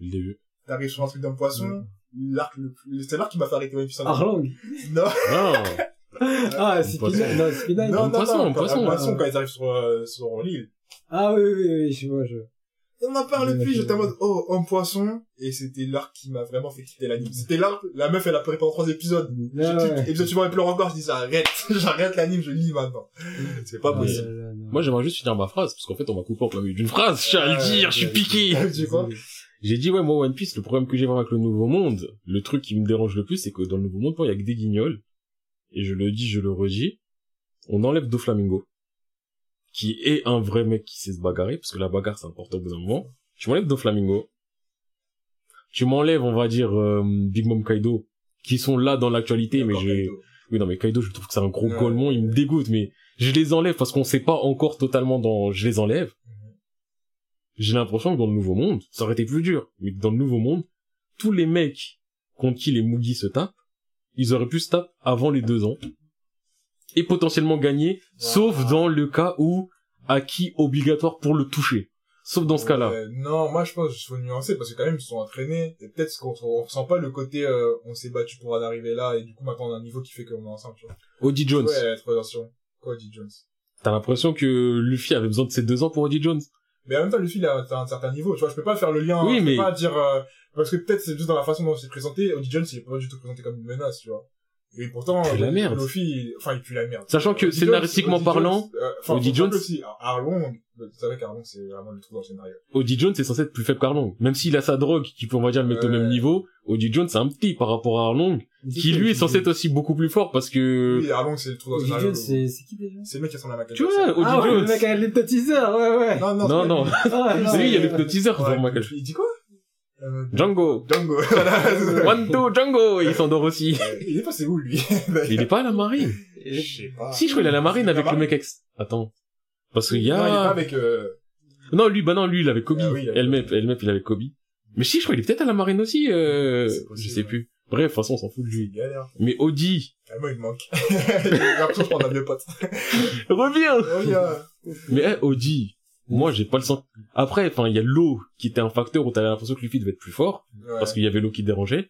Le début. T'arrives sur un truc d'un poisson, l'arc, le plus- c'est l'arc qui m'a fait arrêter One Piece. Arlang. Non, Non. Ah, c'est poisson. Spinal. Non, Spinal. non, un non, poisson, non, un quand, poisson. un poisson, quand ils arrivent sur, euh, sur l'île. Ah oui, oui, oui, je vois, je. On en parle d'accord. j'étais en mode, oh, homme poisson, et c'était l'arc qui m'a vraiment fait quitter l'anime. C'était l'arc, la meuf, elle a pleuré pendant trois épisodes. Ah, J'ai dit, ouais. Épisode suivant, elle pleure encore, je dis, j'arrête, j'arrête l'anime, je lis maintenant. C'est pas Ah, possible. là, là, non. Moi, j'aimerais juste finir ma phrase, parce qu'en fait, on m'a coupé en plein milieu d'une phrase. Je tiens à le dire, je suis piqué. Tu sais quoi? J'ai dit, ouais, moi, One Piece, le problème que j'ai vraiment avec le Nouveau Monde, le truc qui me dérange le plus, c'est que dans le Nouveau Monde, il y a que des guignols. Et je le dis, je le redis. On enlève Doflamingo. Qui est un vrai mec qui sait se bagarrer, parce que la bagarre, c'est important au bout d'un moment. Tu m'enlèves Doflamingo. Tu m'enlèves, on va dire, euh, Big Mom Kaido, qui sont là dans l'actualité, mais j'ai, oui, non, mais Kaido, je trouve que c'est un gros Ouais. il me dégoûte, mais je les enlève parce qu'on sait pas encore totalement dans, je les enlève. J'ai l'impression que dans le nouveau monde, ça aurait été plus dur, mais que dans le nouveau monde, tous les mecs contre qui les Mugi se tapent, ils auraient pu se taper avant les deux ans. Et potentiellement gagner, sauf dans le cas où, acquis obligatoire pour le toucher. Sauf dans ce cas-là. Non, moi je pense qu'il faut nuancer parce que quand même ils sont entraînés et peut-être qu'on on ressent pas le côté euh, on s'est battu pour en arriver là et du coup maintenant on a un niveau qui fait qu'on est ensemble, tu vois. Odie Jones. Ouais. Quoi, dit Jones? T'as l'impression que Luffy avait besoin de ces deux ans pour Odie Jones? Mais en même temps, Luffy, il a un certain niveau, tu vois, je peux pas faire le lien, Oui, je mais- peux pas dire, euh, parce que peut-être c'est juste dans la façon dont c'est présenté, Odie Jones, il est pas du tout présenté comme une menace, tu vois. Et pourtant, Il pue la euh, merde. Luffy, il- enfin, il pue la merde. Sachant que scénaristiquement parlant, euh, enfin, Odie Jones- rappeler aussi, Arlong, vous savez qu'Arlong, c'est vraiment le trou dans le scénario. Odie Jones est censé être plus faible qu'Arlong. Même s'il a sa drogue qui peut, on va dire, le mettre au même niveau, Odie Jones c'est un petit par rapport à Arlong, qui lui est censé être aussi beaucoup plus fort parce que... Oui, Arlong, c'est le trou dans le Odie scénario. Jones, c'est qui déjà C'est le mec qui ressemble à Michael Tu Jackson. vois, Odie Ah ouais, Jones. le mec avec l'hypnotiseur, ouais, ouais. Non, non, Non, c'est non. lui. Ah, non, Oui, il y a ouais. le hypnotiseur Ouais, pour Michael. Il dit quoi? Euh, Django. Django. One, two, Django! Il s'endort aussi. Il est passé où, lui? Il est pas à la marine. Je sais pas. Si, je crois qu'il est à la marine avec le mec ex. Attends. Parce qu'il y Non, il est pas a... avec, euh, Non, lui, bah non, lui, il avait Kobe. Ah oui, il Elmep. Elmep, il avait Kobe. Mais si, je crois qu'il est peut-être à la marine aussi, euh... Possible, Je sais ouais. plus. Bref, de toute façon, on s'en fout de lui. Mais Odie, Ah, moi, il me manque. J'ai l'impression que je prends un vieux pote. reviens! A- Mais eh, Odie, moi j'ai pas le sens. Après, enfin, il y a l'eau qui était un facteur où t'avais l'impression que Luffy devait être plus fort Ouais. parce qu'il y avait l'eau qui dérangeait.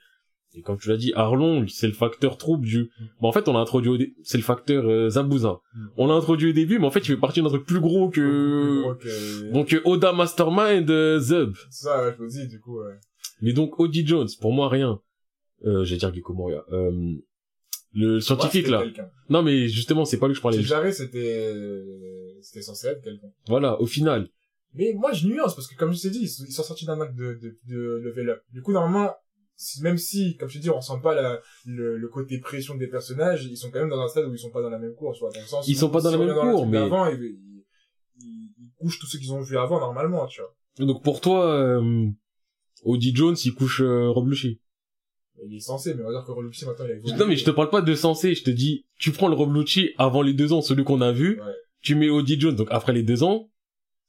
Et comme tu l'as dit, Arlong, c'est le facteur trouble du. Bon, en fait, on l'a introduit au dé... c'est le facteur euh, Zabuza. Mm. On l'a introduit au début, mais en fait, il fait partie d'un truc plus gros Plus que. gros que- Donc euh, Oda Mastermind euh, Zub. Ça, ouais, je me dis, du coup, ouais. Mais donc Odie Jones, pour moi rien. Euh, j'allais dire Gecko Moria. Euh, le scientifique là. Non mais justement, c'est pas lui que je parlais. Jarret, c'était, c'était censé être quelqu'un. Voilà, au final. Mais moi, je nuance, parce que comme je t'ai dit, ils sont, sortis d'un acte de, de, de level up. Du coup, normalement, même si, comme je t'ai dit, on ressent pas la, le, le côté pression des personnages, ils sont quand même dans un stade où ils sont pas dans la même cour, vois, dans le sens Ils où, sont pas dans si la même cour, mais- d'avant, ils, ils, ils, ils couchent tous ceux qu'ils ont vus avant, normalement, tu vois. Donc pour toi, euh, Odie Jones, il couche euh, Rob Lucci. Il est censé, mais on va dire que Reluxi, maintenant, il a évolué. Non mais je te parle pas de sensé, je te dis, tu prends le Rob Lucci avant les deux ans, celui qu'on a vu, Ouais. tu mets Odie Jones, donc après les deux ans,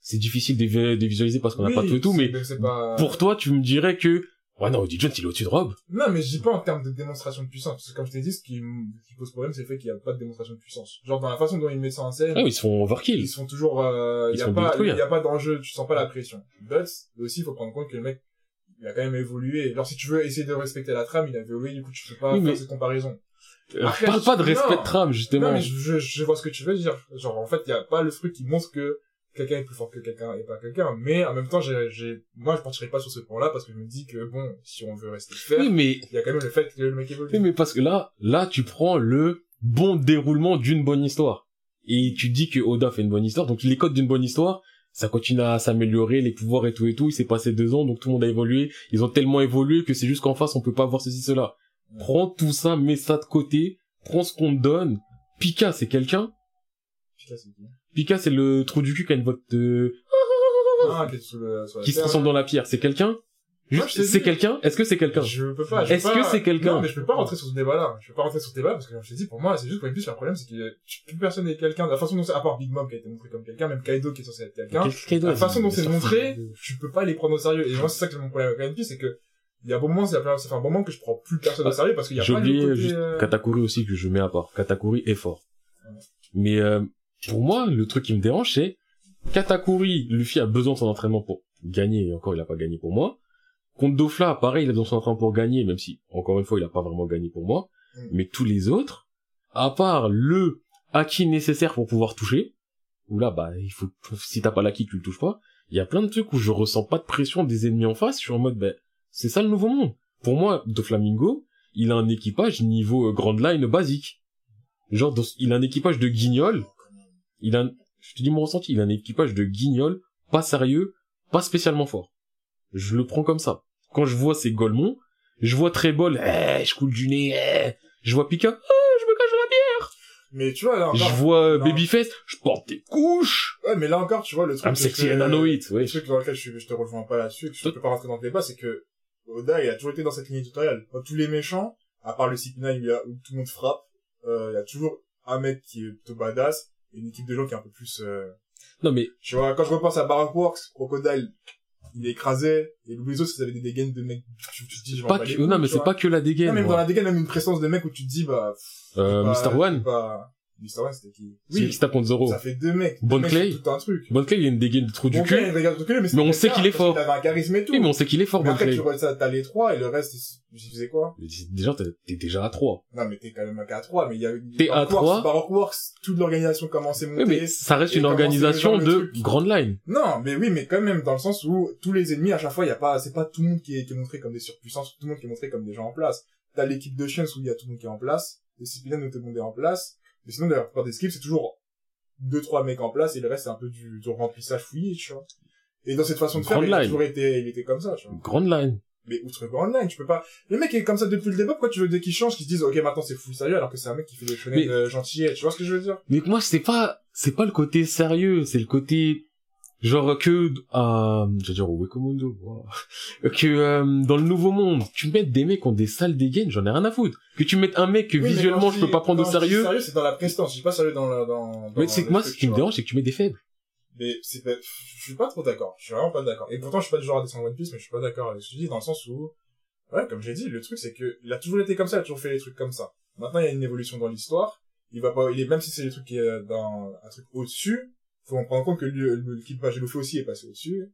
c'est difficile de, vi- de visualiser parce qu'on n'a Oui, pas tout et tout, mais pas... pour toi, tu me dirais que, ouais non, Odie Jones, il est au-dessus de Rob. Non, mais je dis pas en termes de démonstration de puissance, parce que comme je t'ai dit, ce qui, ce qui pose problème, c'est le fait qu'il n'y a pas de démonstration de puissance. Genre, dans la façon dont ils mettent ça en scène, Ah, ils se font overkill. ils sont toujours, euh, Ils il y a pas, il y a pas d'enjeu, tu sens pas la pression. Guts, aussi, il faut prendre compte que le mec, il a quand même évolué. Genre, si tu veux essayer de respecter la trame, il a évolué, du coup, tu peux pas Oui, faire mais- cette comparaison. Euh, Après, parle pas de non. respect de trame, justement. Non, mais je, je, je vois ce que tu veux dire. Genre, en fait, il y a pas le truc qui montre que quelqu'un est plus fort que quelqu'un et pas quelqu'un. Mais, en même temps, j'ai, j'ai, moi, je partirai pas sur ce point-là parce que je me dis que, bon, si on veut rester fair, Oui, mais, il y a quand même le fait que le mec évolue. oui, mais parce que là, là, tu prends le bon déroulement d'une bonne histoire. Et tu dis que Oda fait une bonne histoire, donc les codes d'une bonne histoire, ça continue à s'améliorer, les pouvoirs et tout et tout, il s'est passé deux ans, donc tout le monde a évolué, ils ont tellement évolué que c'est juste qu'en face, on peut pas voir ceci, cela. Ouais. Prends tout ça, mets ça de côté, prends ce qu'on te donne. Pika, c'est quelqu'un. C'est qui Pika, c'est le trou du cul qui a une voix de... Ah, qui le, se transforme dans la pierre. C'est quelqu'un? Juste, c'est quelqu'un? Est-ce que c'est quelqu'un? Je peux pas. Est-ce que c'est quelqu'un Non, mais je peux pas rentrer sur ce débat-là. Je peux pas rentrer sur ce débat parce que, comme je t'ai dit, pour moi, c'est juste qu'en plus, le problème, c'est que plus personne n'est quelqu'un. La façon dont c'est, à part Big Mom qui a été montré comme quelqu'un, même Kaido qui est censé être quelqu'un. La façon dont c'est montré, tu peux pas les prendre au sérieux. Et moi, c'est ça que j'ai mon problème avec One Piece, c'est que, il y a un bon moment, ça fait un bon moment que je prends plus personne au sérieux parce qu'il y a pas le côté, juste euh, Katakuri aussi que je mets à part. Katakuri est fort. Mais euh, pour moi, le truc qui me dérange, c'est Katakuri, Luffy a besoin de son entraînement pour gagner, et encore il a pas gagné pour moi. Contre Dofla, pareil, il est dans son train pour gagner, même si, encore une fois, il a pas vraiment gagné pour moi. Mm. Mais tous les autres, à part le acquis nécessaire pour pouvoir toucher, où là, bah, il faut, si t'as pas l'acquis, tu le touches pas. Il y a plein de trucs où je ressens pas de pression des ennemis en face, je suis en mode, ben, c'est ça le nouveau monde. Pour moi, Doflamingo, il a un équipage niveau euh, Grand Line basique. Genre, il a un équipage de guignol. Il a, un- je te dis mon ressenti, il a un équipage de guignol, pas sérieux, pas spécialement fort. Je le prends comme ça. Quand je vois ces Golemons, je vois Trébol, eh, je coule du nez, eh. Je vois Pika, ah, je me cache la bière. Mais tu vois, là Je vois euh, non. Babyface, je porte des couches. Ouais, mais là encore, tu vois, le truc. I'm c'est sexy que- anoïd, Le truc dans lequel je, je te rejoins pas là-dessus, que je peux pas rentrer dans le débat, c'est que Oda, il a toujours été dans cette ligne tutorielle. Dans tous les méchants, à part le CP9 où, où tout le monde frappe, euh, il y a toujours un mec qui est plutôt badass une équipe de gens qui est un peu plus... Euh... Non mais, Tu vois, quand je repense à Baroque Works, Crocodile, il écrasait, et autres, ils avaient des dégaines de mecs, tu, tu te dis, je pas que, non mais c'est pas que la dégaine. Non, mais moi. dans la dégaine, même une présence de mec où tu te dis, bah... pff, Euh, pas- Mr. One. Pas... One, c'était qui qui se tape contre Zoro. ça fait deux mecs. Bon Clay. tout un truc. Bon Clay, il a une dégaine de trou du cul. Mais, on sait le qu'il est fort. un charisme et tout. Oui, mais on sait qu'il est fort, Mais Bon après, Clay. tu vois, t'as les trois, et le reste, il faisait quoi? Mais Déjà, t'es déjà à 3. Non, mais t'es quand même qu'à trois, mais il y a. T'es à trois. Baroque Works, toute l'organisation commençait à Oui, monter. mais ça reste une organisation le de grande line. Non, mais oui, mais quand même, dans le sens où tous les ennemis, à chaque fois, il y a pas, c'est pas tout le monde qui est, montré comme des surpuissances, tout le monde qui est montré comme des gens en place. T'as l'équipe de Chiens où il y a tout le monde qui est en place, les Cypriens où tout le monde est en place, mais sinon, la plupart des skips, c'est toujours deux, trois mecs en place, et le reste, c'est un peu du, du remplissage fouillé, tu vois. Et dans cette façon de faire, Grande il a toujours été, il était comme ça, tu vois. Grande line. Mais outre Grand Line, tu peux pas, le mec est comme ça depuis le début, pourquoi tu veux dès qu'il change, qu'ils se disent, ok, maintenant c'est full sérieux, alors que c'est un mec qui fait des shonen Mais- tu vois ce que je veux dire? Mais moi, c'est pas, c'est pas le côté sérieux, c'est le côté, genre que, euh, j'allais dire au Wekomundo, wow. que euh, dans le nouveau monde, tu mets des mecs qui ont des sales dégaines, j'en ai rien à foutre. Que tu mettes un mec que Oui, visuellement je dis- peux pas prendre au je sérieux, sérieux, c'est dans la prestance, je dis pas sérieux dans le, dans, dans mais c'est que moi, ce qui me dérange, c'est que tu mets des faibles. Mais c'est pas, je suis pas trop d'accord. Je suis vraiment pas d'accord. Et pourtant, je suis pas du genre à descendre One Piece, mais je suis pas d'accord avec ce que tu dis, dans le sens où, ouais, comme j'ai dit, le truc, c'est que, il a toujours été comme ça, il a toujours fait les trucs comme ça. Maintenant, il y a une évolution dans l'histoire. Il va pas, il est, même si c'est des trucs qui est dans un truc au-dessus, faut en prendre compte que le- l'équipage de Luffy aussi est passé au-dessus.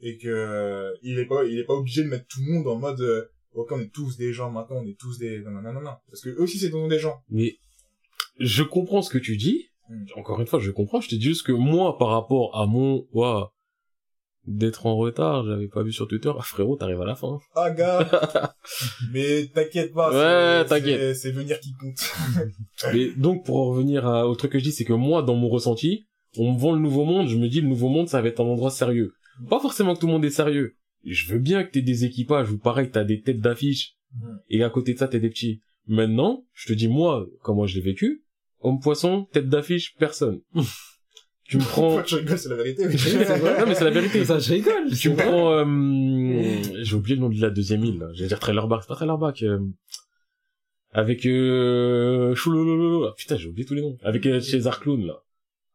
Et que, euh, il est pas, il est pas obligé de mettre tout le monde en mode, euh, ok, on est tous des gens maintenant, on est tous des, non, non, non, non, non. Parce que eux aussi, c'est des gens. Mais je comprends ce que tu dis. Mm. Encore une fois, je comprends. Je te dis juste que moi, par rapport à mon, ouah, d'être en retard, j'avais pas vu sur Twitter. Ah, frérot, t'arrives à la fin. Ah, gars! Mais t'inquiète pas. Ouais, t'inquiète. c'est- C'est venir qui compte. Mais donc, pour en revenir à, au truc que je dis, c'est que moi, dans mon ressenti, on me vend le nouveau monde, je me dis, le nouveau monde, ça va être un endroit sérieux. Pas forcément que tout le monde est sérieux. Je veux bien que t'aies des équipages où pareil, t'as des têtes d'affiche, et à côté de ça, t'as des petits. Maintenant, je te dis, moi, comment je l'ai vécu, homme poisson, tête d'affiche, personne. tu me prends, tu rigoles, c'est la vérité. Non, mais c'est la vérité. Ça, je rigole. tu me prends, euh, j'ai oublié le nom de la deuxième île, là. J'allais dire Trailerback, c'est pas Trailerback, euh, avec, euh, là. putain, j'ai oublié tous les noms. Avec, euh, César Clown, là.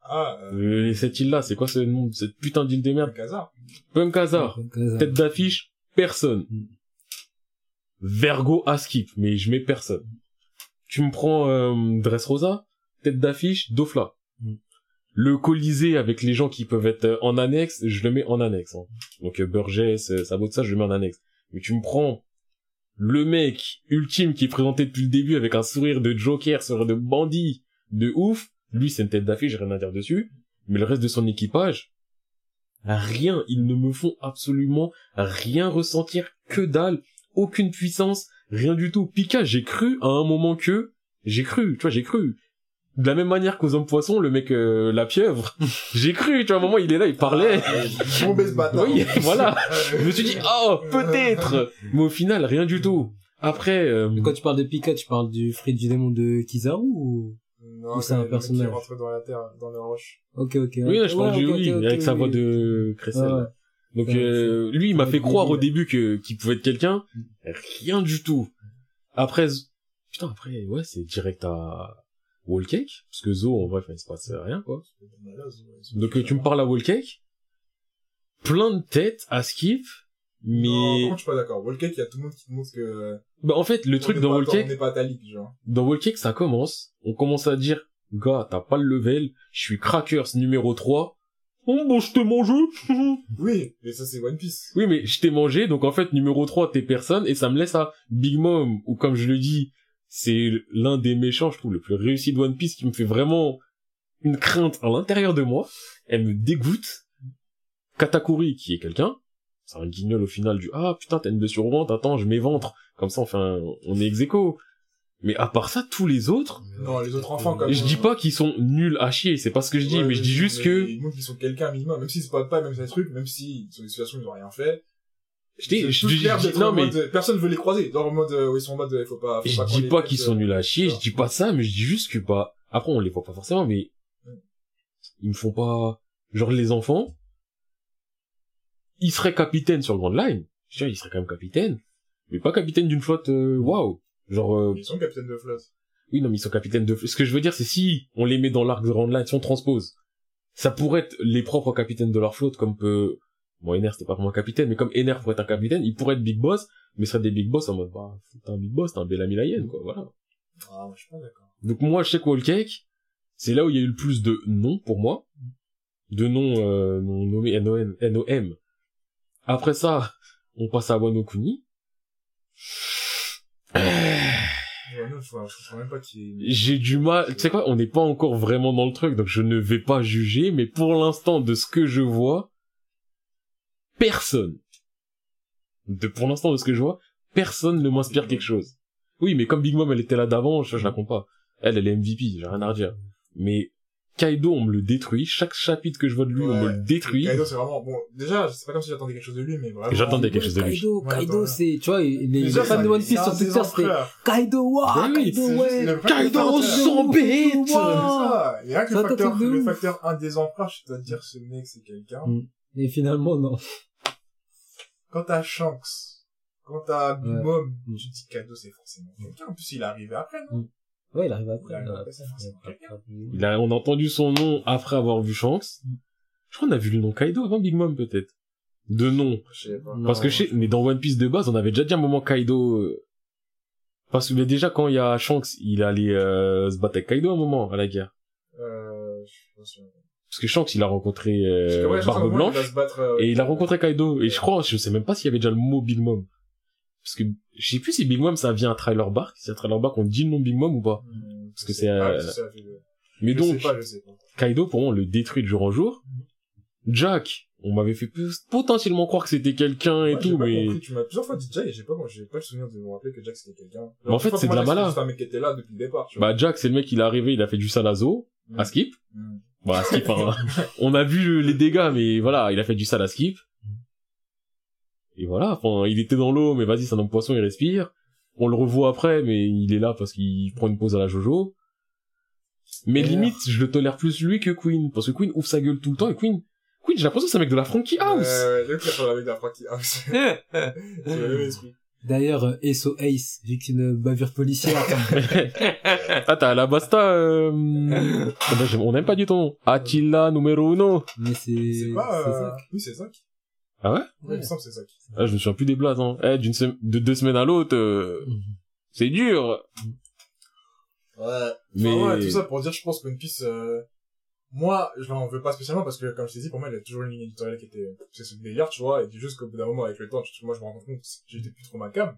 Ah, euh, Euh, cette île-là, c'est quoi ce nom, cette putain d'île de merde? casar. Punk Hazard. Tête d'affiche, personne. Mm. Vergo à skip, mais je mets personne. Tu me prends euh, Dressrosa, tête d'affiche, Dofla. Mm. Le Colisée avec les gens qui peuvent être euh, en annexe, je le mets en annexe. hein. Donc euh, Burgess, euh, ça vaut de ça, je le mets en annexe. Mais tu me prends le mec ultime qui est présenté depuis le début avec un sourire de Joker, sourire de bandit, de ouf. Lui, c'est une tête d'affiche, j'ai rien à dire dessus. Mais le reste de son équipage, rien. Ils ne me font absolument rien ressentir, que dalle, aucune puissance, rien du tout. Pika, j'ai cru à un moment que, j'ai cru, tu vois, j'ai cru. De la même manière qu'aux hommes poissons, le mec, euh, la pieuvre, j'ai cru, tu vois, à un moment, il est là, il parlait. Bon baisse bâtard. Oui, voilà. Je me suis dit, oh, peut-être. Mais au final, rien du tout. Après, euh, Quand tu parles de Pika, tu parles du fruit du démon de Kizaru ou... Non, Ou c'est un mec personnage. Qui rentre dans la terre, dans la roche. Ok, ok. oui, je parle Ouais, du ok, oui, ok, avec sa voix oui. de Cressel. Ouais, ouais. Donc euh, lui, il m'a fait croire au début que qu'il pouvait être quelqu'un. Rien du tout. Après, putain, après, ouais, c'est direct à Wall Cake, parce que Zo, en vrai, il se passe rien, quoi. Donc euh, tu me parles à Wall Cake, plein de têtes à skip, mais contre, je suis pas d'accord. Wallcake, il y a tout le monde qui te montre que... bah en fait, le truc on dans pas- Wall On n'est pas ta ligue, genre. dans Wall Cake, ça commence, on commence à dire, gars, t'as pas le level, je suis Crackers numéro 3, Oh, bon, je t'ai mangé. oui, mais ça, c'est One Piece. Oui, mais je t'ai mangé, donc en fait, numéro 3, t'es personne, et ça me laisse à Big Mom, ou comme je le dis, c'est l'un des méchants, je trouve, le plus réussi de One Piece, qui me fait vraiment une crainte à l'intérieur de moi. Elle me dégoûte. Katakuri, qui est quelqu'un, c'est un guignol au final du ah putain t'as une blessure au ventre attends je m'éventre. Comme ça enfin on est ex mais à part ça tous les autres non les autres enfants comme je dis pas qu'ils sont nuls à chier c'est pas ce que je dis mais je dis juste que ils montrent qu'ils sont quelqu'un minimum même s'ils se battent pas même ces trucs même si sont des situations ils ont rien fait. Je dis, je dis, non mais personne veut les croiser. Dans le mode où ils sont en mode il faut pas faut je dis pas qu'ils sont nuls à chier je dis pas ça mais je dis juste que bah après on les voit pas forcément mais ils me font pas genre les enfants il serait capitaine sur Grand Line. Je il serait quand même capitaine. Mais pas capitaine d'une flotte, euh, waouh. Genre, euh... Ils sont capitaines de flotte. Oui, non, mais ils sont capitaines de flotte. Ce que je veux dire, c'est si on les met dans l'arc de Grand Line, si on transpose, ça pourrait être les propres capitaines de leur flotte, comme peut, bon, Ener, c'était pas vraiment capitaine, mais comme Ener pourrait être un capitaine, il pourrait être Big Boss, mais ce serait des Big Boss en mode, bah, t'es un Big Boss, t'es un Bellamy quoi, voilà. Ah, je suis pas d'accord. Donc moi, sais que Cake, c'est là où il y a eu le plus de noms pour moi. De noms, euh, noms nommés N-O-M, après ça, on passe à Wano Kuni. J'ai du mal, tu sais quoi, on n'est pas encore vraiment dans le truc, donc je ne vais pas juger, mais pour l'instant, de ce que je vois, personne, de pour l'instant de ce que je vois, personne ne m'inspire quelque chose. Oui, mais comme Big Mom, elle était là d'avant, je, je la compte pas. Elle, elle est MVP, j'ai rien à redire. Mais Kaido, on me le détruit. Chaque chapitre que je vois de lui, on me le détruit. Kaido, c'est vraiment, bon, déjà, c'est pas comme si j'attendais quelque chose de lui, mais vraiment. J'attendais quelque chose de lui. Kaido, Kaido, c'est, tu vois, les, fans de One Piece sur Twitter, c'était Kaido, waouh, Kaido, ouais. Kaido, sans bête! Il y a que le facteur, le facteur un des empereurs, je dois dire, ce mec, c'est quelqu'un. Mm. Et finalement, non. Quand t'as Shanks, quand t'as mm. tu dis Kaido, c'est forcément quelqu'un. En plus, il est arrivé après, non? Mm. Ouais, il arrive après. Il a, on a entendu son nom après avoir vu Shanks. Je crois qu'on a vu le nom Kaido avant Big Mom, peut-être. De nom. Parce que chez, mais dans One Piece de base, on avait déjà dit un moment Kaido, euh, parce que mais déjà quand il y a Shanks, il allait euh, se battre avec Kaido un moment à la guerre. Euh, je Parce que Shanks, il a rencontré euh, Barbe Blanche euh, et il a rencontré Kaido. Et je crois, je sais même pas s'il y avait déjà le mot Big Mom. Parce que je sais plus si Big Mom ça vient à Trailer Bark, si à Trailer Bark on dit le nom Big Mom ou pas. Hmm, Parce que c'est... Euh... Mais donc, Kaido pour moi on le détruit de jour en jour. Jack, on m'avait fait potentiellement croire que c'était quelqu'un et tout, mais... Compris. Tu m'as plusieurs fois dit Jack et j'ai pas, j'ai pas le souvenir de me rappeler que Jack c'était quelqu'un. Mais en fait c'est de la malade. C'est un mec qui était là depuis le départ. Bah Jack c'est le mec il est arrivé, il a fait du salazo à hmm. skip. Bon à skip, hein. on a vu les dégâts mais voilà, il a fait du sal à skip. Et voilà, enfin, il était dans l'eau, mais vas-y, c'est un homme poisson, il respire. On le revoit après, mais il est là parce qu'il prend une pause à la Jojo. Mais limite, je le tolère plus lui que Queen, parce que Queen ouvre sa gueule tout le temps, et Queen, Queen, j'ai l'impression que c'est un mec de la Frankie House. Ouais, ouais, j'ai un mec de la Frankie House. D'ailleurs, SO Ace, c'est une bavure policière. ah, t'as la basta, euh... on n'aime pas du ton. Attila numéro uno. Mais c'est... C'est pas, euh... oui, c'est Zach. Ah ouais? Ouais, il me semble c'est ça. Ah, je me souviens plus des blagues, hein. Eh, d'une de deux semaines à l'autre, euh, c'est dur. Ouais. Mais ouais, tout ça pour dire, je pense qu'une Piece, euh, moi, je n'en veux pas spécialement parce que, comme je t'ai dit, pour moi, il y a toujours une ligne éditoriale qui était, c'est ce délire, tu vois, et juste qu'au bout d'un moment, avec le temps, moi, je me rends compte que j'étais plus trop ma cam.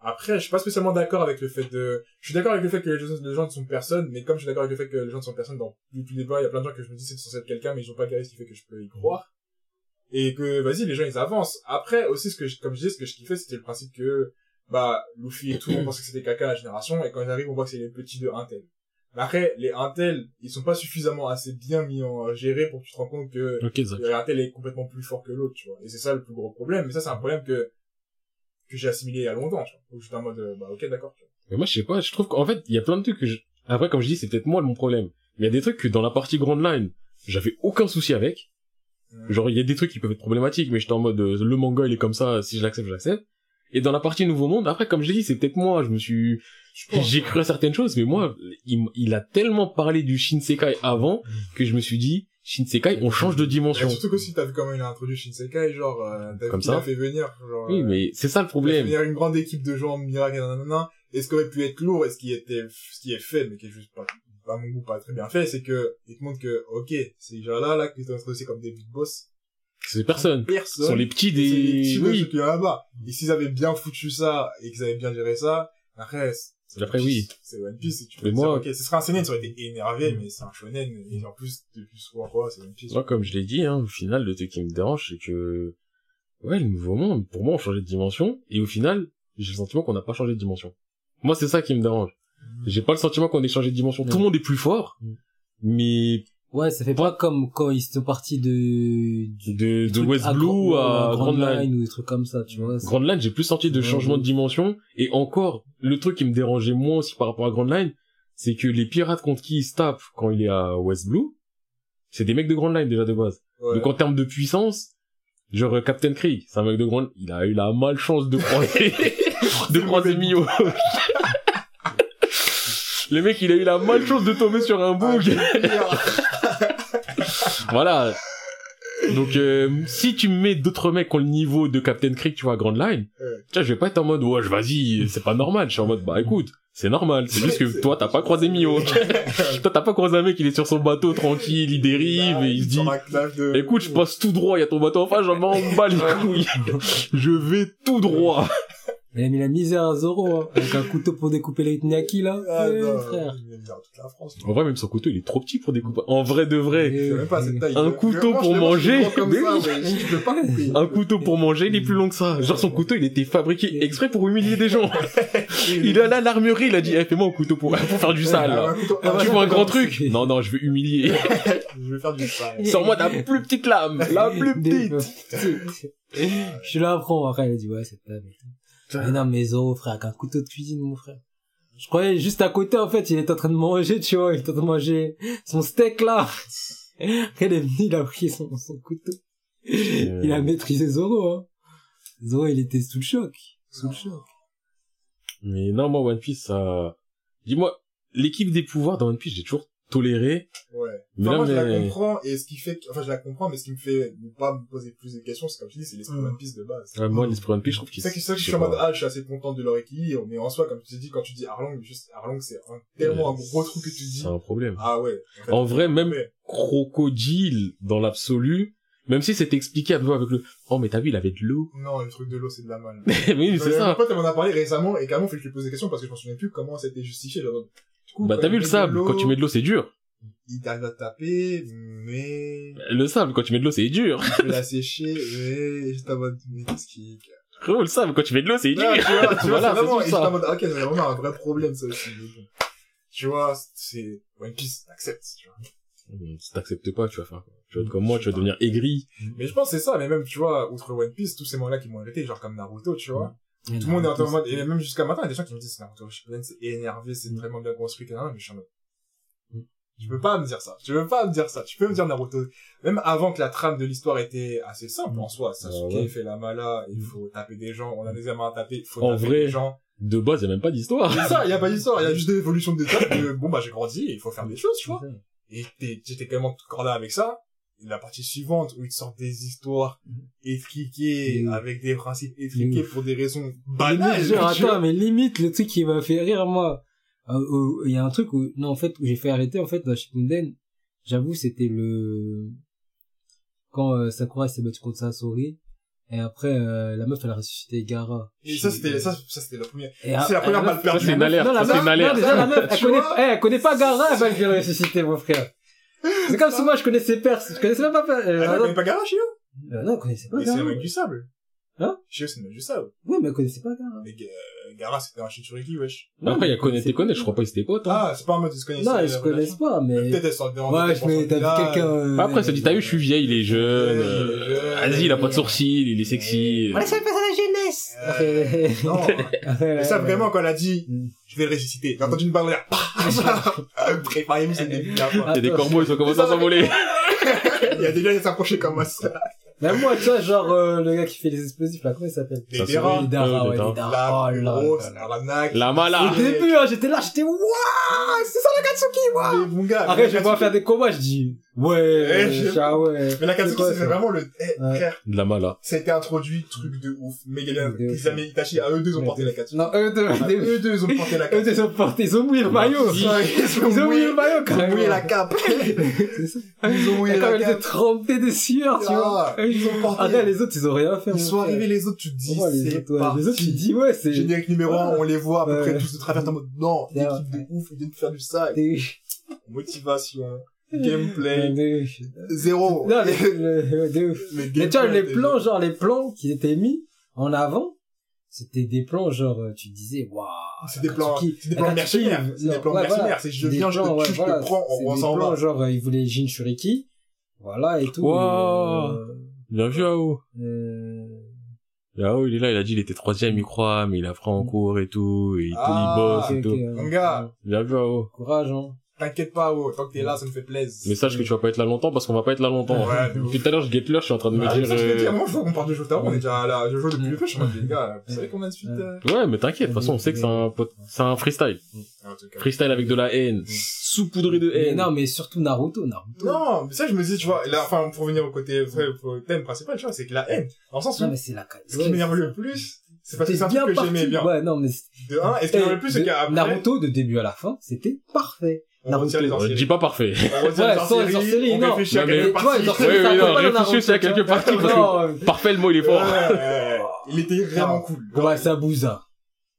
Après, je suis pas spécialement d'accord avec le fait de, je suis d'accord avec le fait que les gens, ne sont personne, mais comme je suis d'accord avec le fait que les gens ne sont personne dans tous les débats, il y a plein de gens que je me dis c'est censé être quelqu'un, mais ils ont pas garé ce qui fait que je peux y croire et que vas-y les gens ils avancent. Après aussi ce que je, comme je disais ce que je kiffais c'était le principe que bah Luffy et tout on pensait que c'était caca la génération et quand ils arrivent on voit que c'est les petits de Intel. Mais après les Intel ils sont pas suffisamment assez bien mis en géré pour que tu te rends compte que okay, Intel est complètement plus fort que l'autre tu vois. Et c'est ça le plus gros problème. Mais ça c'est un problème que que j'ai assimilé il y a longtemps tu vois. Donc j'étais en mode bah ok d'accord mais moi je sais pas je trouve qu'en fait il y a plein de trucs que je... après comme je dis c'est peut-être moi mon problème. Mais il y a des trucs que dans la partie Grand Line j'avais aucun souci avec Genre, il y a des trucs qui peuvent être problématiques, mais j'étais en mode, euh, le manga, il est comme ça, si je l'accepte, je l'accepte. Et dans la partie Nouveau Monde, après, comme je l'ai dit, c'est peut-être moi, je me suis, j'ai cru à certaines choses, mais moi, il, il, a tellement parlé du Shinsekai avant, que je me suis dit, Shinsekai, on change de dimension. surtout que si t'as vu comment il a introduit Shinsekai, genre, euh, t'as comme ça. fait venir, genre, Oui, mais c'est ça le problème. Il a venir une grande équipe de gens miracles, nanana, et ce qui aurait pu être lourd, et ce qui était, ce qui est fait, mais qui est juste pas à mon goût, pas très bien fait, c'est que, il te montre que, ok, ces gens-là, là, qui sont introduits comme des big boss. C'est personne. Personne. Ce sont les petits des, les petits oui. de là-bas. Et s'ils avaient bien foutu ça, et qu'ils avaient bien géré ça, après, c'est Après, oui. C'est One Piece, et tu Mais peux moi- dire, ok, ce serait un seinen, ça aurait été énervé, mais c'est un shonen, et en plus, depuis souvent quoi, c'est One Piece. Moi, comme je l'ai dit, hein, au final, le truc qui me dérange, c'est que, ouais, le nouveau monde, pour moi, on changeait de dimension, et au final, j'ai le sentiment qu'on n'a pas changé de dimension. Moi, c'est ça qui me dérange. J'ai pas le sentiment qu'on ait changé de dimension. Tout le monde est plus fort, Mm. mais Ouais, ça fait pas comme quand ils sont partis de, de, de West à Blue Grand- à Grand Grand Line. Line ou des trucs comme ça, tu vois. Grand Line, j'ai plus senti de changement de dimension, et encore, le truc qui me dérangeait moins aussi par rapport à Grand Line, c'est que les pirates contre qui il se tape quand il est à West Blue, c'est des mecs de Grand Line déjà de base. Ouais. Donc en termes de puissance, genre euh, Captain Krieg, c'est un mec de grande, il a eu la malchance de croiser, de croiser Mio. Le mec, il a eu la malchance de tomber sur un bug. voilà. Donc euh, si tu mets d'autres mecs qui ont le niveau de Captain Krieg, tu vois, à Grand Line, vois, je vais pas être en mode ouais, vas-y, c'est pas normal. Je suis en mode bah écoute, c'est normal. C'est juste que toi, t'as pas croisé Mio. toi, t'as pas croisé un mec, il est sur son bateau tranquille, il dérive et il se dit Écoute, je passe tout droit, il y a ton bateau en face, j'en m'en bats les couilles. je vais tout droit. Il a mis la misère à Zoro, hein, avec un couteau pour découper les Nyaki, là. Ah, Eh, non, frère. il est dans toute la France. En vrai, même son couteau, il est trop petit pour découper. En vrai de vrai. Eh, Je sais même pas cette taille. Un couteau pour manger. Comme Mais ça. Je pas. Un couteau pour manger, il est plus long que ça. Genre son couteau, il était fabriqué exprès pour humilier des gens. Il est allé à l'armurerie, il a dit, eh, fais-moi un couteau pour, pour faire du sale, là. Tu veux un grand truc? Non, non, je veux humilier. Je vais faire du sale. Sors-moi ta plus petite lame, la plus petite. Je suis là, après, après, il a dit, ouais, c'est pas, mais... Mais non, mais Zoro, frère, avec un couteau de cuisine, mon frère. Je croyais juste à côté, en fait, il était en train de manger, tu vois, il était en train de manger son steak, là. Après, il est venu, il a pris son, son couteau. Il a maîtrisé Zoro, hein. Zoro, il était sous le choc. Sous le choc. Mais non, moi, One Piece, ça... Dis-moi, l'équipe des pouvoirs dans One Piece, j'ai toujours toléré. Ouais. Mais Enfin, là, moi, je la comprends, et ce qui fait que, enfin, je la comprends, mais ce qui me fait ne pas me poser plus de questions, c'est comme tu dis, c'est l'esprit Mm. One Piece de base. Ouais, moi, l'esprit One Piece, je trouve qu'il C'est ça qui, c'est ça que je suis en mode, ah, je suis assez content de leur équilibre, mais en soi, comme tu dis, quand tu dis Arlong, juste, Arlong, c'est un, tellement un gros truc que tu dis. C'est un problème. Ah ouais. fait, En vrai, même crocodile, dans l'absolu, même si c'était expliqué un peu avec le, oh, mais t'as vu, il avait de l'eau. Non, le truc de l'eau, c'est de la malle. mais oui, c'est Euh, Mon ça. pote, elle m'en a parlé récemment, et carrément, fait que je lui pose des questions parce que je m'en souviens plus comment ça a été justifié. Genre, coup, Bah, t'as vu le sable, quand tu mets de l'eau, c'est dur. Il arrive à taper, mais, Le sable, quand tu mets de l'eau, c'est dur. il peut la sécher, mais, juste en mode, mais qu'est-ce qui, Frérot, le sable, quand tu mets de l'eau, c'est dur. Tu vois, tu vois, Voilà, c'est vraiment, et j'étais ça. en mode, ok, c'est vraiment un vrai problème, ça aussi, mais. Tu vois, c'est, One Piece, t'acceptes, tu vois. Hum, Si t'acceptes pas, tu vas faire, quoi? tu vas être comme moi, tu vas devenir aigri. Mais je pense que c'est ça, mais même, tu vois, outre One Piece, tous ces mangas qui m'ont arrêté, genre comme Naruto, tu vois. Tout le monde est en mode, et même jusqu'à maintenant, il y a des gens qui me disent, Naruto Shippuden, c'est énervé, c'est vraiment bien construit, mais je suis en mode, tu peux pas me dire ça. Tu peux pas me dire ça. Tu peux me dire Naruto. Même avant que la trame de l'histoire était assez simple en soi. Sasuke Ah ouais. fait la mala, il faut taper des gens, on a des aimants à taper, il faut En taper vrai. des gens. De base, y a même pas d'histoire. C'est ça, il y a pas d'histoire, il y a juste des évolutions de détails de, bon bah j'ai grandi, il faut faire des choses, tu vois. Et j'étais quand même tout corda avec ça. Et la partie suivante, où ils te sortent des histoires étriquées, Mm. avec des principes étriqués pour des raisons Banal, banales. genre, tu vois. attends, mais limite, le truc qui m'a fait rire, moi, euh, euh, il y a un truc où, non, en fait, où j'ai fait arrêter, en fait, dans Shippuden, j'avoue, c'était le, quand euh, Sakura s'est battue contre Sasori, et après, euh, la meuf, elle a ressuscité Gara. Et ça, c'était, ça, ça, c'était la première. C'est la première balle perdue. C'est une alerte. Non, la Ça, c'est meuf- une alerte. non, déjà, la meuf, elle connaît, elle connaît pas Gara, elle va le ressusciter, mon frère. C'est comme moi, je connaissais personne, je connaissais même pas, euh, Elle ah, non, connaît pas Gara, Shio? euh, non, elle connaissait pas Mais c'est le mec du sable. Hein Shio, c'est le mec du sable. Ouais, mais elle connaissait pas Gara. Mais euh, Gara, c'était un Shinsuriki, wesh. Après, il y a Kone Kone, je crois pas qu'ils étaient potes, hein. Ah, c'est pas en mode ils se connaissent. Non, euh, ils se connaissent pas, mais... Peut-être elles sont des Ouais, mais t'as vu quelqu'un... euh, Après, ça dit, t'as vu, je suis vieille, il est jeune. Euh, il est jeune. Vas-y, il a pas de sourcils, il est sexy. Voilà, fait ça la jeunesse Non. Ça, vraiment, quand elle a dit, Mm. je vais le ressusciter. J'ai entendu une balle derrière. Préparez-vous, c'est le début de la fin. Il y a des corbeaux, ils ont commencé à s'envoler. Il y a des gars qui s'approchaient comme ça. Même moi, tu vois, genre, euh, le gars qui fait les explosifs, là, comment il s'appelle? Des Ça, Dera. Les Dara, Euh, ouais, les les. La Oh là grosse, là là. l'arnaque. La mala. Au début, hein, j'étais là, j'étais, waouh, c'est ça la Katsuki, gars. Après, je vais voir faire des combats, je dis, Ouais, Eh, ça, ouais. Mais la Katsuki, c'est ça vraiment le, eh, Ouais. frère, De la mala. ça a été introduit, truc de ouf, méga bien. Kisame Itachi, à eux deux, ils ont porté la Katsuki. Non, eux deux, Ah, eux Eux deux, ils ont porté la eux deux Katsuki. ont porté, ils ont mouillé le maillot. Ils ont Ils ont mouillé le maillot, Ils ont mouillé la cape. C'est ça. Ils ont mouillé Quand la elle était cape. trempée de sueur, tu vois. Ah, Ils ont porté. Après, les autres, ils ont rien fait. Ils sont arrivés, les autres, tu te dis, c'est. Les autres, tu te dis, ouais, c'est... Générique numéro 1, on les voit à peu près tous de travers en mode, non, l'équipe de ouf, ils viennent de faire du ça. Motivation, gameplay, de- zéro. Non, les, le- de ouf. Mais Mais tu vois, les plans, genre, les plans qui étaient mis en avant, c'était des plans, genre, euh, tu disais, waouh. C'est des plans, c'est des plans mercenaires. C'est des plans ouais, mercenaires. C'est je Des viens, je plans, te ouais, tue, je te prends, on C'est voit des ça en plans, bas. genre, euh, ils voulaient Jin Shuriki. Voilà, et tout. Et, euh, Bien vu, Ao. euh, Ao, il est là, il a dit, il était troisième, il croit, mais il a pris en cours et tout, et il, Ah, il bosse et tout. Mon gars. Bien vu, Ao. Courage, hein. T'inquiète pas, oh, tant que t'es là, ça me fait plaisir. Mais sache que tu vas pas être là longtemps parce qu'on va pas être là longtemps. Ouais. Depuis tout à l'heure, je guette l'heure, je suis en train de me Ah, dire, ça, je euh, dire, moi, je vois qu'on parle de Jotaro, on est déjà là, je joue depuis le peu, je suis en les gars, vous savez combien de suite, euh... ouais, mais t'inquiète, de toute façon, on sait que c'est un, pot- c'est un freestyle. en tout cas. Freestyle avec de la haine. Saupoudré de Mais haine. non, mais surtout Naruto, Naruto. Non, mais ça, je me dis, tu vois, là, enfin, pour revenir au côté, au thème principal, tu vois, c'est que la haine, le sens où, Non, mais c'est la ce qui m'énerve le plus, c'est parce que c'est un bien truc que parti. j'aimais bien. Ouais, non, mais De un, et ce qui m'énerve le plus, c'est qu'après, Naruto, de début à la fin, c'était parfait. On retire les Euh, sorciers. dis pas parfait. On retire Ouais, les sans les sorcelleries, sorcelleries, on non. réfléchit à Non, mais- quelques tu vois, les parties. Oui, ça oui, non, à Naruto, quelques parce Parfait, le mot, il est Ouais, fort. ouais, ouais. Il était vraiment cool. Ouais, c'est Abusa.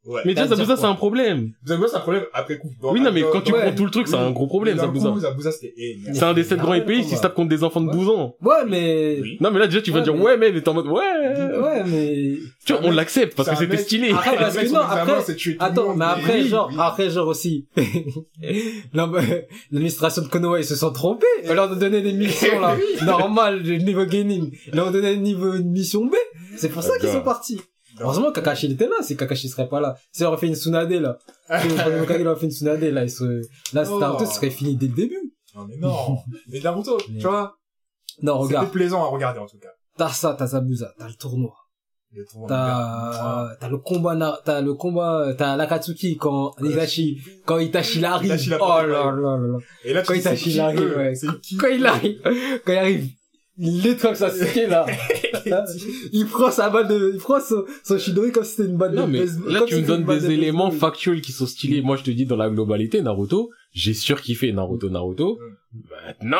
Ouais. Mais déjà, Zabuza, c'est un problème. Zabuza, c'est un problème après coup. Dans- Oui, non, mais quand tu ouais. prends tout le truc, c'est un gros problème, Zabuza. Zabuza, c'était énorme. C'est un des sept Ah grands combat. ils se tapent contre des enfants de Ouais. 12 ans. Ouais, mais... Oui. Non, mais là, déjà, tu vas Ouais, dire, mais- ouais, mais t'es en mode, ouais. Ouais, mais... Tu vois, on l'accepte parce que c'était stylé. Après, parce que non, après... Attends, mais après, genre, après, genre aussi, non, mais, l'administration de Konoha, ils se sont trompés. Ils leur ont donné des missions, là, normales, du niveau gaming. Ils leur ont donné niveau, une mission B. C'est pour ça qu'ils sont partis. Heureusement, Kakashi, il était là. Si Kakashi serait pas là. Si on aurait fait une Tsunade, là. Si il aurait fait une Tsunade, là, il se, là, Oh. Naruto serait fini dès le début. Non, mais non. Mais Naruto, Mais- tu vois, Non, c'était regarde. plaisant à regarder, en tout cas. T'as ça, t'as Zabuza, t'as le tournoi. T'as, t'as le combat, t'as le combat, t'as l'Akatsuki quand Itachi, quand Itachi il arrive. Itachi, il a oh là là là là. Et là, tu Quand Itachi, qui il arrive, eux ouais. Quand il arrive, quand il arrive, il est comme ça, c'est là. il prend sa balle de, il prend son, son Shidori comme si c'était une balle Non, de mais là, comme tu si me donnes des de éléments factuels qui sont stylés. Moi, je te dis, dans la globalité, Naruto, j'ai surkiffé Naruto, Naruto. Maintenant,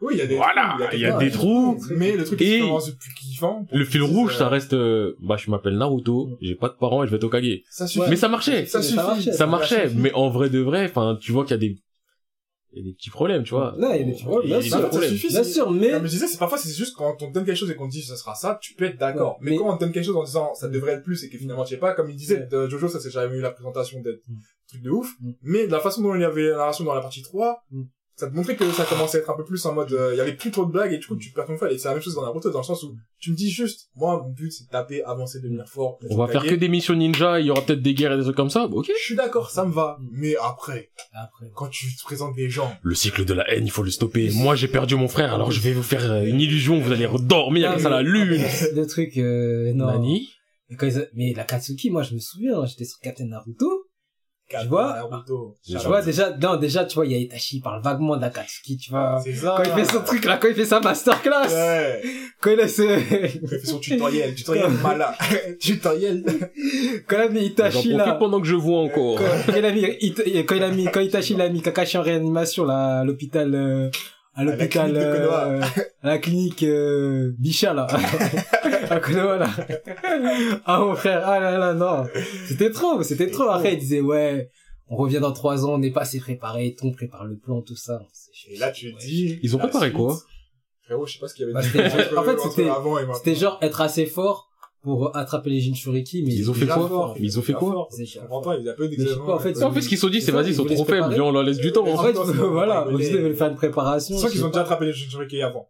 Oui, il y a des Voilà, trous, il y a des trous. Mais le truc qui Et- vraiment plus kiffant. le fil rouge, ça. ça reste, euh, bah, je m'appelle Naruto, j'ai pas de parents et je vais au Kage. Ça suffit. Mais ça marchait. Ça Ça suffit. marchait. Ça marchait. Mais en vrai de vrai, enfin, tu vois qu'il y a des, il y a des petits problèmes, tu vois. Non, il y a des petits problèmes, Il y a bien des sûr. petits Ça problèmes. suffit, Bien sûr, mais, Non, mais je disais, c'est parfois, c'est juste quand on te donne quelque chose et qu'on te dit, ça sera ça, tu peux être d'accord. Ouais, mais, mais- quand on te donne quelque chose en disant, ça devrait être plus et que finalement, tu sais pas, comme il disait, de Jojo, ça c'est jamais eu la présentation d'être Mm. truc de ouf. Mm. Mais de la façon dont il y avait la narration dans la partie 3, Mm. Ça te montrait que ça commençait à être un peu plus en mode, euh, il y avait plus trop de blagues et du coup, tu perds ton fil. Et c'est la même chose dans Naruto, dans le sens où tu me dis juste, moi, mon but, c'est de taper, avancer, devenir fort. On va faire que des missions ninja, il y aura peut-être des guerres et des trucs comme ça. Ok. Je suis d'accord, ça me va. Mais après, après. quand tu te présentes des gens, Le cycle de la haine, il faut le stopper. Moi, j'ai perdu mon frère, alors je vais vous faire euh, une illusion, vous allez redormir grâce à la lune. Le truc, euh, non. Nani? Mais, quand ils a- mais la Katsuki, moi, je me souviens, j'étais sur Captain Naruto. Tu vois Naruto. Tu vois, déjà, non, déjà, tu vois, il y a Itachi, il parle vaguement de la Katsuki, tu vois. C'est ça. Quand il fait son truc, là, quand il fait sa masterclass. Ouais. Quand il a ce, Il fait son tutoriel, tutoriel mala. tutoriel. quand il a mis Itachi, là. pendant que je vois encore. Quand, quand il a mis, It- quand il a mis, quand Itachi, il a mis Kakashi en réanimation, là, à l'hôpital, euh, à la l'hôpital, clinique de Konoha. euh, à la clinique, euh, Bichat, là. À Konoha, là. Ah, mon frère, ah là là, non. C'était trop, c'était trop. Après, il disait, ouais, on revient dans trois ans, on n'est pas assez préparé, on prépare le plan, tout ça. Et là, tu dis. Ils ont préparé suite. quoi Frérot, je sais pas ce qu'il y avait Bah, en fait, c'était-. C'était genre être assez fort pour attraper les Jinchuriki, mais Ils ont fait quoi fort. Ils ont fait quoi Je comprends pas, en fait, En fait, ce qu'ils se sont dit, c'est C'est vas-y, ils sont trop faibles, viens, on leur laisse du temps. En fait, c'est voilà, les- devait faire une préparation. Sens qu'ils ont déjà attrapé les Jinchuriki avant.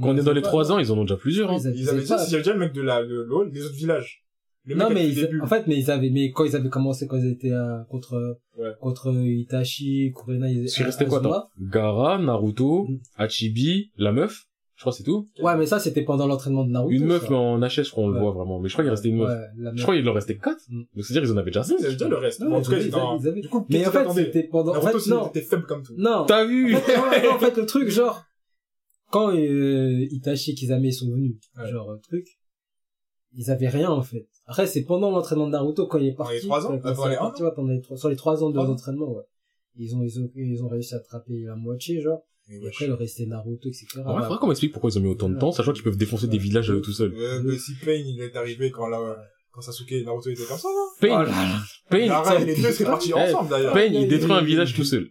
Quand on est dans les trois ans, ils en ont déjà plusieurs. hein. Ils avaient- Ils avaient ils déjà, avaient il y avait déjà le mec de la, de l'eau, les autres villages. Le Non, mais ils, en fait, mais ils avaient, mais quand ils avaient commencé, quand ils étaient euh, contre, Ouais. contre Itachi, Kurena, ils qu'il restait quoi, attends? Gara, Naruto, Mm. Hachibi, la meuf, je crois que c'est tout. Ouais, mais ça, c'était pendant l'entraînement de Naruto. Une meuf, ça. mais en HS, je crois, on le voit vraiment. Mais je crois qu'il restait une meuf. Ouais. Je crois qu'il en restait 4. Mm. Donc c'est-à-dire, ils en avaient déjà 5. C'est déjà le reste. En tout cas, ils avaient- ils avaient- Du coup, Mais en fait, c'était pendant, en Naruto, fait, non. c'était faible comme tout. Non. T'as vu? En fait, le truc, genre, quand euh, Itachi et Kizame sont venus, Ouais. genre, euh, truc, ils avaient rien, en fait. Après, c'est pendant l'entraînement de Naruto, quand il est Pendant parti. les trois ans quand Euh, il pendant les est un parti, ouais, pendant les trois, sur les trois ans de Trois ans d'entraînement, ouais. Ils ont, ils ont, ils ont réussi à attraper la moitié, genre. Et après, il restait Naruto, etc. En vrai, Ouais. faudrait qu'on m'explique pourquoi ils ont mis autant de temps, sachant qu'ils peuvent défoncer des villages euh, tout seuls. Mais si Pain, il est arrivé quand là, quand Sasuke et Naruto étaient comme ça, là. Pain, Oh là là. Pain, Lara et les deux, c'est parti Eh, ensemble, d'ailleurs. Pain, il détruit un village tout seul.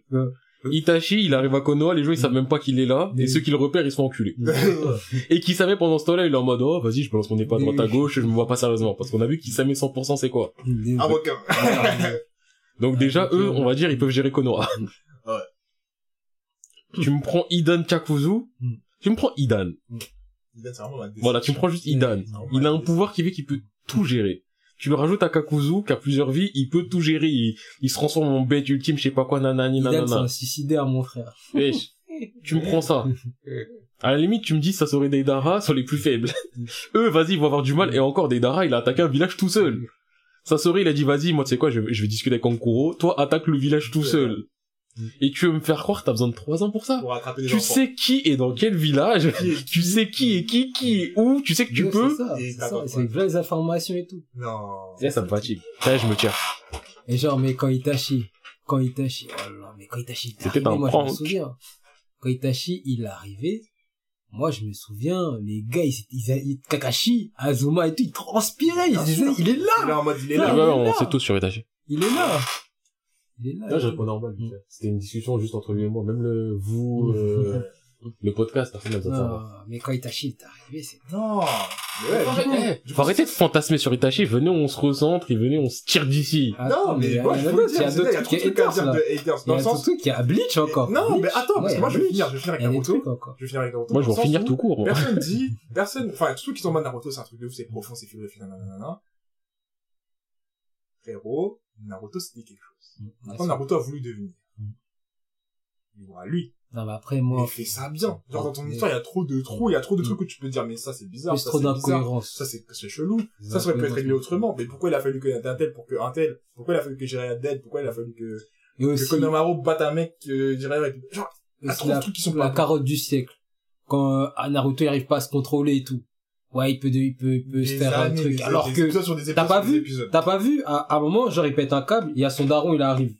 Itachi, il arrive à Konoha, les gens ils savent même pas qu'il est là, et ceux qui le repèrent, ils sont enculés. Et qui savait pendant ce temps-là, il est en mode, oh, vas-y, je balance mon épée à droite à gauche, je me vois pas sérieusement. Parce qu'on a vu qu'il savait 100% c'est quoi? Un requin. Donc déjà, eux, on va dire, ils peuvent gérer Konoha. Ouais. tu me prends Idan Kakuzu, Mm. tu me prends Idan. Idan, c'est vraiment la Voilà, tu me prends juste Idan. Il a un pouvoir qui fait qu'il peut tout gérer. Tu le rajoutes à Kakuzu, qui a plusieurs vies, il peut tout gérer. Il, il se transforme en bête ultime, je sais pas quoi, nanani, Idan, c'est nanana. un suicidaire, mon frère. Wesh, tu me prends ça. À la limite, tu me dis, ça serait Deidara sur les plus faibles. Eux, vas-y, ils vont avoir du mal. Et encore, Deidara, il a attaqué un village tout seul. Ça serait, il a dit, vas-y, moi, tu sais quoi, je, vais- je vais discuter avec Ankuro. Toi, attaque le village tout seul. Et tu veux me faire croire que t'as besoin de trois ans pour ça? Pour attraper des Tu enfants. sais qui est dans quel village, tu sais qui est qui, qui est où, tu sais que tu peux. C'est ça, Et c'est t'as ça. pas C'est quoi. vraies informations et tout. Non. Eh, ça me fatigue. Ça, je me tire. Et genre, mais quand Itachi, quand Itachi, oh là là, mais quand Itachi est C'était arrivé, un moi je me souviens. Quand Itachi, il est arrivé, moi je me souviens, les gars, ils, ils, ils- Kakashi, Azuma et tout, ils transpiraient, ils disaient, il est Il là, est en mode, il est Ouais, là. ouais, il on là. sait tous sur Itachi. il est là. Il est là. Là, je réponds normal. Mm. C'était une discussion juste entre lui et moi. Même le, vous, euh, le podcast, personne n'a besoin de savoir. Non, mais quand Itachi est arrivé, c'est... Non. Ouais, faut arrêter de fantasmer sur Itachi. Venez, on se recentre et venez, on se tire d'ici. Non, mais moi, il y je y dire, il y a d'autres trucs qui trucs à dire de haters. Dans a le sens, il y a Bleach encore. Non, mais attends, parce Ouais, que moi, je vais finir, je vais finir avec Naruto. Je vais finir avec Naruto. Moi, je vais en finir tout court. moi. Personne dit, personne, enfin, tout qui sont en mode Naruto, c'est un truc de ouf, c'est profond, c'est philosophique, nanana. Frérot, Naruto, c'était quelque chose. Maintenant, Naruto a voulu devenir. Mm. Mais voilà, lui, Non, mais après, il moi, fait ça bien. Genre, dans ton Mais- histoire, il y a trop de trous, il y a trop de Mm. trucs où tu peux dire, mais ça, c'est bizarre, ça, trop d'incohérence. Ça, c'est, c'est chelou. Ça, ça aurait pu être réglé autrement. Mais pourquoi il a fallu que un tel pour que un tel? Pourquoi il a fallu que Jiraiya dead? Pourquoi il a fallu que, Et que aussi, Konohamaru batte un mec, que Jiraiya genre, ah, aussi trop de la, trucs qui sont la pas carotte du siècle. Quand euh, Naruto il arrive pas à se contrôler et tout. Ouais, il peut, de- il peut, il peut se faire un truc. des- Alors des que, t'as pas vu t'as pas vu, à, à un moment, genre, il pète un câble, il y a son daron, il arrive.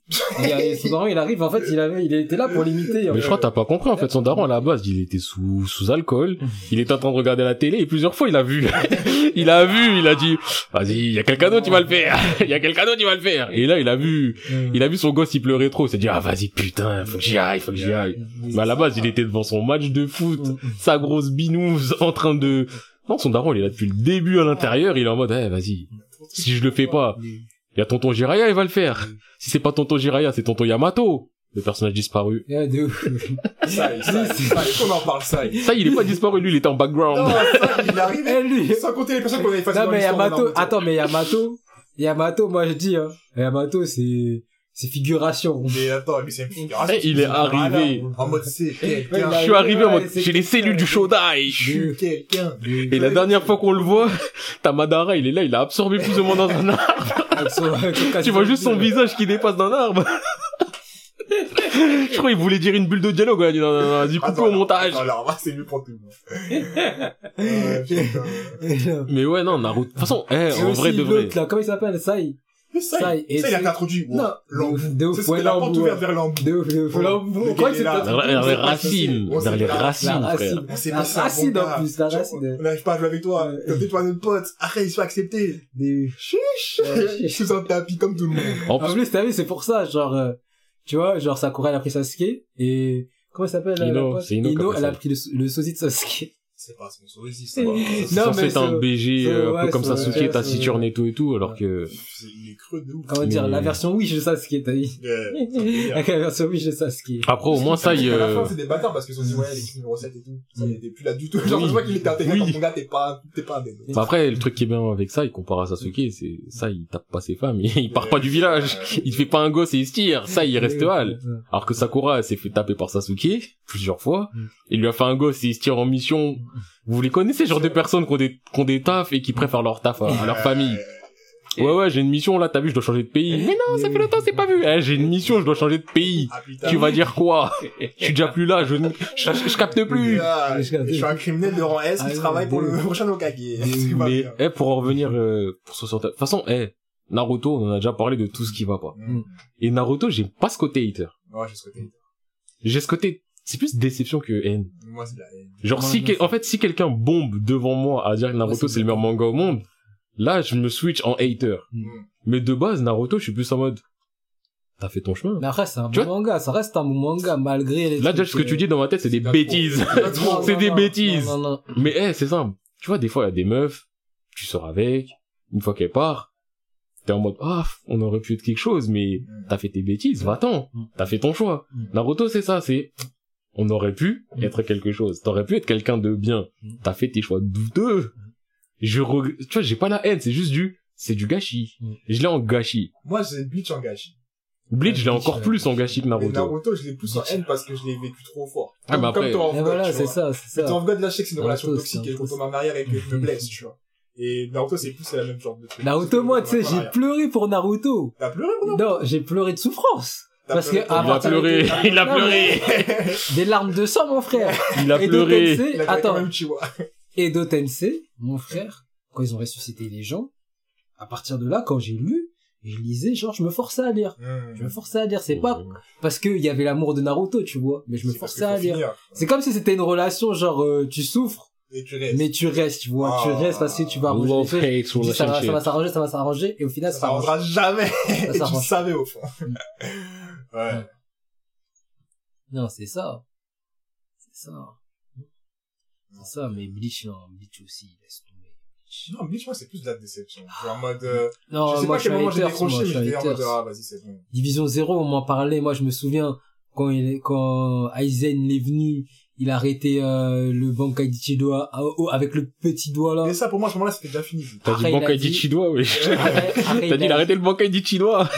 Il y a, son daron, il arrive, en fait, il avait, il était là pour l'imiter. Mais fait. je crois que t'as pas compris, en fait. Son daron, à la base, il était sous, sous alcool. Il était en train de regarder la télé et plusieurs fois, il a vu. il a vu, il a dit, vas-y, il y a quelqu'un d'autre qui va le faire. Il y a quelqu'un d'autre qui va le faire. Et là, il a vu, il a vu son gosse, il pleurait trop. Il s'est dit, ah, vas-y, putain, faut que j'y aille, faut que j'y aille. Mais à la base, il était devant son match de foot, sa grosse binouse, en train de... Non, son daron, il est là depuis le début à l'intérieur. Il est en mode, eh, vas-y, si je le fais pas, il y a tonton Jiraya, il va le faire. Si c'est pas tonton Jiraya, c'est tonton Yamato. Le personnage disparu. De ouf. Ça, ça, ça, qu'on en parle, ça. Ça, il est pas disparu, lui, il était en background. Non, ça, il est arrivé. Eh, lui. Sans compter les personnes qu'on avait effacées Non, dans mais Yamato, attends, mais Yamato, Yamato, moi, je dis, hein. Yamato, c'est, c'est figuration. Mais attends, lui, c'est une figuration. Eh, il est arrivé. En mode, c'est Ouais, quelqu'un. Je suis arrivé en mode, j'ai les cellules du Shodai. Je suis quelqu'un. Et la dernière fois qu'on le voit, t'as Madara, il est là, il a absorbé plus ou moins dans un arbre. Tu vois juste son visage qui dépasse d'un arbre. Je crois qu'il voulait dire une bulle de dialogue, il a dit, non, non, non, vas-y, coupé Attends, au montage. Alors, là, c'est mieux pour tout le monde. Mais ouais, non, Naruto. De toute façon, eh, en vrai de vrai. là, comment il s'appelle? Sai? Ça, Ça, il, et ça, il a c'est- introduit. Non, l'embout. de ouf, Ça, ouais, C'était la porte l'embout, ouverte vers l'embout. De ouf, de ouf. Oh, Là, le on croit que il est là. c'était Vers, les c'est racines, vers les racines, la frère. La passé un bon racine, en plus, la racine. On n'arrive pas à jouer avec toi. T'es toi notre pote. Arrête, il se fait accepter. Des- Chiche. Ouais. Sous un tapis comme tout le monde. En plus, t'as vu, c'est pour ça, genre, euh, tu vois, genre, Sakura, elle a pris Sasuke, et, comment elle s'appelle, Ino, la pote? c'est Ino elle a ça. pris le, le sosie de Sasuke. C'est pas son aussi ça non mais c'est un BG euh, un peu comme Sasuke t'as Saturne et tout et tout alors que il est creux de ouf. Comment dire la version Wish de Sasuke t'as dit. La version Wish de Sasuke après au moins ça il à la fin c'est des bâtards parce qu'ils ont dit ouais les numéro 7 et tout ça il était plus là du tout. Genre je vois qu'il était intégré dans ton gars t'es pas t'es pas bah après le truc qui est bien avec ça il compare à Sasuke c'est ça il tape pas ses femmes il part pas du village il fait pas un gosse et il se tire ça il reste mal alors que Sakura s'est fait taper par Sasuke plusieurs fois il lui a fait un gosse et il se tire en mission vous les connaissez, genre des personnes qui ont des, qui ont des tafs et qui préfèrent leur taf à, leur famille. Ouais, ouais, j'ai une mission là, t'as vu, je dois changer de pays. Mais non, ça fait longtemps, c'est pas vu. Eh, j'ai une mission, je dois changer de pays. Ah, tu vas dire quoi? Je suis déjà plus là, je, je, je, capte plus. Ah, je, suis un criminel de rang S qui ah, travaille pour le prochain Okage. Mais, eh, pour en revenir, euh, pour se sortir. De toute façon, eh, Naruto, on en a déjà parlé de tout ce qui va pas. Mm. Et Naruto, j'ai pas ce côté hater. Ouais, j'ai ce côté hater. J'ai ce côté c'est plus déception que haine. Moi, c'est la haine. Genre, si, en fait, si quelqu'un bombe devant moi à dire que Naruto c'est le meilleur manga au monde, là, je me switch en hater. Mm. Mais de base, Naruto, je suis plus en mode, t'as fait ton chemin. Mais après, c'est un bon manga, ça reste un bon manga, malgré les Là, déjà, ce que tu dis dans ma tête, c'est des bêtises. c'est des bêtises. Mais, eh, c'est simple. Tu vois, des fois, il y a des meufs, tu sors avec, une fois qu'elle part, t'es en mode, ah, on aurait pu être quelque chose, mais mm. t'as fait tes bêtises, va-t'en. Mm. T'as fait ton choix. Naruto, c'est ça, c'est, on aurait pu mm. être quelque chose. T'aurais pu être quelqu'un de bien. Mm. T'as fait tes choix douteux. Je tu vois, j'ai pas la haine, c'est juste du, c'est du gâchis. Mm. Je l'ai en gâchis. Moi, j'ai Bleach en gâchis. Bleach, je l'ai encore plus en gâchis que Naruto. Naruto, je l'ai plus en haine parce que je l'ai vécu trop fort. Ah, mais après... Comme voilà, c'est ça, c'est ça. Mais ton God, là, je sais que c'est une relation toxique et je retourne en arrière et que je me blesse, tu vois. Et Naruto, c'est plus, c'est la même genre de truc. Naruto, moi, tu sais, j'ai pleuré pour Naruto. T'as pleuré pour Naruto? Non, j'ai pleuré de souffrance. Parce que, il a pleuré, il a pleuré. Des larmes de sang, mon frère. Il a pleuré. attends. Edo Tensei, mon frère, quand ils ont ressuscité les gens, à partir de là, quand j'ai lu, je lisais, genre, je me forçais à lire. Hmm. Je me forçais à lire. C'est pas parce qu'il y avait l'amour de Naruto, tu vois, mais je me forçais à lire. C'est comme si c'était une relation, genre, euh, tu souffres, tu restes. Mais tu restes, tu vois, tu ah. restes parce que tu vas arranger. ça, va, ça va s'arranger, ça va s'arranger, et au final, ça s'arrangera jamais. Ça tu savais au fond. Ouais. Non, c'est ça. C'est ça. C'est ça, mais Bleach, non, Bleach aussi, laisse tomber. Non, Bleach, moi, c'est plus de la déception. en mode, euh, non, je sais moi, pas quel moment j'ai décroché, mais j'étais en mode, ah, vas-y, c'est bon. Division 0, on m'en parlait, moi, je me souviens, quand il, quand Aizen est venu, il a arrêté euh, le Bankai Dichidoa avec le petit doigt là. Mais ça pour moi à ce moment-là c'était déjà fini. T'as dit Bankai Dichidoa oui. T'as dit il a arrêté le Bankai Dichidoa.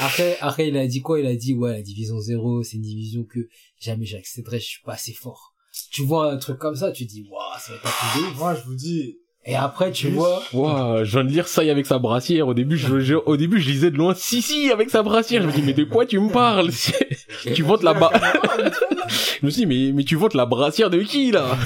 Après après il a dit quoi? Il a dit ouais la division 0 c'est une division que jamais j'accéderai, je suis pas assez fort. Tu vois un truc comme ça, tu dis waouh ça va être un Moi je vous dis et après, tu vois. Waouh, je viens de lire ça avec sa brassière. Au début, je, au début, je lisais de loin, si, si, avec sa brassière. Je me dis, mais de quoi tu me parles? tu votes la bas je me suis dit, mais, mais tu votes la brassière de qui, là?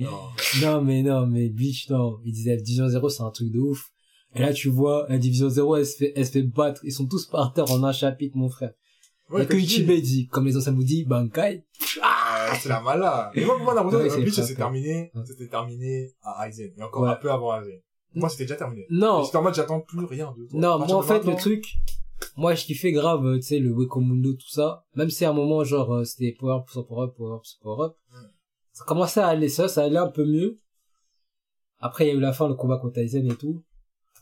non. mais non, mais Bleach, non. Il disait, Division 0, c'est un truc de ouf. Et là, tu vois, la Division 0, elle se fait, elle se fait battre. Ils sont tous par terre en un chapitre, mon frère. Ouais, que Ichibei dit, comme les anciens vous disent, Bankai. Ah, c'est la mala. Et moi, pour moi, Naruto, ouais, c'est terminé, c'était terminé à Aizen. Et encore un peu avant Aizen. Moi, c'était déjà terminé. Non. J'étais en mode, j'attends plus rien de toi. Non, moi, en fait, le truc, moi, je kiffais grave, tu sais, le Wekomundo, tout ça. Même si à un moment, genre, euh, c'était power up, power up, power up, power up. Ça commençait à aller ça, ça allait un peu mieux. Après, il y a eu la fin, le combat contre Aizen et tout.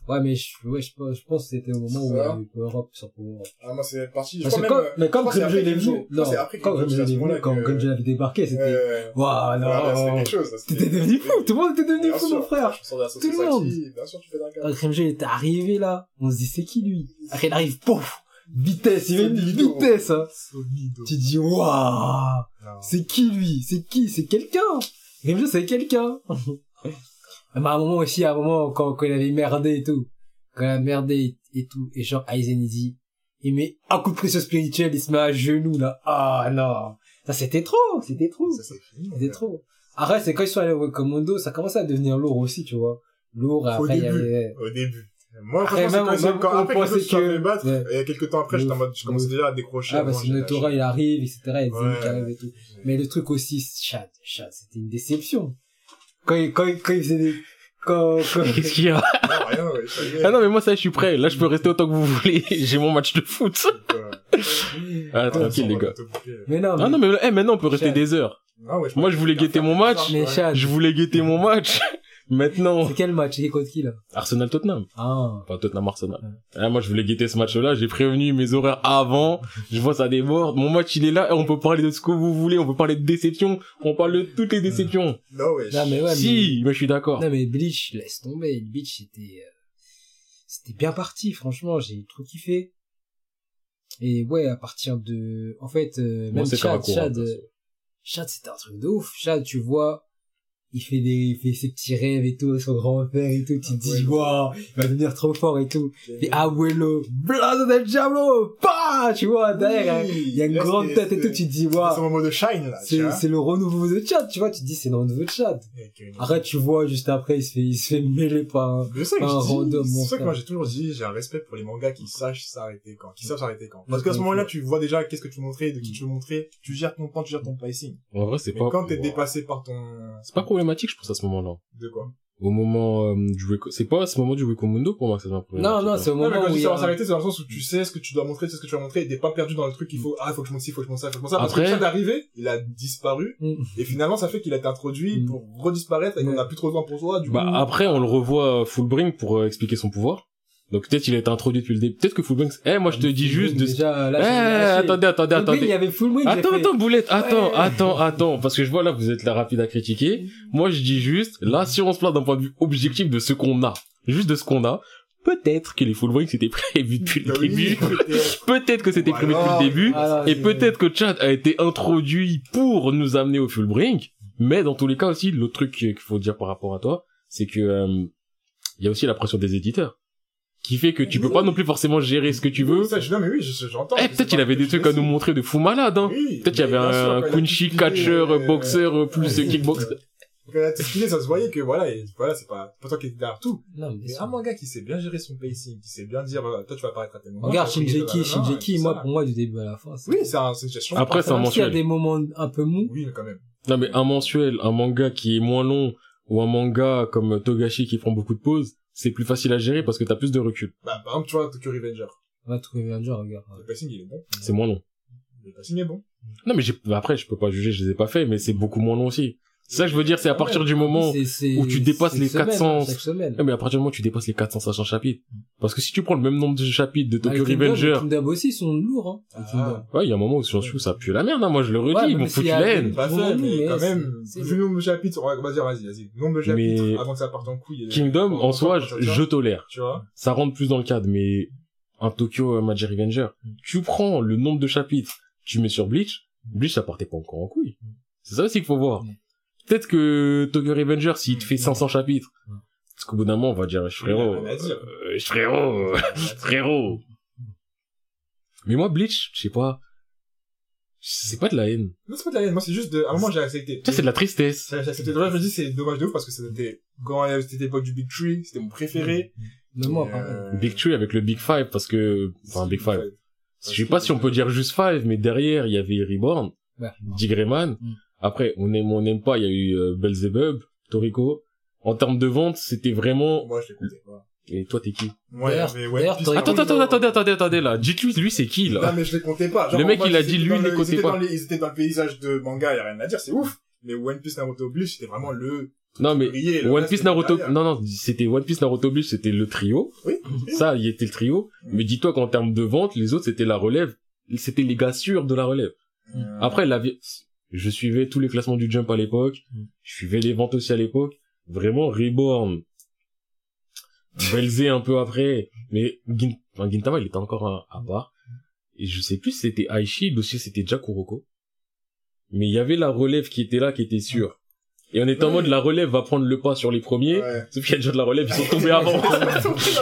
Ouais, mais je, ouais, je, je pense que c'était au moment où il y a eu Up sur Power Up. Ah, moi, c'est parti. Parce que comme, mais comme Grimjo il est venu, non, quand Grimjo il est venu, quand Grimjo avait débarqué, c'était, waouh, non. T'étais devenu fou, tout le monde était devenu fou, mon frère. Tout le monde. Bien sûr, tu fais d'un était arrivé là. On se dit, c'est qui lui? Après, il arrive, pouf! Vitesse, il met une vitesse, hein. Tu dis, waouh! C'est qui lui? C'est qui? C'est quelqu'un! Grimjo, c'est quelqu'un! Mais à un moment aussi, à un moment, quand, quand il avait merdé et tout, quand il a merdé et tout, et genre Aizen il dit, il met un coup de pression spirituel, il se met à genoux là. Ah non, ça c'était trop, c'était trop, c'était trop. Après c'est quand ils sont allés au Commando, ça commençait à devenir lourd aussi, tu vois. Lourd. Après il y avait. Au début. Moi, après, même, quand, quand, après que je que... battre, et quelques temps après, j'étais en mode, je commençais déjà à décrocher. Ah, parce que le Torah, il arrive, etc., il y a et tout. Mais le truc aussi, Chad, Chad, c'était une déception quand il, quand il, quand il faisait des, quand, quand... Qu'est-ce qu'il y a? Non, rien, ouais, ah non, mais moi, ça, je suis prêt. Là, je peux rester autant que vous voulez. J'ai mon match de foot. ah, tranquille, les gars. Mais non, mais... Ah non, mais, eh, maintenant, on peut rester des heures. Ah ouais, Moi, je voulais guetter mon match. Mais Chad, Je voulais guetter mon match. Maintenant, c'est quel match? C'est contre qui, là? Arsenal-Tottenham. Ah. Enfin, Tottenham-Arsenal. Ah, moi, je voulais guetter ce match-là. J'ai prévenu mes horaires avant. Je vois ça déborde. Mon match, il est là. Et on peut parler de ce que vous voulez. On peut parler de déception. On parle de toutes les déceptions. Non, ouais. Non, mais ouais, si, mais je suis d'accord. Non mais Bleach, laisse tomber. Bleach c'était euh, c'était bien parti. Franchement, j'ai trop kiffé. Et ouais, à partir de, en fait, euh, même Chad, Chad, perso. euh, Chad c'était un truc de ouf. Chad, tu vois, il fait des, il fait ses petits rêves et tout, son grand-père et tout. Tu te dis, waouh, il va devenir trop fort et tout. Et Abuelo, Blazo del Diablo, bah, tu vois, derrière, Oui, il y a une grande tête et tout. Tu te dis, C'est son waouh, moment de shine, là, c'est, c'est le renouveau de Chad, tu vois. Tu te dis, c'est le renouveau de Chad. Avec une- Arrête, tu vois, juste après, il se fait, il se fait mêler par un- random, c'est ça que moi j'ai toujours dit, j'ai un respect pour les mangas qui sachent s'arrêter quand, qui savent s'arrêter quand. Parce qu'à ce moment-là, tu vois déjà qu'est-ce que tu veux montrer, de qui tu veux montrer, tu gères ton temps, tu gères ton pacing. En vrai, c'est pas... quand t'es dépassé par ton, C'est pas problématique, je pense, à ce moment-là. de quoi? Au moment euh, du Weko- c'est pas à ce moment du Weko Mundo pour moi que ça devient problématique. Non, non, hein. c'est au Non, mais moment quand où tu il dis y a... savoir s'arrêter, c'est dans le sens où tu sais ce que tu dois montrer, tu sais ce que tu vas montrer, et t'es pas perdu dans le truc, il faut, ah, faut que je montre ci, faut que je montre ça, faut que je montre ça. Parce Après- que arrivé, il a disparu, Mm. et finalement, ça fait qu'il a été introduit Mm. pour redisparaître et qu'on Ouais. a plus trop de temps pour soi, du coup. Bah après on le revoit euh, Fullbring pour euh, expliquer son pouvoir. Donc peut-être il a été introduit depuis le début. Peut-être que Fullbring. Eh moi je te dis juste de. Déjà, Eh là, lâché. attendez attendez Full Bring, Il y attendez. avait Full Bring, j'ai Attends fait- attends Boulette attends Ouais. attends attends parce que je vois là vous êtes là rapide à critiquer. Moi je dis juste là si on se place d'un point de vue objectif de ce qu'on a, juste de ce qu'on a. Peut-être que les Fullbring c'était prévu depuis le oui, début. peut-être. Que c'était prévu depuis le début. Alors, Et peut-être que Chad a été introduit pour nous amener au Fullbrink, mais dans tous les cas aussi, l'autre truc qu'il faut dire par rapport à toi, c'est que euh, il y a aussi la pression des éditeurs, qui fait que tu peux pas non plus forcément gérer ce que tu veux. Oui, ça, je- non, mais oui, je- j'entends. Eh, peut-être qu'il avait des trucs à nous montrer de fou malade, hein. Oui, Peut-être qu'il y avait un il Kunchi catcher, expliqué, boxeur, euh, plus ouais. kickbox. Quand il a tout expliqué, ça se voyait que voilà, et voilà, c'est pas, pas toi qui étais derrière tout. Non, mais Mais c'est- un manga qui sait bien gérer son pacing, qui sait bien dire, euh, toi tu vas apparaître à tel moment. Regarde Shinjeki, Shinjeki, moi, pour moi, du début à la fin. Oui, c'est un, c'est une gestion. Après, c'est un Même s'il y a mensuel. des moments un peu mous. Oui, mais quand même. Non, mais un mensuel, un manga qui est moins long, ou un manga comme Togashi qui prend beaucoup de pauses, c'est plus facile à gérer parce que t'as plus de recul. Bah, par exemple, tu vois, Tokyo Revenger. Trouver un jour, regarde. Le pacing, il est bon. C'est moins long. Le pacing est bon. Non, mais j'ai, après, je peux pas juger, je les ai pas fait, mais c'est beaucoup moins long aussi. C'est ça que je veux dire, c'est à partir du moment, où tu dépasses les semaine, 400. hein, Chaque semaine. Ouais, mais à partir du moment où tu dépasses les 400 500 chapitres. Parce que si tu prends le même nombre de chapitres de Tokyo Kingdom, Revenger, Les Kingdom aussi sont lourds, hein. Ah. Kingdom. ouais, il y a un moment où sur Shu, ça pue la merde, hein, moi je le redis, Ouais, ils mais m'ont foutu y a la des- haine. Pas fait, mais quand même, vu le nombre de chapitres, on va dire, vas-y, vas-y. Le nombre de chapitres avant que ça parte en couille. Kingdom, on- on- en soi, je, tolère. Tu vois. Ça rentre plus dans le cadre, mais un Tokyo euh, Magic Revenger, tu prends le nombre de chapitres, tu mets sur Bleach, Bleach ça partait pas encore en couille. C'est ça aussi qu'il faut voir. Peut-être que Tokyo Revenger, s'il te fait 500 chapitres, parce qu'au bout d'un moment, on va dire, frérot, euh, frérot, frérot. Mais moi, Bleach, je sais pas, c'est pas de la haine. Non, c'est pas de la haine. Moi, c'est juste de, à un moment, j'ai accepté. Tu sais, c'est de la tristesse. J'ai accepté. Là, je me dis, c'est dommage de ouf parce que c'était, quand euh, c'était l'époque du Big Tree, c'était mon préféré. Mais moi, Et, pareil. euh, Big Tree avec le Big Five, parce que, enfin, Big Five. Je sais pas si on peut dire juste Five, mais derrière, il y avait Reborn, Ouais. Dick Grayman. Mm. Après, on aime ou on n'aime pas, il y a eu euh, Belzebub, Toriko. En termes de vente, c'était vraiment... Moi, je l'écoutais pas. Et toi, t'es qui? Ouais, mais ouais. Attends, attends, Naruto. attendez, attendez, attendez, là. Dites-lui, lui, c'est qui, Non, là mais je les comptais pas. Le mec, moi, il a dit, lui, il les le- comptait pas. dans les- Ils étaient dans le paysage de manga, y a rien à dire, c'est ouf. Mais One Piece, Naruto, Bleach, c'était vraiment le, Non, mais One reste, Piece, Naruto... Non, non, c'était One Piece, Naruto, Bleach, c'était le trio. Oui. Ça, il était le trio. Mais dis-toi qu'en termes de vente, les autres, c'était la relève. C'était les gars sûrs de la relève. Euh, Après, la vie... je suivais tous les classements du Jump à l'époque. Mm. Je suivais les ventes aussi à l'époque. Vraiment, Reborn. Belzé un peu après. Mais Gin... enfin, Gintama, il était encore à, à part. Et je sais plus si c'était Aishi, aussi c'était déjà Kuroko. Mais il y avait la relève qui était là, qui était sûre. Et on était en Ouais. mode, la relève va prendre le pas sur les premiers. Ouais. Sauf qu'il y a déjà de la relève, ils sont tombés avant.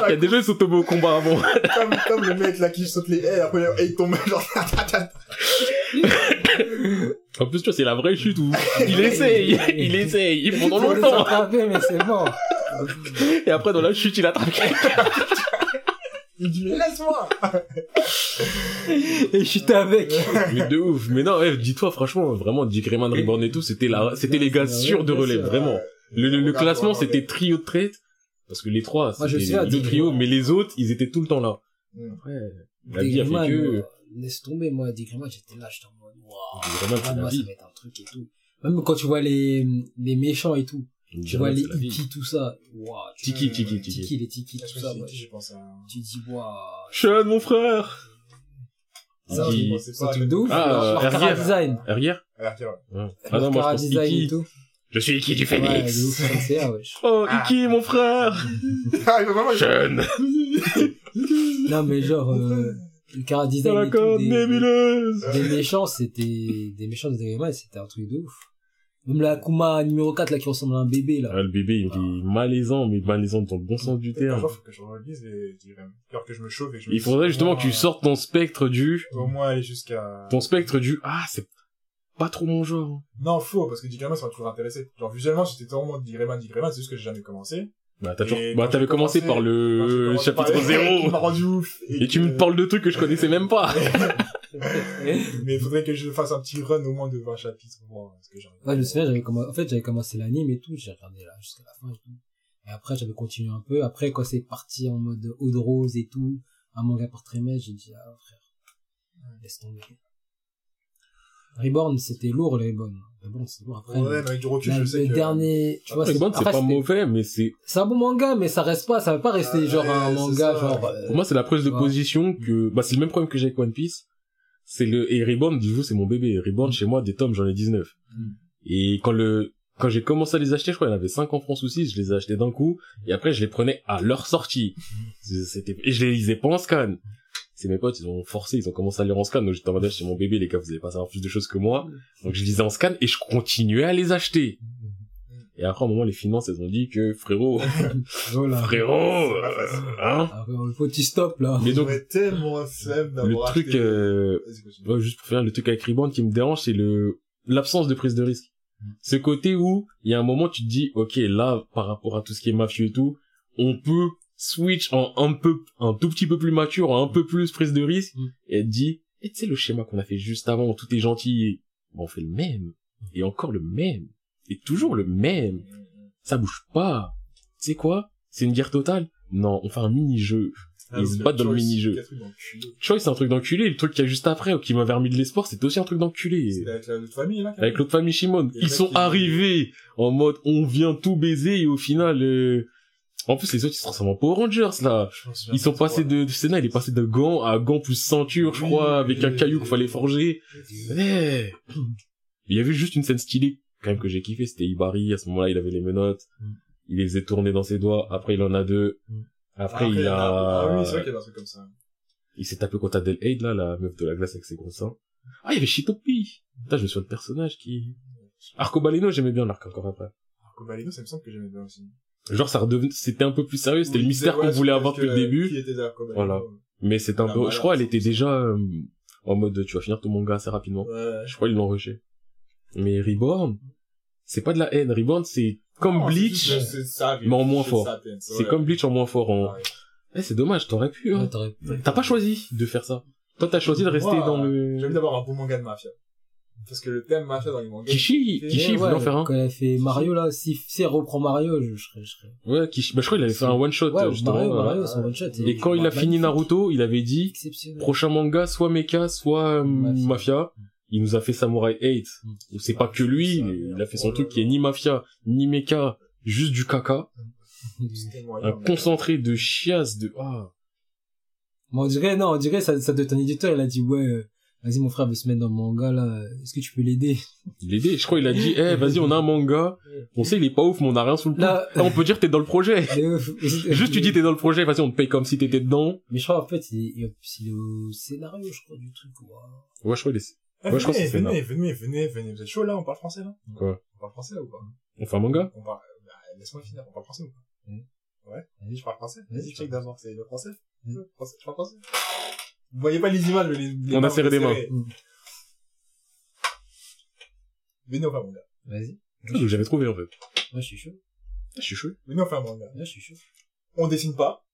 Il y a gens, ils sont tombés au combat avant. comme, comme le mec là qui saute les haies, après et il tombe genre. En plus, tu vois, c'est la vraie chute où il essaye, il essaye, il pendant longtemps. attraper, mais c'est bon. Et après, dans la chute, il attrape quelqu'un. il dit mais laisse-moi. Et je suis avec. Mais de ouf. Mais non, dis-toi, franchement, vraiment, Dick Rayman, Reborn et tout, c'était la, c'était les gars sûrs de relève, vraiment. Le, le, le classement, c'était trio de traite. Parce que les trois, c'était le trio, mais les autres, ils étaient tout le temps là. Mm. Après, la vie a fait que... laisse tomber, moi, Digimon, j'étais là, j'étais en mode, waouh. Ah, moi, ça va être un truc et tout. Même quand tu vois les, les méchants et tout. Tu dirait vois que les hippies, tout ça. Waouh, tu- Tiki, tiki, tiki. Tiki, les tiki, tout je ça. dit, j'ai pensé à... Tu dis, waouh. Sean, mon frère Ça, Qui- c'est C'est un pas- truc de ouf. Ah, euh, cara design. Arrière Ah, ouais. Ah non, moi je pense design et tout. Je suis Iki du Phoenix. Oh, Iki, mon frère Ah, il va vraiment... Sean Non, mais genre, euh, le cara Dans design la et tout, corde des, nébuleuse des méchants, c'était, des méchants de Dragon c'était un truc de ouf. Même la Kuma numéro 4, là, qui ressemble à un bébé, là. Ah, le bébé, il est malaisant, mais malaisant dans le bon sens du terme. faut que je et alors que je me chauffe et que je me Il faudrait justement au que tu sortes ton spectre du... Au moins aller jusqu'à... Ton spectre du... Ah, c'est pas trop mon genre. Non, faux, parce que Rayman, ça m'a toujours intéressé. Genre, visuellement, j'étais Rayman, Dick Rayman, c'est juste que j'ai jamais commencé. Bah, t'as toujours... Bah, t'avais commencé par le commencé chapitre par- qui m'a 0. rendu ouf. Et tu que- me parles de trucs que je connaissais même pas. Mais il faudrait que je fasse un petit run au moins de 20 chapitres pour voir ce que j'ai. Ouais, je me souviens, j'avais commencé, en fait, j'avais commencé l'anime et tout, j'ai regardé là jusqu'à la fin et tout. Et après, j'avais continué un peu. Après, quand c'est parti en mode eau de rose et tout, un manga par trimestre, j'ai dit, ah, frère, laisse tomber. Reborn, c'était lourd, le Reborn. Reborn, c'est lourd. Après, Ouais, mais avec du recul, là, je sais le que... dernier, tu vois, c'est pas mauvais, mais c'est... C'est un bon manga, mais ça reste pas, ça va pas rester Ah, genre un manga, ça. genre, euh, Pour moi, c'est la prise de Ouais. position que... Bah, c'est le même problème que j'ai avec One Piece. C'est le... Et Reborn, du coup, c'est mon bébé. Reborn, chez moi, des tomes, j'en ai 19. Mm. Et quand le... Quand j'ai commencé à les acheter, je crois qu'il y en avait 5 en France aussi, je les ai achetés d'un coup, et après je les prenais à leur sortie. C'était, et je les lisais pas en scan. C'est mes potes, ils ont forcé, ils ont commencé à lire en scan, donc j'étais en mode, c'est mon bébé, les gars, vous allez pas savoir plus de choses que moi. Donc je lisais en scan, et je continuais à les acheter. Et après, à un moment, les finances, elles ont dit que, frérot, voilà. frérot, euh, facile. hein. Faut que tu stoppes, là. Mais donc, tellement le truc, euh. Ouais, juste pour faire le truc avec Reborn qui me dérange, c'est le l'absence de prise de risque. Ce côté où il y a un moment tu te dis ok là par rapport à tout ce qui est mafieux et tout, on peut switch en un peu un tout petit peu plus mature, en un peu plus prise de risque Mm. et te dit et tu sais le schéma qu'on a fait juste avant où tout est gentil, et... bon, on fait le même et encore le même et toujours le même. Ça bouge pas. Tu sais quoi? C'est une guerre totale Non, on fait un mini-jeu. Ils se Ah, battent dans le mini-jeu. Choice, c'est un truc d'enculé. Le truc qu'il y a juste après, qui m'avait remis de l'espoir, c'était aussi un truc d'enculé. C'est avec la l'autre famille, là. Avec l'autre famille Shimon. Ils sont arrivés en mode on vient tout baiser et au final, euh, en plus les autres ils se transforment en Power Rangers là. Ils sont pas passés de, de Senna, il est passé de gants à gants plus ceinture, je crois, avec un caillou qu'il fallait forger. Ouais. Il y avait juste une scène stylée, quand même, que j'ai kiffé, c'était Ibari, à ce moment-là, il avait les menottes, Mm. il les faisait tourner dans ses doigts, après il en a deux, Mm. après, il a, Ah oui, c'est vrai qu'il y a un truc comme ça. il s'est tapé contre Adele Haid, là, la meuf de la glace avec ses gros seins. Ah, il y avait Shitopi. Putain, je me souviens de personnage qui... Arcobaleno, j'aimais bien l'arc encore après. Alors que Baleno, ça me semble que j'aimais bien aussi. Genre, ça redevenait, c'était un peu plus sérieux, c'était Oui, le mystère qu'on voulait avoir que, depuis le euh, début. Qui était derrière Kobaleno. Voilà. Mais c'est un peu, voilà, je crois, elle était déjà, euh, en mode, tu vas finir ton manga assez rapidement. Ouais. Je crois qu'ils l'ont rushé. Mais Reborn, c'est pas de la haine. Reborn, c'est comme Bleach. ça, mais en moins c'est fort. C'est comme Bleach en moins fort. En... Ouais. Eh, c'est dommage, t'aurais pu, hein. Ouais, t'aurais- T'as pas choisi de faire ça. Toi, t'as choisi de rester dans J'ai le... envie d'avoir un bon manga de mafia. Parce que le thème mafia dans les mangas. Kishi, Kishi, il voulait en faire un. Quand elle a fait Mario, là, si, si elle reprend Mario, je, je serais, je serais. Ouais, Kishi. Bah, je crois qu'il avait fait un one shot, Ouais, justement. Mario, voilà. Mario, son one shot. Et quand il a fini Naruto, il avait dit, prochain manga, soit Mecha, soit euh, Mafia. Mafia. Il nous a fait Samurai 8. Mm. C'est pas que lui, il a fait son truc qui est ni Mafia, ni Mecha, juste du caca. Moyen, Un concentré de chiasse, de... Ah. Mais on dirait, non, on dirait, ça, ça doit être un éditeur, il a dit, ouais, euh, vas-y, mon frère veut se mettre dans le manga, là, est-ce que tu peux l'aider? Il aidé. Je crois il a dit, eh, vas-y, on a un manga. On sait, il est pas ouf, mais on a rien sous le. Là- on peut dire t'es dans le projet. Juste, tu dis t'es dans le projet, vas-y, on te paye comme si t'étais dedans. Mais je crois, en fait, il est, il est- au scénario, je crois, du truc, ouais. Ouais, je crois, il est... Eh, Ouais, je crois que venez, c'est venez, venez, venez, venez. Vous êtes chaud là? On parle français là? Quoi? On parle français là ou pas? On fait un manga? On parle. Bah, laisse-moi finir. On parle français ou pas? Oui. Ouais. Vas-y. Je parle français. Vas-y, check d'abord. C'est le français. Je parle français. Vous voyez pas les images, mais les. les On a serré des mains. Venez, on fait un manga. Vas-y. Ah, J'avais trouvé, en fait. Moi, je suis chaud. Ah, Je suis chaud. Venez, on fait un manga. Là, je suis chaud. On dessine pas.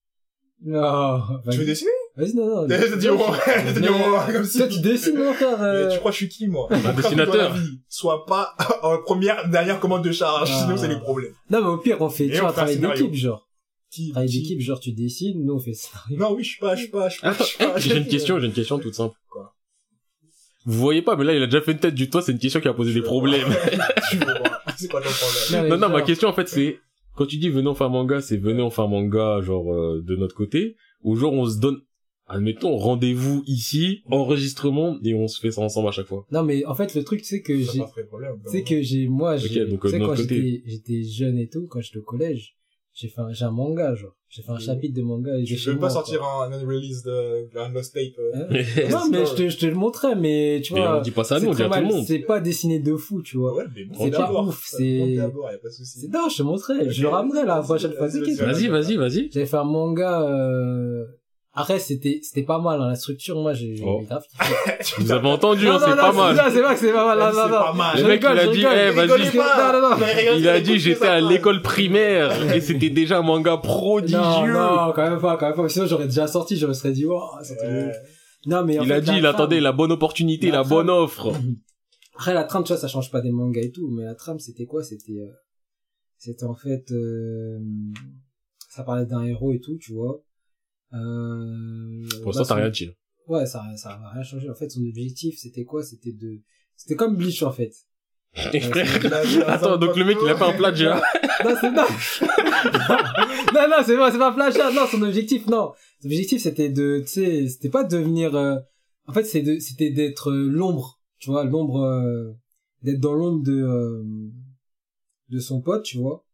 Non, Tu veux dessiner Vas-y, non, non. T'as dit au moins. T'as dit au moins. Comme si. Toi, tu dessines, mon frère. Mais euh, tu crois que je suis qui, moi Un dessinateur. dans la vie, Sois pas en première, dernière commande de charge, Ah. sinon c'est les problèmes. Non, mais au pire, on fait, tu vois, un travail d'équipe, genre. Qui, Travail qui- d'équipe, genre, tu dessines, nous, on fait ça. Non, oui, je suis pas, je suis pas, je suis pas, je pas. j'ai une question, j'ai une question toute simple. Quoi Vous voyez pas, mais là, il a déjà fait une tête du toit, c'est une question qui a posé des problèmes. c'est quoi ton problème? Non, non, ma question, en fait, c'est, quand tu dis venez en faire manga, c'est venez en faire manga, genre, euh, de notre côté, ou genre, on se donne, admettons, rendez-vous ici, enregistrement, et on se fait ça ensemble à chaque fois. Non, mais en fait, le truc, c'est que j'ai, c'est que j'ai, moi, j'ai, quand j'étais jeune et tout, quand j'étais au collège, j'ai fait un, j'ai un manga, genre. J'ai fait un chapitre de manga. et Tu veux pas moi, sortir un unreleased, euh, un lost tape, euh. Hein non, mais je te, je te le montrais, mais tu Mais vois. on dit pas ça à nous, on dit à tout le monde. C'est pas dessiné de fou, tu vois. Ouais, mais bon, C'est pas ouf, c'est-. C'est non, je te montrais. Je le ramenerai la prochaine fois. vas-y, t'inquiète. vas-y. Vas-y, vas-y, vas-y. J'avais fait un manga, euh... Après, c'était, c'était pas mal, hein, la structure, moi, j'ai, Oh. j'ai grave. Vous avez entendu, Non, hein, c'est pas mal. C'est pas que c'est pas mal, non, C'est non, pas mal. Le mec, il a dit, eh, vas-y. Il a dit, j'étais à l'école primaire, et c'était déjà un manga prodigieux. Non, non, quand même pas, quand même pas. Sinon, j'aurais déjà sorti, je me serais dit, wow, c'était. Non, mais Il fait, a dit, la il attendait la bonne opportunité, La la bonne offre. Après, la trame, tu vois, ça change pas des mangas et tout, mais la trame, c'était quoi? C'était, euh, c'était en fait, euh, ça parlait d'un héros et tout, tu vois. Euh, Pour bah, ça, t'as rien dit. Ouais, ça, ça a rien changé. En fait, son objectif, c'était quoi? C'était de, c'était comme Bleach, en fait. Attends, donc le mec, il a fait un plagiat. Non, c'est non. non, non, c'est pas, c'est pas plagiat. Non, son objectif, non. Son objectif, c'était de, tu sais, c'était pas de devenir, euh, en fait, c'est de, c'était d'être euh, l'ombre, tu vois, l'ombre, euh, d'être dans l'ombre de, euh, de son pote, tu vois.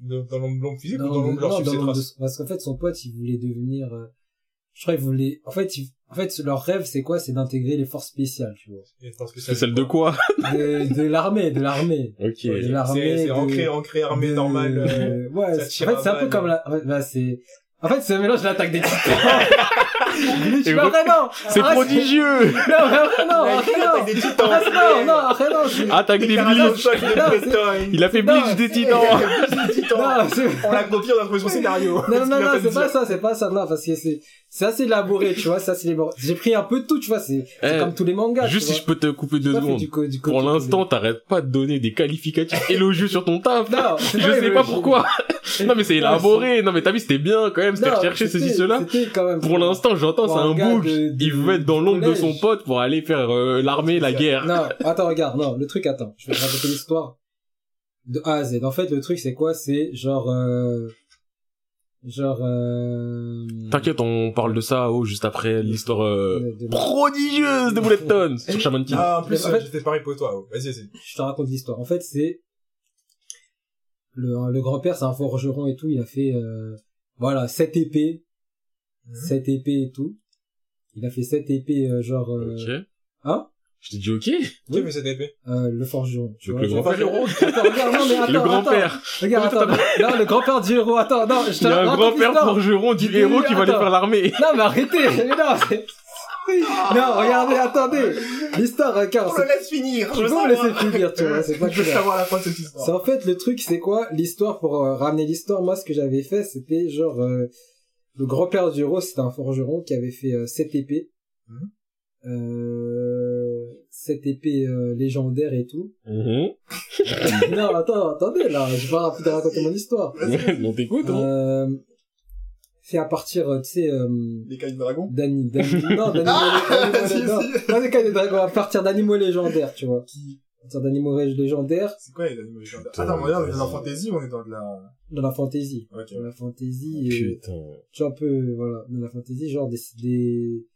Dans dans l'ombre physique ou Dans l'ombre de leur non, dans de parce qu'en fait, son pote, il voulait devenir, euh, je crois, il voulait, en fait, il- en fait, leur rêve, c'est quoi? C'est d'intégrer les forces spéciales, tu vois. Parce que C'est celle de quoi De, de l'armée, de l'armée. Ok. De l'armée. C'est de- ancré, ancré armée de- normale. euh, ouais, en fait, c'est un peu comme la, ouais, bah, c'est, en fait, c'est un mélange de l'attaque des titans. Après, non. C'est Arrête, prodigieux Non, non. l'attaque des titans. Arrête, non, non, c'est- Attaque des Bleach. Il a fait Bleach des titans On l'a copié, on a trouvé son scénario. non, non, non, non, c'est pas ça, c'est pas ça, non, parce que c'est, c'est assez élaboré, tu vois, c'est assez élaboré. J'ai pris un peu de tout, tu vois, c'est, c'est Eh, comme tous les mangas. Juste tu si je peux te couper deux secondes. du co- du Pour l'instant, t'arrêtes pas de donner des qualificatifs élogieux sur ton taf. Non, c'est Je sais pas pourquoi. Non, mais c'est élaboré. Non, mais t'as vu, c'était bien quand même. C'était recherché, ceci, cela. c'était quand même- Pour l'instant, j'entends, c'est un de- de- Il veut être dans l'ombre de son pote pour aller faire euh, l'armée, la guerre. Non, attends, regarde, non, le truc, attends, je vais te raconter l'histoire de A à Z. En fait, le truc, c'est quoi? C'est genre, euh, genre, euh, T'inquiète, on parle de ça, oh, juste après l'histoire euh, de- prodigieuse de Bulleton sur Shaman King. Ah, en plus, En fait- j'ai fait pareil pour toi. oh. Vas-y, vas-y. je te raconte l'histoire. En fait, c'est le, le grand-père, c'est un forgeron et tout. Il a fait, euh, voilà, sept épées, Mhm. sept épées et tout. Il a fait sept épées, euh, genre, euh, Ok. hein? Je t'ai dit ok. Qui a fait cette épée? Euh, le forgeron. Tu le grand-père. Attends, regarde, non, mais attends, Le grand-père. Regarde, attends, non, le grand-père du héros, attends, non, je te Il y a un grand-père forgeron du héros qui va aller faire l'armée. Non, mais arrêtez, mais non, c'est... Non, regardez, attendez. L'histoire, regarde, On le laisse finir. c'est... Je peux me laisser finir, tu vois, c'est pas Je veux clair. savoir la fin de cette C'est histoire. en fait, le truc, c'est quoi? L'histoire, pour euh, ramener l'histoire, moi, ce que j'avais fait, c'était genre... euh, le grand-père du héros, c'était un forgeron qui avait fait euh, sept épées. Mhm. Euh, sept épées euh, légendaires et tout. Mhm. non, attends, attendez, là, je vais te raconter mon histoire. On t'écoute, hein. Euh, c'est à partir, euh, tu sais, euh, Les cailles de dragon. d'ani- non, d'animaux, Ah d'animaux- Si, non, si. pas des cas de dragons, à partir d'animaux légendaires, tu vois. À partir d'animaux légendaires C'est quoi les animaux légendaires? Putain, Attends, on est dans la fantasy ou on est dans de la... dans la fantasy. Ok. Dans la fantasy, et, Putain. tu vois, un peu, voilà, dans la fantasy, genre des, des,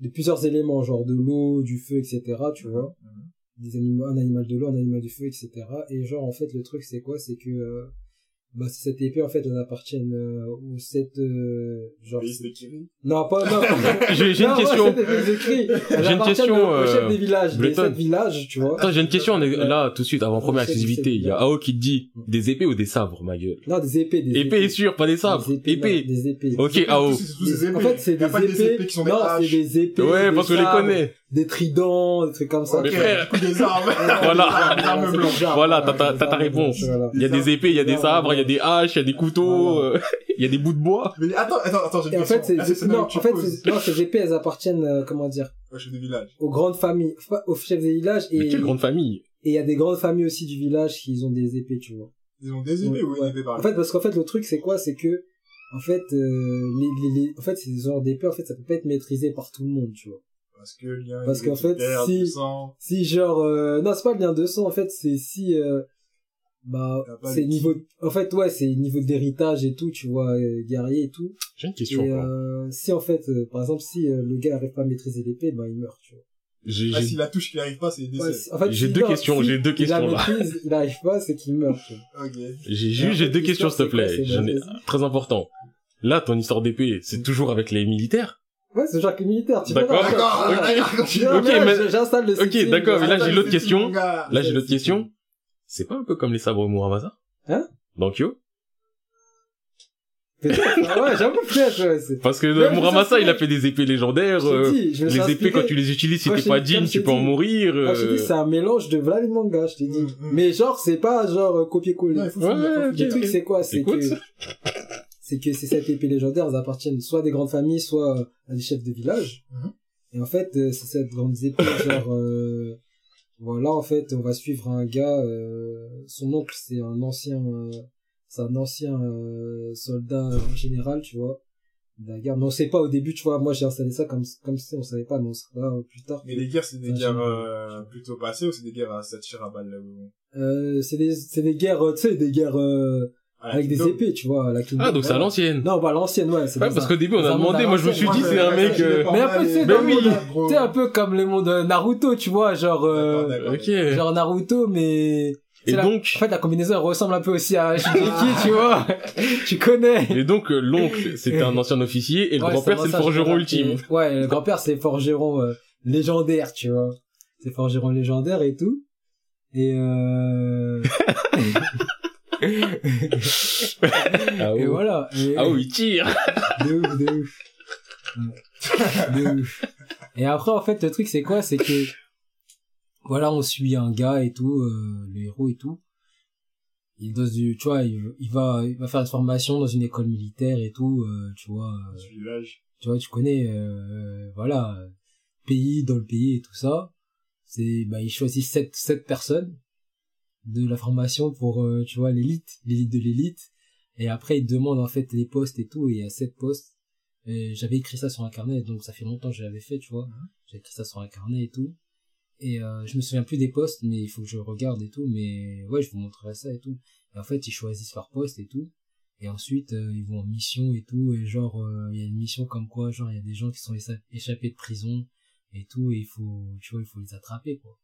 de plusieurs éléments, genre de l'eau, du feu, etc., tu vois. Mhm. Des animaux, un animal de l'eau, un animal du feu, etc. Et genre, en fait, le truc, c'est quoi? C'est que, euh, bah, cette épée, en fait, elles appartiennent euh, aux sept, euh, genre, Pays de Kiri. Non, pas, non. J'ai une question. J'ai une question, au- au chef euh, des villages, des sept villages, tu vois. Attends, j'ai une question on est là tout de suite avant première exclusivité. Il y a Ao qui te dit des épées ou des sabres, ma gueule? Non, des épées, des Épée est sûr, pas des sabres. Des épées. Non, des épées. Ok, Ao. C'est tous des épées. En fait, c'est des épées. épées qui sont des non, c'est des épées. Ouais, des parce que je les connais. Des tridents, des trucs comme ça. Mais frère. des armes. Voilà. Voilà, t'as ta- réponse. Il y a des épées, il y a des sabres, il y a. des haches, il y a des couteaux, Voilà. euh, il y a des bouts de bois. Mais attends, attends, attends, j'ai une en question. fait, c'est, Là, c'est- c'est non, en fait, non, ces épées, elles appartiennent, euh, comment dire, Au chef de village. aux grandes familles, enfin, aux chefs des villages, et, Mais quelle grande famille. et il y a des grandes familles aussi du village qui ont des épées, tu vois. Ils ont des épées ou Ouais. une épée par En fait, parce qu'en fait, le truc, c'est quoi? C'est que, en fait, euh, les, les, les- en fait, ces genres d'épées, en fait, ça peut pas être maîtrisé par tout le monde, tu vois. Parce que le lien Parce qu'en fait, si, si genre, euh, non, c'est pas le lien de sang, en fait, c'est si, euh, bah, c'est niveau, en fait, ouais, c'est niveau d'héritage et tout, tu vois, euh, guerrier et tout. J'ai une question. Et, euh, si en fait, euh, par exemple, si le gars arrive pas à maîtriser l'épée, bah, il meurt, tu vois. J'ai, ah, si la touche qui arrive pas, c'est décès. Ouais, en fait, j'ai deux questions, j'ai deux questions là. Maîtrise, il arrive pas, c'est qu'il meurt. Tu vois. Ok. J'ai juste, j'ai deux questions, s'il te plaît. J'en ai, très important. Là, ton histoire d'épée, c'est toujours avec les militaires? Ouais, c'est genre que militaire, tu D'accord. D'accord. Ok, mais... j'installe le Ok, d'accord, mais là, j'ai l'autre question. Là, j'ai l'autre question. C'est pas un peu comme les sabres Muramasa? Hein? Dans Kyo? ouais, j'avoue peut-être, ouais, Parce que Muramasa, il a fait des épées légendaires. Euh, les épées, quand tu les utilises, si t'es pas digne, tu peux en mourir. Euh... je c'est un mélange de Vlad manga, je t'ai dit. Mm, mm. Mais genre, c'est pas genre euh, copier-coller. Ouais, ouais, le truc, c'est quoi? C'est que, c'est que ces sept épées légendaires, elles appartiennent soit à des grandes familles, soit à des chefs de village. Mm-hmm. Et en fait, euh, c'est cette grande épée, genre, euh, voilà, en fait, on va suivre un gars, euh, son oncle, c'est un ancien, euh, c'est un ancien euh, soldat général, tu vois, de la guerre. Mais on sait pas au début, tu vois, moi j'ai installé ça comme comme si on savait pas, mais on sera plus tard. Mais les guerres, c'est des guerres plutôt passées ou c'est des guerres à 7 tirs à balles là Euh, c'est des, c'est des guerres, tu sais, des guerres avec des épées, tu vois. La ah, donc c'est à l'ancienne. Non, pas l'ancienne, ouais. Ouais, parce qu'au début, on a demandé, moi je me suis dit, c'est un mec... Euh, mais après, c'est ben oui. C'est un peu comme le monde Naruto, tu vois, genre... Euh... Ok. Genre Naruto, mais... Et donc... En fait, la combinaison, elle ressemble un peu aussi à Shingeki, tu vois. tu connais. Et donc, euh, l'oncle, c'était un ancien officier, et le grand-père, c'est le forgeron ultime. Ouais, le grand-père, c'est le forgeron euh, légendaire, tu vois. C'est forgeron légendaire et tout. Et euh... ah et voilà. Ah oui, il tire. De ouf, de ouf. De ouf. Et après, en fait, le truc, c'est quoi? C'est que, voilà, on suit un gars et tout, euh, le héros et tout. Il doit, tu vois, il, va, il va faire une formation dans une école militaire et tout, euh, tu vois. Euh, tu vois, tu connais, euh, voilà, pays dans le pays et tout ça. C'est, bah, il choisit sept, sept personnes de la formation pour euh, tu vois l'élite l'élite de l'élite. Et après ils demandent en fait les postes et tout. Et il y a sept postes. J'avais écrit ça sur un carnet. Donc ça fait longtemps que je l'avais fait tu vois. J'ai écrit ça sur un carnet et tout. Et euh, je me souviens plus des postes mais il faut que je regarde et tout. Mais ouais je vous montrerai ça et tout. Et en fait ils choisissent leur poste et tout. Et ensuite euh, ils vont en mission et tout. Et genre euh, il y a une mission comme quoi genre il y a des gens qui sont échappés de prison et tout. Et il faut tu vois il faut les attraper quoi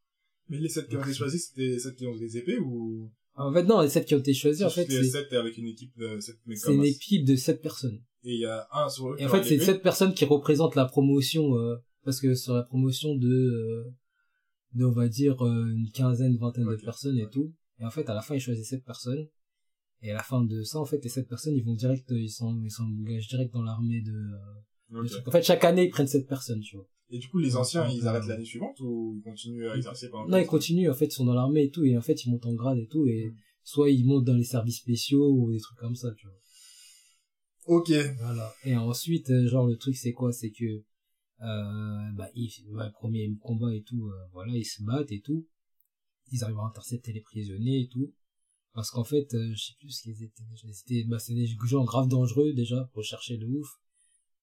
mais les 7 qui ont été choisis, c'était les 7 qui ont des épées ou? En fait, non, les 7 qui ont été choisis, en fait, c'est... Les 7 avec une équipe de 7 C'est une équipe de 7 personnes. Et il y a un sur eux Et en fait, c'est 7 personnes qui représentent la promotion, euh, parce que sur la promotion de, euh, de, on va dire, euh, une quinzaine, vingtaine de personnes et tout. Et en fait, à la fin, ils choisissent 7 personnes. Et à la fin de ça, en fait, les 7 personnes, ils vont direct, ils sont, ils sont engagés direct dans l'armée de, En fait, chaque année, ils prennent 7 personnes, tu vois. Et du coup, les anciens, ils arrêtent l'année suivante ou ils continuent à exercer pendant Non, ils continuent, en fait, ils sont dans l'armée et tout, et en fait, ils montent en grade et tout, et hmm. soit ils montent dans les services spéciaux ou des trucs comme ça, tu vois. Ok. Voilà. Et ensuite, euh, genre, le truc, c'est quoi? C'est que, euh, bah, ils, bah, premier combat et tout, euh, voilà, ils se battent et tout. Ils arrivent à intercepter les prisonniers et tout. Parce qu'en fait, euh, je sais plus ce qu'ils étaient. C'était, bah, c'est des gens grave dangereux, déjà, rechercher de ouf.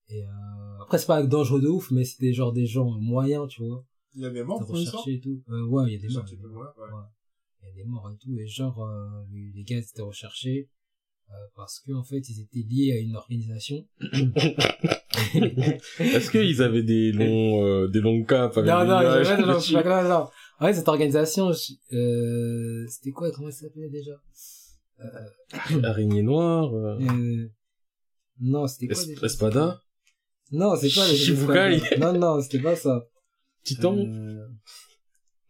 Et euh, après c'est pas dangereux de ouf, mais c'était genre des gens moyens, tu vois. Il y a des morts pour et tout. Euh, ouais, il y a des morts. Il y a des morts et tout. Et genre euh, les, gars étaient recherchés euh, parce que en fait ils étaient liés à une organisation. Est-ce qu'ils avaient des longs euh, des longs caps avec Non non, ils avaient non, non, non. Ouais, cette organisation, euh, c'était quoi Comment elle s'appelait déjà? Euh... Araignée noire. Euh... Non, c'était quoi Es Espada? Non, c'est pas les Shibukai. Non, non, c'était pas ça. Titan. Euh...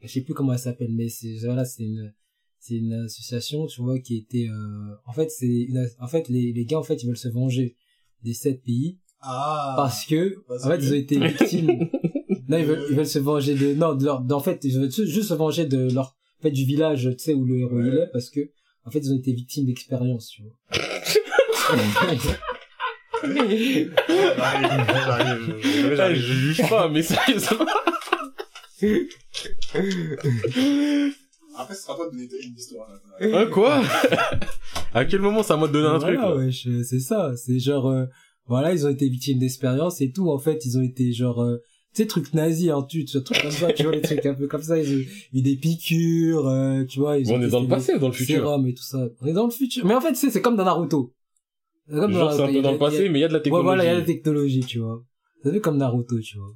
Je sais plus comment elle s'appelle, mais c'est voilà, c'est une c'est une association, tu vois, qui était euh... en fait c'est une en fait les les gars en fait ils veulent se venger des sept pays. Ah. Parce que en fait ils ont été victimes. non, ils veulent, ils veulent se venger de non de leur en fait ils veulent juste se venger de leur en fait du village, tu sais où le héros il est parce que en fait ils ont été victimes d'expérience, tu vois. j'arrive, j'arrive, je juge pas, mais sérieusement. Après, ce sera toi de donner une histoire. Hein, quoi? À quel moment ça m'a donné un truc Voilà, ouais, c'est ça. C'est genre, euh, voilà, ils ont été victimes d'expérience et tout. En fait, ils ont été genre, euh, tu sais, trucs nazis, hein, tu, tu trucs comme ça, tu vois, les trucs un peu comme ça, ils ont eu des piqûres, euh, tu vois. Ils on est dans le passé ou dans le futur? et tout ça. On est dans le futur. Mais en fait, c'est, c'est comme dans Naruto. Comme Genre, c'est un peu dans le passé, mais il y a de la technologie. Ouais, voilà, il y a de la technologie, tu vois. Vous savez, comme Naruto, tu vois.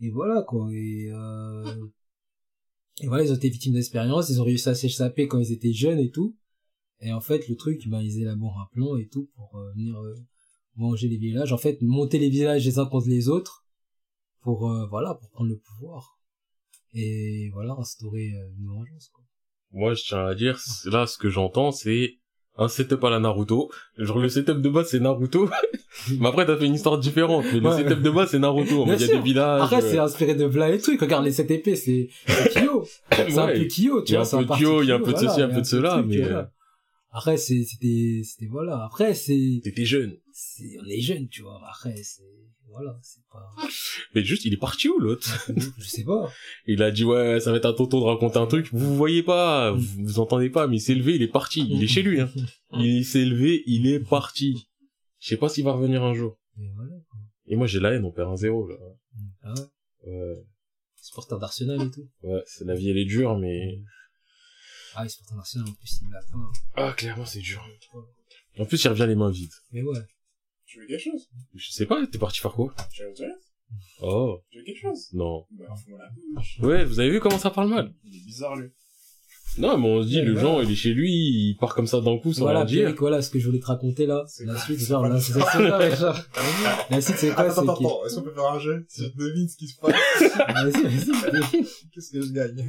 Et voilà, quoi. Et, euh... et voilà, ils ont été victimes d'expérience, ils ont réussi à s'échapper quand ils étaient jeunes et tout. Et en fait, le truc, bah, ils élaborent un plan et tout pour euh, venir euh, manger les villages. En fait, monter les villages les uns contre les autres pour, euh, voilà, pour prendre le pouvoir. Et voilà, instaurer une vengeance, quoi. Moi, je tiens à dire, là, ce que j'entends, c'est un setup à la Naruto. Genre le setup de base c'est Naruto. mais après t'as fait une histoire différente. Mais le setup de base c'est Naruto. Il y a des villages. Après c'est inspiré de Bla et trucs. Regarde les 7 épées c'est Kyo. C'est un peu Kyo, tu vois. Il y a un peu Kyo, il y a un peu de ceci, un peu de cela. Mais après c'est c'était c'était voilà. Après c'est. T'étais jeune. On est jeune, tu vois. Après c'est voilà, c'est pas. Mais juste, il est parti où l'autre? Je sais pas. Il a dit ouais, ça va être un tonton de raconter un truc. Vous, voyez pas, vous, vous entendez pas, mais il s'est levé, il est parti. Il est chez lui. Hein. Il s'est levé, il est parti. Je sais pas s'il va revenir un jour. Et voilà. Et moi j'ai la haine, on perd un zéro là. Ah ouais. Ouais. Supporter d'Arsenal et tout. Ouais, c'est la vie elle est dure, mais. Ah, il supporter d'Arsenal en plus il l'a pas. Ah clairement c'est dur. En plus il revient les mains vides. Mais ouais. Tu veux quelque chose? Je sais pas, t'es parti faire quoi? Tu veux aux toilettes Oh. Tu veux quelque chose? Non. Bah, fous-moi la bouche. Ouais, vous avez vu comment ça parle mal? Il est bizarre, lui. Non, mais on se dit, le genre, il est chez lui, il part comme ça d'un coup sans voilà, rien dire. voilà ce que je voulais te raconter là. La suite, genre, là, c'est ça, genre. La suite, c'est quoi, Attends, c'est attends. Est-ce qu'on peut faire un jeu? Si je devine ce qui se passe, Vas-y, vas-y. qu'est-ce que je gagne?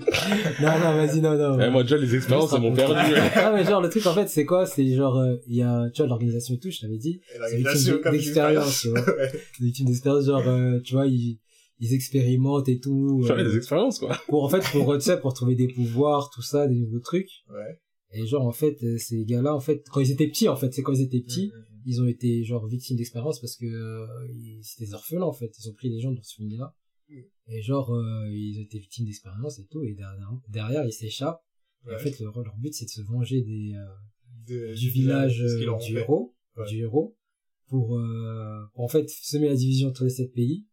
Non, non, vas-y, non, non. Eh, moi, déjà, les expériences, elles m'ont perdu. Ah, mais genre, le truc, en fait, c'est quoi? C'est genre, euh, il y a, tu vois, l'organisation et tout, je t'avais dit. Victime comme d'expérience, tu vois. Des victimes d'expérience, genre, euh, tu vois, ils, ils expérimentent et tout. J'avais euh, des expériences, quoi. pour, en fait, pour, tu sais, pour trouver des pouvoirs, tout ça, des nouveaux trucs. Ouais. Et genre, en fait, euh, ces gars-là, en fait, quand ils étaient petits, en fait, c'est quand ils étaient petits, ils ont été, genre, victimes d'expérience parce que, euh, ils- c'était des orphelins, en fait. Ils ont pris les gens dans ce film-là. Mhm. Et genre, euh, ils ont été victimes d'expérience et tout. Et derrière, derrière ils s'échappent. Et en Ouais. fait, leur, leur but, c'est de se venger des, euh, De- du village euh, du héros, Ouais. du héros, pour, euh, pour en fait semer la division entre les sept pays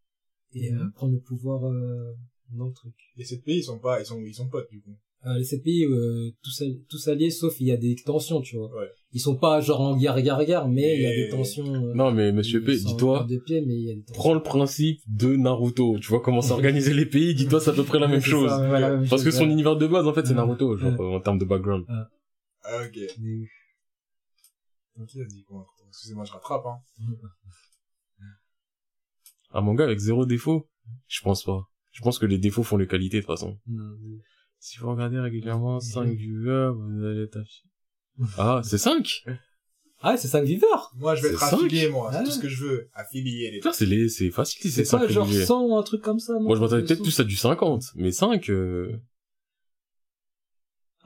et euh, Mhm. prendre le pouvoir euh, dans le truc. Les sept pays, ils sont pas, ils sont, ils sont potes, du coup. Euh, les sept pays, euh, tous, tous alliés, sauf il y a des tensions, tu vois. Ouais. Ils sont pas genre en guerre, guerre, guerre, mais il y a des tensions. euh, Non, mais monsieur P, dis-toi, guerre de pied, mais il y a des tensions. prends le principe de Naruto. Tu vois comment s'organiser les pays, dis-toi, c'est à peu près la même chose. ça, même Parce que son ouais. univers de base, en fait, c'est Ouais. Naruto, genre, Ouais. en termes de background. Ah, ok. Ok, vas-y, comment Excusez-moi, je rattrape, hein. Un manga avec zéro défaut? Je pense pas. Je pense que les défauts font les qualités, de toute façon. Non, mais- Si vous regardez régulièrement 5 viewers, vous allez être affiché. Ah, c'est 5? Ah, ouais, c'est 5 viveurs. Moi, je vais C'est être affilié, moi. C'est tout ce que je veux. Affilié, les Putain, c'est les, c'est facile c'est C'est 5 pas genre réguliers. 100 ou un truc comme ça, non Moi, je m'attendais peut-être 100. plus à du 50, mais 5, euh...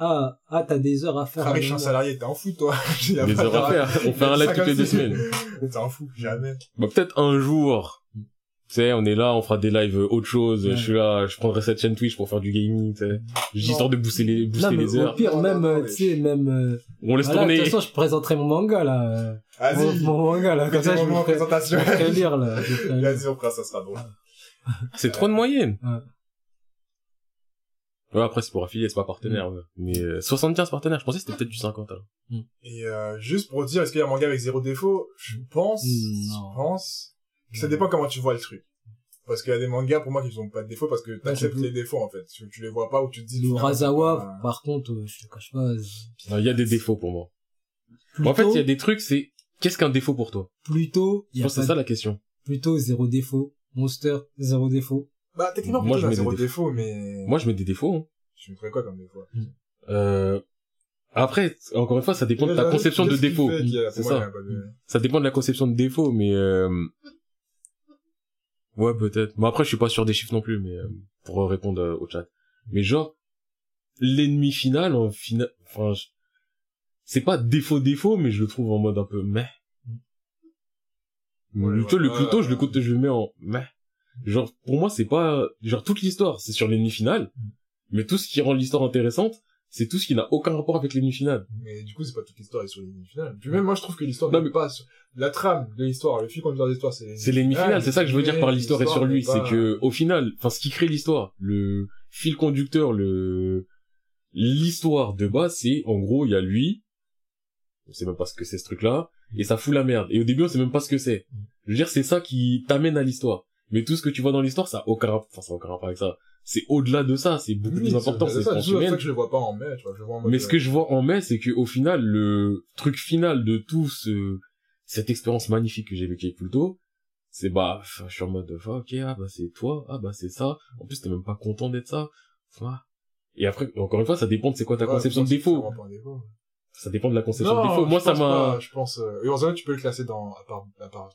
Ah, ah, t'as des heures à faire. Frère, à je suis un salarié, t'es en fou, toi. Des heures à de- faire. On fait un live toutes les deux semaines. T'es en fou, jamais. Bah, peut-être un jour. Tu sais, on est là, on fera des lives autre chose. Ouais. Je suis là, je prendrai cette chaîne Twitch pour faire du gaming, tu sais. Non. histoire de booster les, Non, booster mais les au heures. pire, Non, même, non, non, tu sais, même, euh, On laisse voilà, de tourner. toute façon, je présenterai mon manga, là. euh, Mon, Vas-y. mon manga, là. Comme ça, je vous présentation. je ferai lire, là. Vas-y, on fera ça, sera drôle. C'est trop de moyenne. Ouais. Après, c'est pour affilier, c'est pas partenaire, ouais. Mais, euh, 75 partenaires, je pensais que c'était peut-être du 50, alors. Et euh, juste pour dire, est-ce qu'il y a un manga avec zéro défaut? Je pense, Non. je pense. que Ça dépend comment tu vois le truc. Parce qu'il y a des mangas pour moi qui n'ont pas de défauts parce que t'acceptes les défauts en fait. Tu, tu les vois pas ou tu te dis. Le pas- par contre, euh, je te cache pas. euh, Non, Il y a des défauts pour moi. Plutôt, En fait, il y a des trucs, c'est, qu'est-ce qu'un défaut pour toi? plutôt, il Je y a pense que c'est ça la question. plutôt zéro défaut. Monster, zéro défaut. Bah techniquement, Moi, je je mets zéro des défaut, mais. Moi, je mets des défauts, hein. Je mettrais quoi comme défaut? Euh, après, encore une fois, ça dépend de ta conception de défaut. C'est ça. de- Ça dépend de la conception de défaut, mais euh... ouais, peut-être. Bon, après, je suis pas sûr des chiffres non plus, mais euh, pour répondre euh, au chat. Mais genre, l'ennemi final, en final, enfin, je- c'est pas défaut défaut, mais je le trouve en mode un peu meh. Ouais, le, tu vois, le voilà. couteau, je le je le mets en meh. Genre, pour moi, c'est pas, genre, toute l'histoire, c'est sur l'ennemi final, mais tout ce qui rend l'histoire intéressante, c'est tout ce qui n'a aucun rapport avec l'ennemi final. Mais du coup, c'est pas toute l'histoire est sur l'ennemi final. Puis même moi, je trouve que l'histoire non mais pas sur... la trame de l'histoire, le fil conducteur de l'histoire, c'est c'est l'ennemi final. C'est ça que je veux dire par l'histoire est sur lui, c'est que au final, enfin, ce qui crée l'histoire, le fil conducteur, le l'histoire de base, c'est en gros, il y a lui, on sait même pas ce que c'est ce truc-là, et ça fout la merde. Et au début, on sait même pas ce que c'est. Je veux dire, c'est ça qui t'amène à l'histoire. Mais tout ce que tu vois dans l'histoire, ça a aucun rapport, enfin, ça a aucun rapport avec ça. C'est au-delà de ça, c'est beaucoup plus important, c'est ça, c'est ça que je le vois pas en mai, tu vois, je vois en Mais ce que je vois en mai, c'est que au final, le truc final de tout ce, cette expérience magnifique que j'ai vécue avec Pluto, c'est bah, je suis en mode, ok, ah bah c'est toi, ah bah c'est ça. En plus, t'es même pas content d'être ça. Et après, encore une fois, ça dépend de c'est quoi ta conception de défaut. Ça dépend de la conception de défaut. Moi, ça m'a... Je pense, euh, heureusement, tu peux le classer dans, à part, à part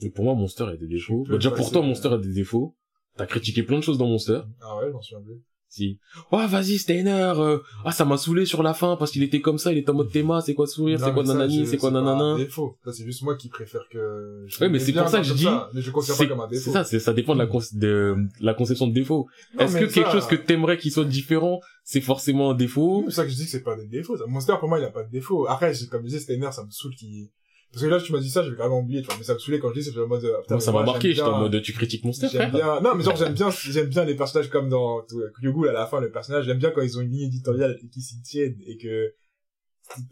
Et pour moi, Monster a des défauts. Bah, déjà, pour toi, Monster a des défauts. T'as critiqué plein de choses dans Monster. Ah ouais, j'en suis un peu. Si. Ouais, vas-y, Steiner, euh, ah, ça m'a saoulé sur la fin parce qu'il était comme ça, il était en mode théma, c'est quoi sourire, c'est quoi nanani, c'est quoi nanana. C'est défaut. Ça, c'est juste moi qui préfère que... ouais, mais c'est pour ça que je dis... mais je considère pas comme un défaut. C'est ça, c'est, ça dépend de la, de, la conception de défaut. Est-ce que quelque chose que t'aimerais qu'il soit différent, c'est forcément un défaut? C'est ça que je dis que c'est pas des défauts. Monster, pour moi, il a pas de défaut. Après, comme je disais, Steiner, ça me saoule qu'il parce que là, tu m'as dit ça, j'avais carrément oublié, tu vois. Mais ça me saoulait quand je dis, c'est en mode, euh, putain, ça m'a marqué, j'étais en mode, tu critiques Monster, J'aime bien, non, mais genre, j'aime bien, j'aime bien les personnages comme dans Kyogul à la fin, le personnage, j'aime bien quand ils ont une ligne éditoriale et qu'ils s'y tiennent et que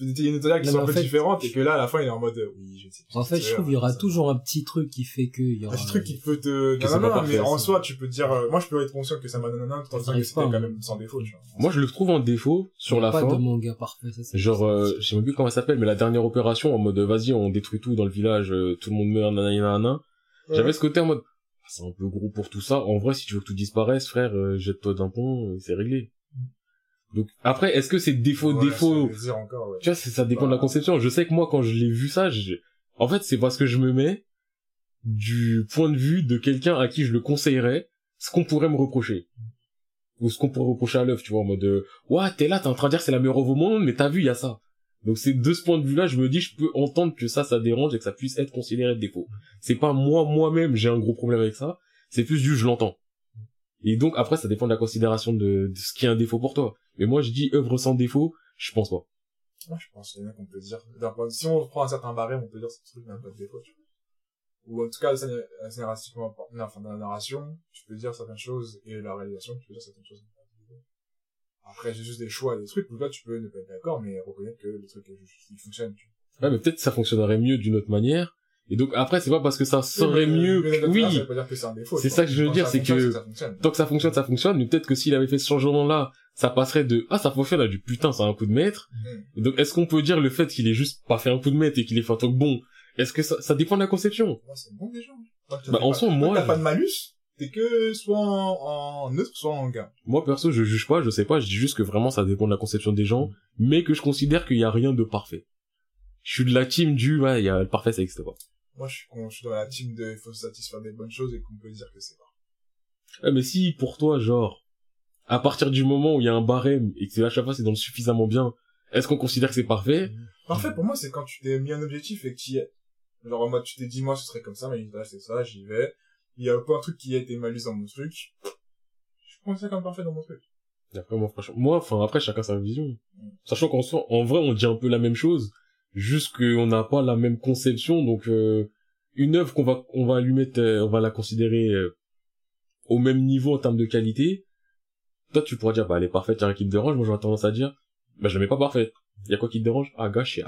une éditoriale qui sont un peu différentes et que là à la fin il est en mode oui je sais en fait je trouve il y aura toujours un petit truc qui fait que il y aura un petit truc qui peut te non, non, non, mais en soi tu peux te dire euh, moi je peux être conscient que ça m'a donné un tandis que c'était quand même sans défaut tu vois. Moi je le trouve en défaut sur la fin. pas de manga parfait ça, genre euh, je sais même plus comment ça s'appelle mais la dernière opération en mode vas-y on détruit tout dans le village euh, tout le monde meurt nanana j'avais ce côté en mode ah, c'est un peu gros pour tout ça. En vrai si tu veux que tout disparaisse frère jette-toi d'un pont c'est réglé donc après, est-ce que c'est défaut défaut encore, Tu vois, ça dépend de la bah. conception. Je sais que moi, quand je l'ai vu ça, en fait, c'est parce que je me mets du point de vue de quelqu'un à qui je le conseillerais ce qu'on pourrait me reprocher ou ce qu'on pourrait reprocher à l'œuvre, tu vois, en mode euh, ouais, t'es là, t'es en train de dire c'est la meilleure œuvre au monde, mais t'as vu, il y a ça. Donc c'est de ce point de vue-là, je me dis, je peux entendre que ça, ça dérange et que ça puisse être considéré de défaut. C'est pas moi, moi-même, j'ai un gros problème avec ça. C'est plus du je l'entends. Et donc après, ça dépend de la considération de, de ce qui est un défaut pour toi. Mais moi, je dis œuvre sans défaut, je pense pas. Moi, je pense qu'il y en a qu'on peut dire, si on prend un certain barème, on peut dire que ce truc n'a pas de défaut, tu vois. Ou en tout cas, scénaristiquement, enfin, dans la narration, tu peux dire certaines choses, et la réalisation, tu peux dire certaines choses. Après, j'ai juste des choix, des trucs où là, tu peux ne pas être d'accord, mais reconnaître que le truc, il fonctionne, tu vois. Ouais, mais peut-être ça fonctionnerait mieux d'une autre manière, et donc après c'est pas parce que ça serait mieux. oui. c'est ça que je veux dire c'est que tant que ça fonctionne ça fonctionne mais peut-être que s'il avait fait ce changement là ça passerait de ah ça fonctionne à du putain c'est un coup de maître. Mm. donc est-ce qu'on peut dire le fait qu'il ait juste pas fait un coup de maître et qu'il ait fait un truc bon? Est-ce que ça, ça dépend de la conception? C'est bon déjà. Bah en soi moi t'as pas de malus t'es que soit en, neutre soit en gain. Moi perso je juge pas je sais pas je dis juste que vraiment ça dépend de la conception des gens mais que je considère qu'il y a rien de parfait. Je suis de la team du ouais il y a le parfait ça existe pas moi, je suis, je suis dans la team de il faut satisfaire des bonnes choses et qu'on peut dire que c'est pas. Ah, mais si, pour toi, genre, à partir du moment où il y a un barème et que à chaque fois c'est dans le suffisamment bien, est-ce qu'on considère que c'est parfait? Parfait, pour moi, c'est quand tu t'es mis un objectif et que tu y es. Genre, moi, tu t'es dit, moi, ce serait comme ça, mais là, c'est ça, j'y vais. Il y a pas un truc qui a été malus dans mon truc. Je prends ça comme parfait dans mon truc. après, moi, franchement, moi, enfin, après, chacun sa vision. Mm. Sachant qu'en soi, en vrai, on dit un peu la même chose juste qu'on n'a pas la même conception donc euh, une œuvre qu'on va on va lui mettre euh, on va la considérer euh, au même niveau en termes de qualité toi tu pourras dire bah elle est parfaite il y a rien qui te dérange moi j'aurais tendance à dire bah je la mets pas parfaite. Il y a quoi qui te dérange? Ah gars je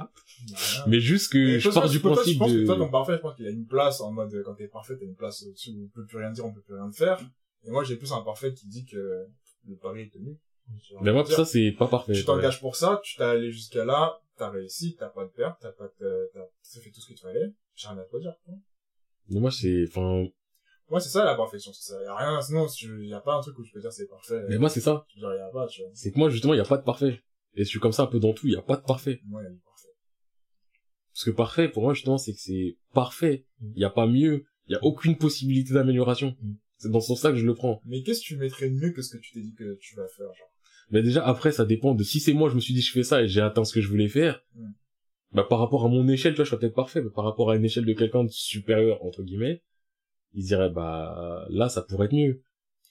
mais juste que je pars du principe je pense que toi parfait je pense qu'il y a une place en mode quand t'es parfait t'as une place au-dessus où on peut plus rien dire on peut plus rien faire. Et moi j'ai plus un parfait qui dit que le pari est tenu mais moi ça c'est pas parfait tu t'engages pour ça tu t'es allé jusqu'à là t'as réussi, t'as pas de perte, t'as pas de, t'as fait tout ce qu'il fallait, j'ai rien à te dire. Mais moi, c'est, enfin... Moi, c'est ça, la perfection, c'est ça. Y a rien, sinon, il y a pas un truc où je peux dire c'est parfait. Mais moi, c'est ça. Dire, y a pas, tu vois. C'est que moi, justement, il y a pas de parfait. Et je suis comme ça un peu dans tout, il y a pas de parfait. Moi, il y a du parfait. Parce que parfait, pour moi, justement, c'est que c'est parfait. Il mm. y a pas mieux. Il y a aucune possibilité d'amélioration. Mm. C'est dans ce sens-là que je le prends. Mais qu'est-ce que tu mettrais mieux que ce que tu t'es dit que tu vas faire, genre? Mais déjà, après, ça dépend de si c'est moi, je me suis dit, je fais ça et j'ai atteint ce que je voulais faire. Bah, par rapport à mon échelle, tu vois, je serais peut-être parfait, mais par rapport à une échelle de quelqu'un de supérieur, entre guillemets, il dirait, bah, là, ça pourrait être mieux.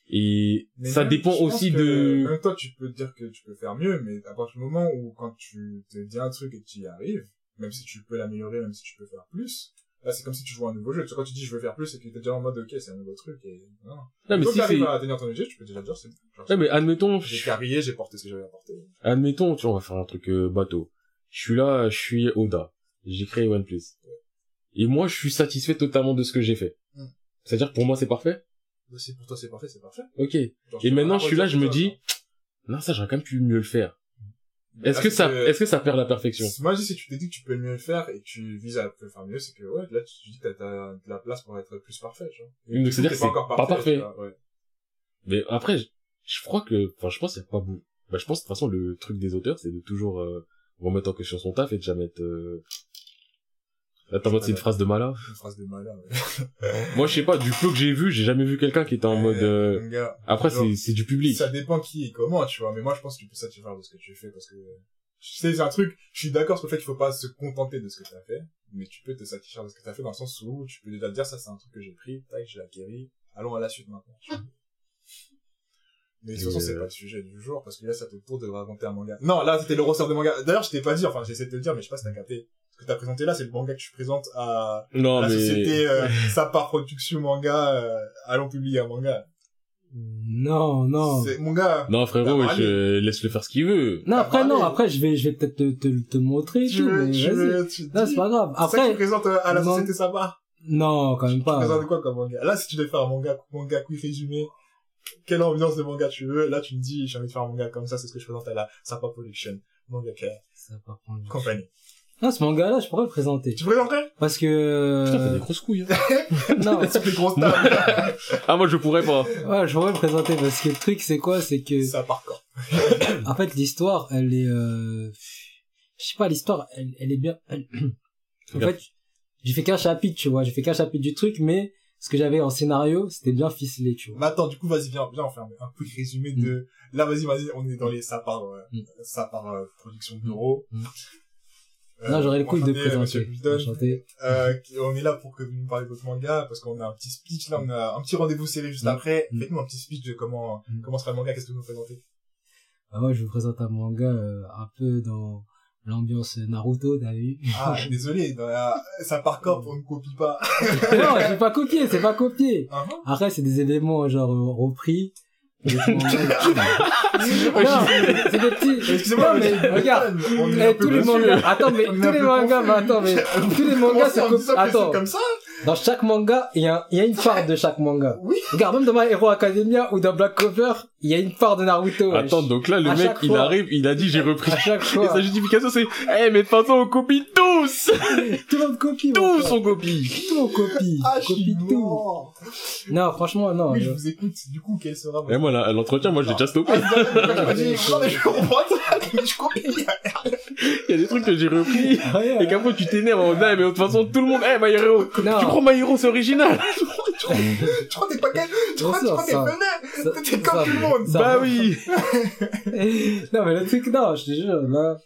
Et ça dépend aussi de... Même toi, tu peux dire que tu peux faire mieux, mais à partir du moment où quand tu te dis un truc et que tu y arrives, même si tu peux l'améliorer, même si tu peux faire plus, là c'est comme si tu jouais un nouveau jeu. Tu quand tu dis je veux faire plus, c'est que t'es déjà en mode ok, c'est un nouveau truc et non. Non, mais si c'est... à atteindre ton objet, tu peux déjà dire c'est. Ouais, mais admettons... J'ai carrié, j'ai porté ce que j'avais apporté. Admettons, tu vois, on va faire un truc euh, bateau. Je suis là, je suis Oda. J'ai créé OnePlus. Et moi, je suis satisfait totalement de ce que j'ai fait. Hmm. C'est-à-dire que pour moi, c'est parfait bah, si pour toi c'est parfait, c'est parfait. Ok. et maintenant, je suis là, je me dis, non, ça, j'aurais quand même pu mieux le faire. Est-ce que ça, est-ce que ça perd la perfection? Moi, je dis si tu t'es dit que tu peux mieux le faire et que tu vises à le faire mieux, c'est que ouais, là, tu dis que t'as, de la place pour être plus parfait, tu vois. Donc c'est-à-dire que c'est pas parfait. Mais après, je, crois que, enfin, je pense qu'il y a pas beaucoup. Bah, je pense de toute façon le truc des auteurs, c'est de toujours euh, remettre en question son taf et de jamais être euh, Attends, c'est une phrase de Mala Une phrase de Mala, Moi, je sais pas, du peu que j'ai vu, j'ai jamais vu quelqu'un qui était en mode... Euh... Après, c'est, c'est du public. Ça dépend qui et comment, tu vois. Mais moi, je pense que tu peux satisfaire de ce que tu fais parce que... Tu sais, c'est un truc, je suis d'accord sur le fait qu'il faut pas se contenter de ce que tu as fait, mais tu peux te satisfaire de ce que tu as fait dans le sens où tu peux déjà te dire, ça, c'est un truc que j'ai pris, tac, j'ai acquéri, allons à la suite maintenant. Mais de toute façon, c'est euh, pas le sujet du jour, parce que là, ça te tourne de raconter un manga. Non, là, c'était le ressort de manga. D'ailleurs, je t'ai pas dit, enfin, j'essaie de te le dire, mais je sais pas si t'as capté que t'as présenté là, c'est le manga que tu présentes à non, la mais... société euh, Sapa Production Manga, euh, allons publier un manga. Non, non. C'est mon gars. Non, frérot, je laisse le faire ce qu'il veut. Non, après, non, après, je vais, je vais peut-être te, te, te montrer tu tout, veux, mais tu veux, tu Non, c'est pas grave. Après. Ça que tu présentes euh, à la société Sapa. Non, quand même pas. Tu présentes quoi comme manga? Là, si tu devais faire un manga, manga quick résumé, quelle ambiance de manga tu veux, là, tu me dis, j'ai envie de faire un manga comme ça, c'est ce que je présente à la Sapa Production. Manga Sapa Production. Compagnie. Non, ce manga-là, je pourrais le présenter. Tu présenterais Parce que... Putain, t'as des grosses couilles. Hein. non. C'est des grosses tables. ah, moi, je pourrais pas. Ouais, je pourrais le présenter parce que le truc, c'est quoi? C'est que... Ça part quand? En fait, l'histoire, elle est... Euh... Je sais pas, l'histoire, elle, elle est bien... en fait, j'ai fait qu'un chapitre, tu vois. J'ai fait qu'un chapitre du truc, mais ce que j'avais en scénario, c'était bien ficelé, tu vois. Mais attends, du coup, vas-y, viens, viens, on fait un, un quick résumé de... Mm. Là, vas-y, vas-y, on est dans les... Ça part, euh, mm. ça part euh, production bureau. Mm. Non, j'aurais le couille de présenter. Enchanté. Euh, on est là pour que vous nous parlez de votre manga, parce qu'on a un petit speech, là, on a un petit rendez-vous série juste mm. après. Mm. Faites-nous un petit speech de comment, mm. comment sera le manga, qu'est-ce que vous nous présentez? Bah, moi, je vous présente un manga, euh, un peu dans l'ambiance Naruto, t'as vu? Ah, désolé, ça par corps, on ne copie pas? non, j'ai pas copié, c'est pas copié. Uh -huh. Après, c'est des éléments, genre, repris c'est des petits. Excusez-moi, mais regarde, eh, tous les mangas. Attends, mais tous les mangas, mais attends, mais tous les mangas, c'est Attends. comme ça. Dans chaque manga, il y a, il y a une part de chaque manga. Oui. Regarde, même dans My Hero Academia ou dans Black Cover, il y a une part de Naruto. Attends, donc là, le mec, il arrive, il a dit, j'ai repris. À chaque fois. Et sa justification, c'est, eh, mais de toute façon, on copie tous! tout le monde copie. Tous, on copie. Tout on copie. Ah, copie tout. Non, franchement, non. Oui, je vous écoute. Du coup, quel sera votre... Et moi, l'entretien, moi, j'ai déjà stoppé. Ah, non, mais je comprends ça, mais je comprends. Il y a des trucs que j'ai repris. Et qu'après, tu t'énerves en mais de toute façon, tout le monde, eh, My Hero. Tu crois My Hero, c'est original? Tu crois t'es pas quel, tu crois t'es fenêtre? T'es comme tout le monde. Bah oui. Non, mais le truc, non, je te jure, là.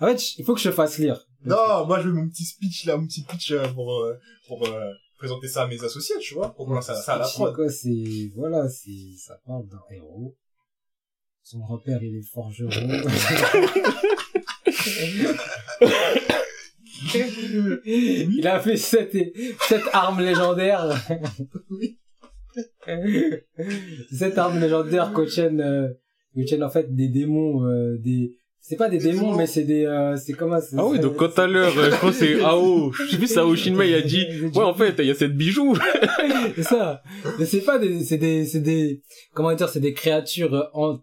En fait, il faut que je fasse lire. Non, moi, je veux mon petit speech, là, mon petit pitch euh, pour, euh, pour, euh, présenter ça à mes associés, tu vois, pour commencer ça à la prod. quoi, c'est, voilà, c'est, ça parle d'un héros. Son grand-père, il est forgeron. il a fait sept, sept armes légendaires. oui. sept armes légendaires contiennent, euh, en fait des démons, euh, des, c'est pas des, démons, mais c'est des, euh, c'est comment Ah oui, donc quand à l'heure, je pense c'est Ao, je sais plus c'est Ao Shinmei a dit, ouais, en fait, il y a cette bijou. c'est ça. Mais c'est pas des, c'est des, c'est des, comment dire, c'est des créatures en,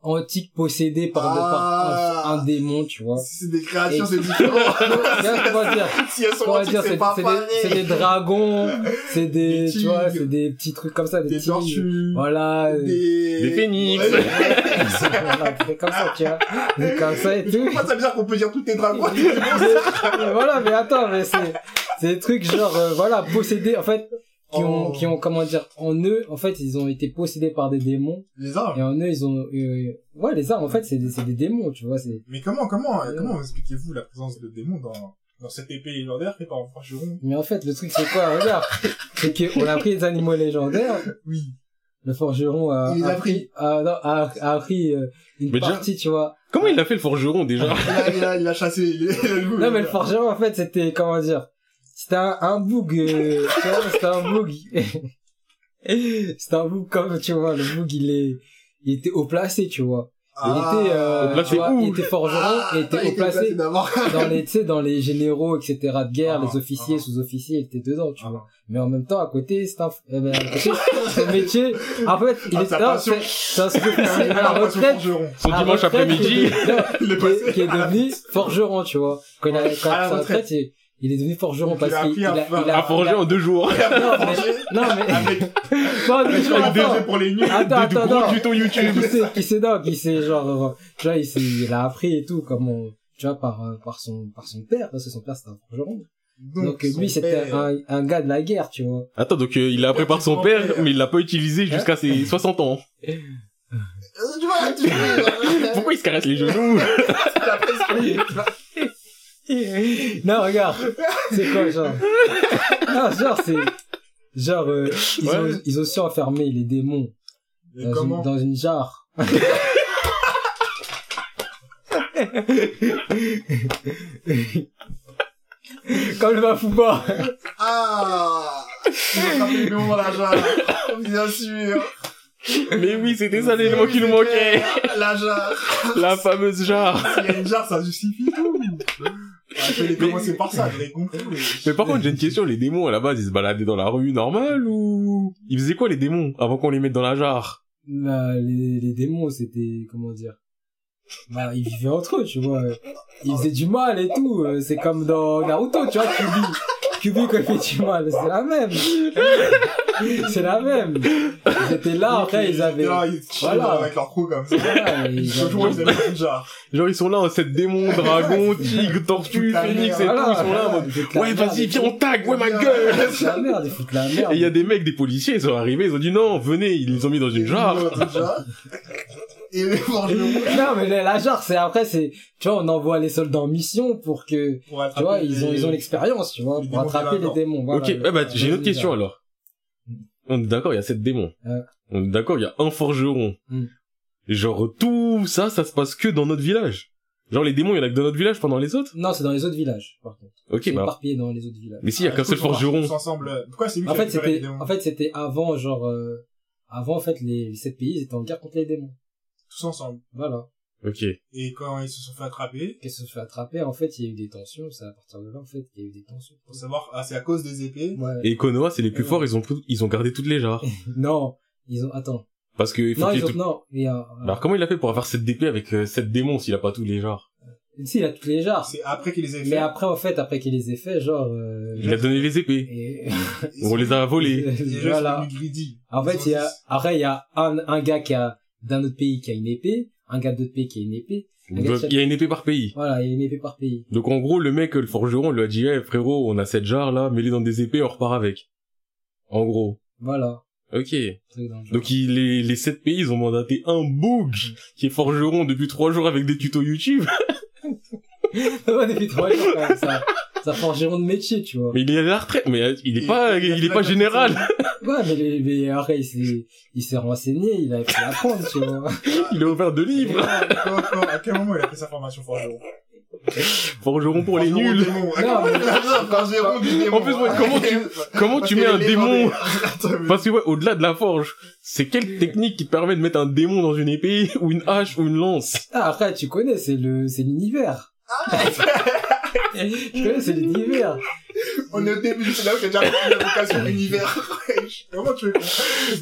antique possédé par, par un, un, démon, tu vois. C'est des créatures, c'est différent. comment dire Si elles sont antiques, c'est pas. C'est des dragons, c'est des, des tu vois, c'est des petits trucs comme ça, des, des tortues. Voilà. Des, des phénix. Ouais, comme ça, tu vois. C'est comme ça et tout. Pourquoi ça bizarre qu'on peut dire tous tes dragons? voilà, mais attends, mais c'est, c'est des trucs genre, euh, voilà, possédés, en fait, qui ont oh. qui ont comment dire en eux en fait ils ont été possédés par des démons les armes et en eux ils ont euh, ouais les armes en fait c'est des c'est des démons tu vois c'est mais comment comment euh, comment expliquez-vous la présence de démons dans dans cette épée légendaire fait par un forgeron? Mais en fait le truc c'est quoi? Regarde c'est que on a pris des animaux légendaires oui le forgeron a, Il a pris, pris. a, non, a, a appris euh, une Mais déjà- partie, tu vois. Comment il a fait le forgeron déjà il, a, il, a, il a chassé. Il a- Non, mais le forgeron, en fait, c'était, comment dire, c'était un, un bug, euh, tu vois, c'était un bug. c'était un bug comme, tu vois, le bug, il est, il était haut placé, tu vois. Il Ah. était, euh, placé vois, où il était forgeron Ah, et était il haut placé d'abord. dans les, tu sais, dans les généraux, etc. de guerre, Ah, les officiers, ah. sous-officiers, il était dedans, tu Ah. vois. Mais en même temps, à côté, c'est un, eh ben, son métier, en fait, il Ah, est, passion. c'est, c'est un sous-officier à la retraite. Son dimanche après-midi. qui est- devenu forgeron, tu vois. Quand il a, quand À la sa retraite. Il, il est devenu forgeron Donc, parce il a qu'il il a, il a, À forger en deux jours. non, mais, non, mais, Avec non, mais, attends, pour les nuls. attends, attends, gros non. tutos YouTube. qui sait, non, qui sait, genre, tu vois, il s'est, il a appris et tout, comment, tu vois, par, par son, par son père, parce que son père c'était un forgeron. Donc, son lui, c'était père- un, un gars de la guerre, tu vois. Attends, donc euh, il a appris par son père, mais il l'a pas utilisé jusqu'à ses 60 ans. Euh, Tu vois, tu vois. Pourquoi il se caresse les genoux? Non, regarde. C'est quoi, genre? Non, genre, c'est, genre, euh, ils Ouais. ont, ils ont su enfermer les démons dans une, dans une jarre. Comme le Bafouba. Ah Il va frapper le démon dans la jarre. Bien sûr. Mais oui, c'était ça l'élément qui nous manquait. La jarre. La fameuse jarre. S'il y a une jarre, ça justifie tout. Je vais commencer par ça, j'aurais compris. Mais par contre, j'ai une question. Les démons, à la base, ils se baladaient dans la rue normale ou... Ils faisaient quoi, les démons, avant qu'on les mette dans la jarre? Bah, les, les démons, c'était, comment dire, bah, ils vivaient entre eux, tu vois. Ils faisaient du mal et tout. euh, C'est comme dans Naruto, tu vois. Kubi c'est la même. C'est la même. Ils étaient là, après, ils avaient, Là, ils Voilà. avec leur crew comme ça. voilà, ils ils avaient-. Genre, ils sont là en cette démon, dragon, tigre, tortue, phénix et tout. Ils sont là en mode, ouais, vas-y, viens, on tag, ouais, ma gueule. Foutent la merde, ils foutent la merde. Et il y a des mecs, des policiers, ils sont arrivés, ils ont dit non, venez, ils les ont mis dans une jarre. Dans une jarre. Et les forgerons. Non, mais la jarre, c'est après, c'est, tu vois, on envoie les soldats en mission pour que, Pour tu vois, ils ont, ils ont l'expérience, tu vois, les pour attraper les démons. Voilà. ok, eh bah, j'ai une autre question alors. On est d'accord, il y a sept démons. Ouais. On est d'accord, il y a un forgeron. Mm. Genre, tout ça, ça se passe que dans notre village. Genre, les démons, il y en a que dans notre village, pas dans les autres? Non, c'est dans les autres villages, par contre. Ok, C'est bah. éparpillé dans les autres villages. Mais s'il y a Ah, qu'un il seul forgeron. ensemble. Pourquoi c'est lui En qui fait, c'était, démons en fait, c'était avant, genre, euh, avant, en fait, les, les sept pays, ils étaient en guerre contre les démons. Tous ensemble. Voilà. Ok. Et quand ils se sont fait attraper, Qu'est-ce que se fait attraper? En fait, il y a eu des tensions. C'est à partir de là, en fait, qu'il y a eu des tensions. pour savoir, ah, c'est à cause des épées. Ouais. Et Konoha, c'est les plus Ouais. forts, ils ont, tout- ils ont gardé toutes les jarres. Non. Ils ont, attends. Parce que, il faut Non, qu'il y ils ait ont, tout- non. Il y a, Bah, Alors, comment il a fait pour avoir cette d'épée avec euh, sept démons s'il a pas tous les jarres? Si, il a toutes les jarres. C'est après qu'il les ait fait. Mais après, en fait, après qu'il les ait fait, genre, euh, Il a donné les épées. et, On sont- les a volées. sont voilà. En Ils fait, il y a, après, il y a un, un gars qui a, d'un autre pays qui a une épée, un gars d'autre pays qui a une épée. Il y a une épée par pays. Voilà, il y a une épée par pays. Donc en gros, le mec, le forgeron, lui a dit, hey, frérot, on a cette jarre là, mets-les dans des épées, on repart avec. En gros. Voilà. Ok. Donc il, les, les sept pays, ils ont mandaté un boug qui est forgeron depuis trois jours avec des tutos YouTube. ouais, depuis trois jours, quand même, ça, ça forgeron de métier, tu vois. Mais il est à la retraite, mais euh, il est pas, il est fait pas général. Ouais, mais, les, mais après, il s'est, il s'est renseigné, il a pu apprendre, tu vois. Il a ouvert deux livres. À quel moment il a pris sa formation forgeron? Forgeron pour les nuls. démon. Non, mais- Forgeron du démon. En plus, ouais, comment tu- Comment tu mets un démon Parce que ouais, au-delà de la forge, c'est quelle technique qui te permet de mettre un démon dans une épée, ou une hache, ou une lance? Ah, après, tu connais, c'est le, c'est l'univers. Ah, tu connais, c'est l'univers. On est au début, c'est là où j'ai déjà compris la vocation univers. comment tu veux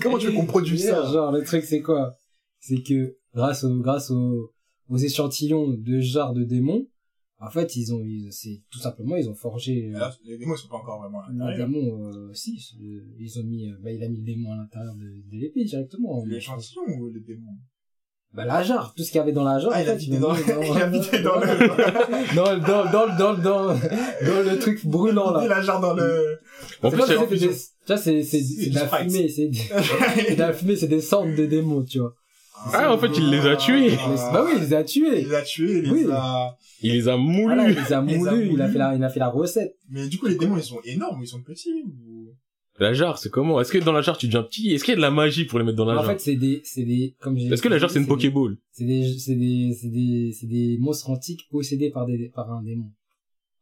comment tu veux qu'on produise ça? Genre, le truc, c'est quoi? C'est que, grâce au, grâce au, aux échantillons de jarres de démons, en fait, ils ont, ils- c'est, tout simplement, ils ont forgé, euh, Là, les démons, sont pas encore vraiment à le l'intérieur. démon, euh, si, euh, ils ont mis, euh, bah, il a mis le démon à l'intérieur de, de l'épée directement. L'échantillon ou les démons? Bah, la jarre, tout ce qu'il y avait dans la jarre, Ah, en il a fait, ils dans, il vidé dans le, dans, dans, dans, dans, dans, dans le truc brûlant, là. la jarre dans le, En C'est plus, il c'est des- tu vois, c'est, c'est, c'est de la fumée, c'est, c'est de la fumée, c'est des cendres de démons, tu vois. Ah, en fait, il les a tués. Bah oui, il les a tués. Il les a tués, il les a... il les a moulus. Voilà, il les a Il moulus, il a moulus. fait la, il a fait la recette. Mais du coup, les démons, ils sont énormes ils sont petits ou... La jarre, c'est comment? Est-ce que dans la jarre tu deviens petit? Est-ce qu'il y a de la magie pour les mettre dans la En jarre? fait, c'est des, c'est des, comme j'ai Est-ce que la jarre c'est une Pokéball? C'est des, c'est des, c'est des, c'est des monstres antiques possédés par des, par un démon.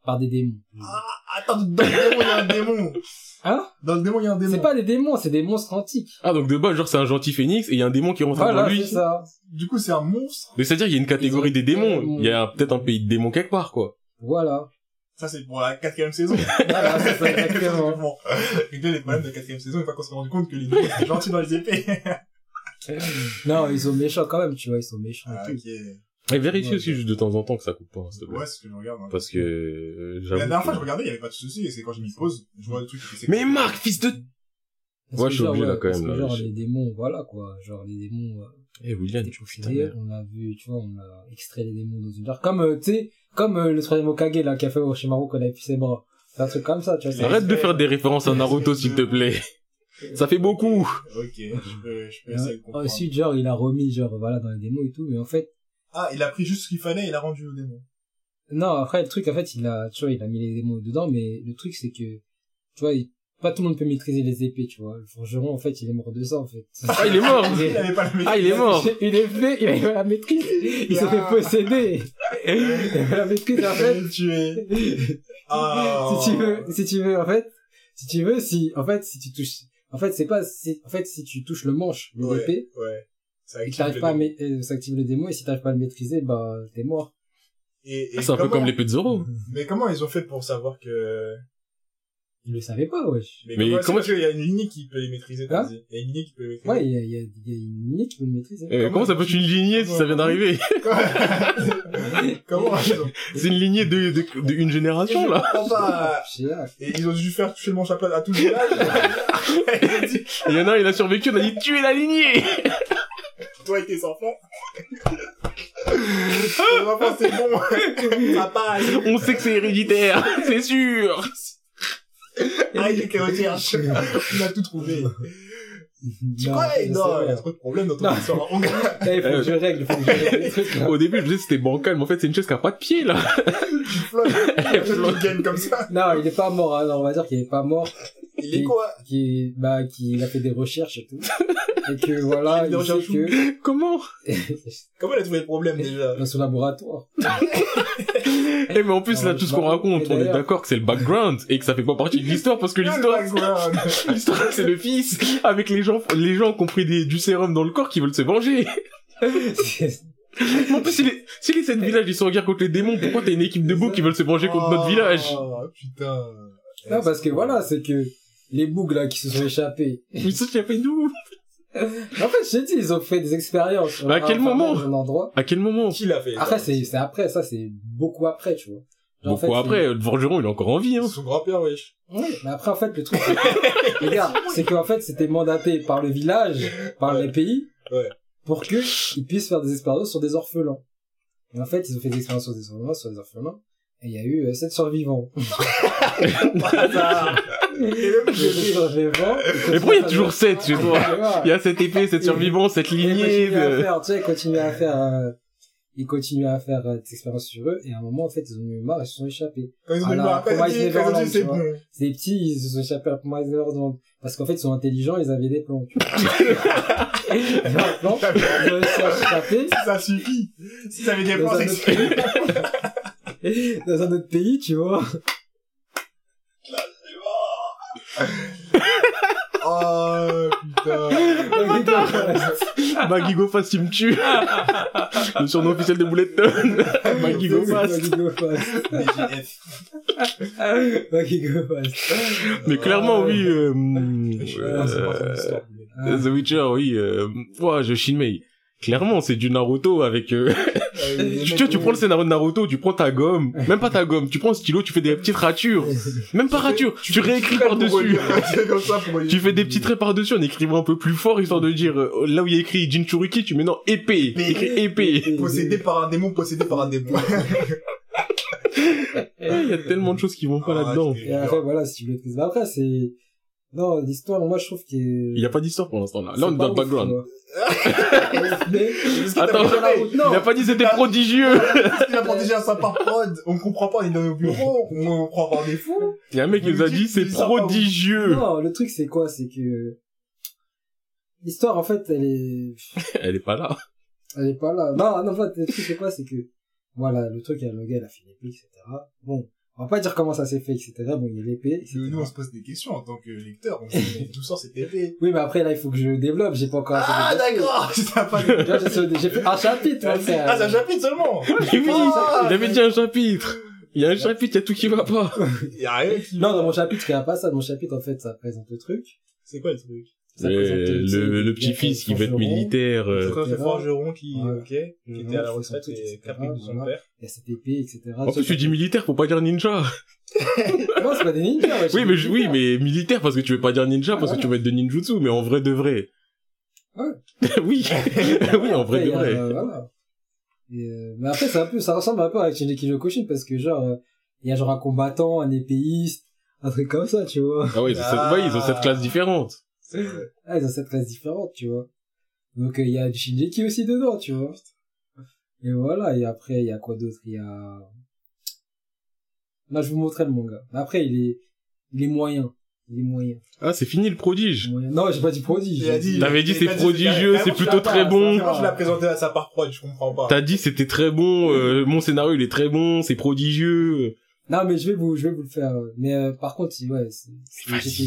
Par des démons. Attends, dans le démon, il y a un démon. Hein? Dans le démon, il y a un démon. C'est pas des démons, c'est des monstres antiques. Ah donc de base genre c'est un gentil phénix et il y a un démon qui rentre dans lui. c'est ça. Du coup, c'est un monstre. Mais c'est-à-dire il y a une catégorie des démons. Il y a peut-être un pays de démons quelque part quoi. Voilà. Ça, c'est pour la quatrième saison. Voilà, c'est ça, exactement. Bon. Régler les problèmes de la quatrième saison, une fois qu'on s'est rendu compte que les démons étaient gentils dans les épées. Non, ils sont méchants quand même, tu vois, ils sont méchants Ah, et. Et vérifie Ouais, aussi ouais. juste de temps en temps que ça coupe pas, hein, s'il te plaît. Ouais, c'est ce que je regarde. hein. Parce que euh, j'avoue. La dernière fois, que- je regardais, il y avait pas de souci, et c'est quand j'ai mis pause, je vois des trucs qui Mais Marc, fils de. Parce Ouais, je suis genre, obligé, là, quand parce même, que genre, je- les démons, voilà, quoi. Genre, les démons, euh, Eh William, tu possédés, on a vu, tu vois, on a extrait les démons dans une jarre. Comme, euh, tu sais, comme euh, le troisième Okage, là, qui a fait Orochimaru quand il a pu ses bras. C'est un truc comme ça, tu vois. c'est- Arrête de faire des références à Naruto s'il te plaît. Ça fait beaucoup. Ok, je peux, je peux essayer de comprendre. Ensuite, genre, il a remis, genre, voilà, dans les démons et tout, mais en fait, Ah, il a pris juste ce qu'il fallait et il a rendu au démon. non, après, le truc, en fait, il a, tu vois, il a mis les démons dedans, mais le truc, c'est que, tu vois, il- pas tout le monde peut maîtriser les épées, tu vois. Le forgeron, en fait, il est mort de ça, en fait. Ah il est mort. Il avait pas la maîtrise. Ah il est mort. Il est fait, il avait la maîtrise. Il s'est fait Ah. posséder. Il avait la maîtrise, en fait. Ah. si tu veux, si tu veux, en fait, si tu veux, si, en fait, si tu touches, en fait, c'est pas, si, en fait, si tu touches le manche de Ouais, l'épée, Ouais. Ça et active t'arrives pas démon. euh, ça active le démon, et si t'arrives pas à le maîtriser, bah, t'es mort. Et, et Ah, C'est un peu comme l'épée de Zoro. Mais comment ils ont fait pour savoir que... Il le savait pas, wesh. Mais comment, qu'il y a une lignée qui peut les maîtriser, Hein. Il y a une lignée qui peut les maîtriser. Ouais, il y a, il y a, il y a une lignée qui peut le maîtriser. Eh, comment ça peut être une lignée si ça vient d'arriver? Comment. C'est une lignée de, de, de une génération là. Pas. Et ils ont dû faire toucher le manche à plat à tout le village. Dit, Il y en a un il a survécu, on a dit tuer la lignée. toi et tes enfants. Les c'est bon. Ça passe. On sait que c'est héréditaire, c'est sûr. Arrête avec les recherches. On a tout trouvé. Tu Non, crois, non, il y a trop de problèmes dans ton Non. histoire. On il faut que je règle, il faut que je règle les trucs, là. Au début je me disais que c'était bancal, mais en fait c'est une chaise qui a pas de pied là. Tu flottes. Tu gagnes comme ça. Non, il est pas mort, hein. Non, on va dire qu'il est pas mort. Il est quoi? Qui, bah, qui a fait des recherches et tout. Et que voilà, il recherches sait que, Comment Comment il a trouvé le problème déjà? dans son laboratoire. Eh mais en plus Non, là tout ce qu'on raconte, on est d'accord que c'est le background et que ça fait pas partie de l'histoire parce que l'histoire l'histoire c'est le fils avec les gens les gens qui ont pris des, du sérum dans le corps qui veulent se venger. En plus si les si les sept villages ils sont en guerre contre les démons, pourquoi t'as une équipe de boucs qui veulent se venger contre notre village? Oh, putain. non, parce que voilà, c'est que les bougs, là, qui se sont échappés. Ça tu as fait nous En fait, je t'ai dit, ils ont fait des expériences. Mais à quel moment dans un endroit. À quel moment Qui l'a fait? Après, c'est, c'est après, ça, c'est beaucoup après, tu vois. Genre, en Beaucoup fait, après, le forgeron il est encore en vie hein. Son grand-père, wesh. Ouais, mais après, en fait, le truc, c'est que- regarde, c'est qu'en fait, c'était mandaté par le village, par Ouais. les pays, Ouais. pour que ils puissent faire des expériences sur des orphelins. Et en fait, ils ont fait des expériences sur des orphelins, sur des orphelins, et il y a eu euh, sept survivants. Mais pourquoi il y a toujours 7 chez toi Il y a cette épée, cette survivant, cette Ils lignée continuent à de... faire, tu sais, ils continuent à faire, euh, ils continuent à faire euh, des expériences sur eux, et à un moment, en fait, ils ont eu marre, ils se sont échappés. Quand ils ont eu marre, c'est bon. Ces petits, ils se sont échappés à Promise Neverland. Parce qu'en fait, ils sont intelligents, ils avaient des plans, tu vois. Ils ont s'échapper. Ça suffit. Si ça avait des plans, c'est. Dans un autre pays, tu vois. Oh, putain. Maggie Go Fast, il me tue Le surnom officiel de Bouletton Maggie Go Fast Maggie Go Fast. BGF. Maggie Go Fast. Mais clairement, oui, euh, euh. The Witcher, oui, euh, ouah, je Shinmei. Clairement, c'est du Naruto avec... euh, Euh, tu, tu vois, tu prends le scénario de Naruto, tu prends ta gomme, même pas ta gomme, tu prends un stylo, tu fais des petites ratures, même pas ratures, tu, réécris ça pour Tu fais des petits traits par-dessus en écrivant un peu plus fort, histoire de dire, euh, là où il y a écrit Jinchuriki, tu mets non, épée, écrit épée. Possédé par un démon, possédé par un démon. Eh, Il y a tellement de choses qui vont pas Ah, là-dedans. Et après, voilà, si tu maîtrises. Mais après, c'est, non, l'histoire, moi, je trouve qu'il Il y a pas d'histoire pour l'instant là. Là, on est dans le background. Attends, il a pas dit c'était prodigieux. Parce qu'il a protégé un sympa prod. On comprend pas, on est dans nos bureaux, on croit avoir des fous. Il y a un mec qui nous a dit c'est prodigieux. Non, le truc c'est quoi, c'est que, l'histoire, en fait, elle est, Elle est pas là. elle est pas là. Non, non, en fait, le truc c'est quoi, c'est que, voilà, le truc, il y a le gars, il a fait l'épée, etc. Bon, on va pas dire comment ça s'est fait, etc. Bon, il y a l'épée, etc. Nous, on se pose des questions en tant que lecteur. On se dit, d'où sort cette épée? Oui, mais après, là, il faut que je développe, j'ai pas encore assez Ah, d'accord! C'était j'ai fait un chapitre. Ah, c'est un chapitre seulement! Mais oui, il avait dit un chapitre. Il y a un chapitre, il y a tout qui va pas. Y a rien qui... Non, dans mon chapitre, il y a pas ça. Dans mon chapitre, en fait, ça présente le truc. C'est quoi le truc? Ça Le, sais, le, petit-fils qui veut être militaire. euh, forgeron qui, Voilà. ok, qui était à la retraite et caprice de son père. Il y a cette épée, etc. En plus, tu dis militaire, faut pas dire ninja. Non, c'est pas des ninjas, ouais, Oui, mais je- oui, mais militaire parce que tu veux pas dire ninja parce que tu veux être de ninjutsu, mais en vrai de vrai. Ouais. oui. oui, en vrai de vrai. euh, voilà. Et, euh, mais après, c'est un peu, ça ressemble un peu à Shingeki no Kyojin parce que genre, euh, il y a genre un combattant, un épéiste, un truc comme ça, tu vois. Ah ouais, ils ont, Ah. Ouais, ils ont cette classe différente. Ah, ils ont cette classe différente, tu vois. Donc, euh, il y a du Shingeki aussi dedans, tu vois. Et voilà, et après, il y a quoi d'autre? Il y a... Là, je vous montrerai le manga. Mais Après, il est, il est moyen. Il est moyen. Ah, c'est fini le prodige. Moyen. Non, j'ai pas dit prodige. Dit- T'avais dit il c'est dit- prodigieux, c'est plutôt très bon. Je l'ai présenté à sa part prod, je comprends pas. T'as dit c'était très bon, euh, mon scénario il est très bon, c'est prodigieux. Non, mais je vais vous, je vais vous le faire. Mais euh, par contre, si, ouais, c'est- si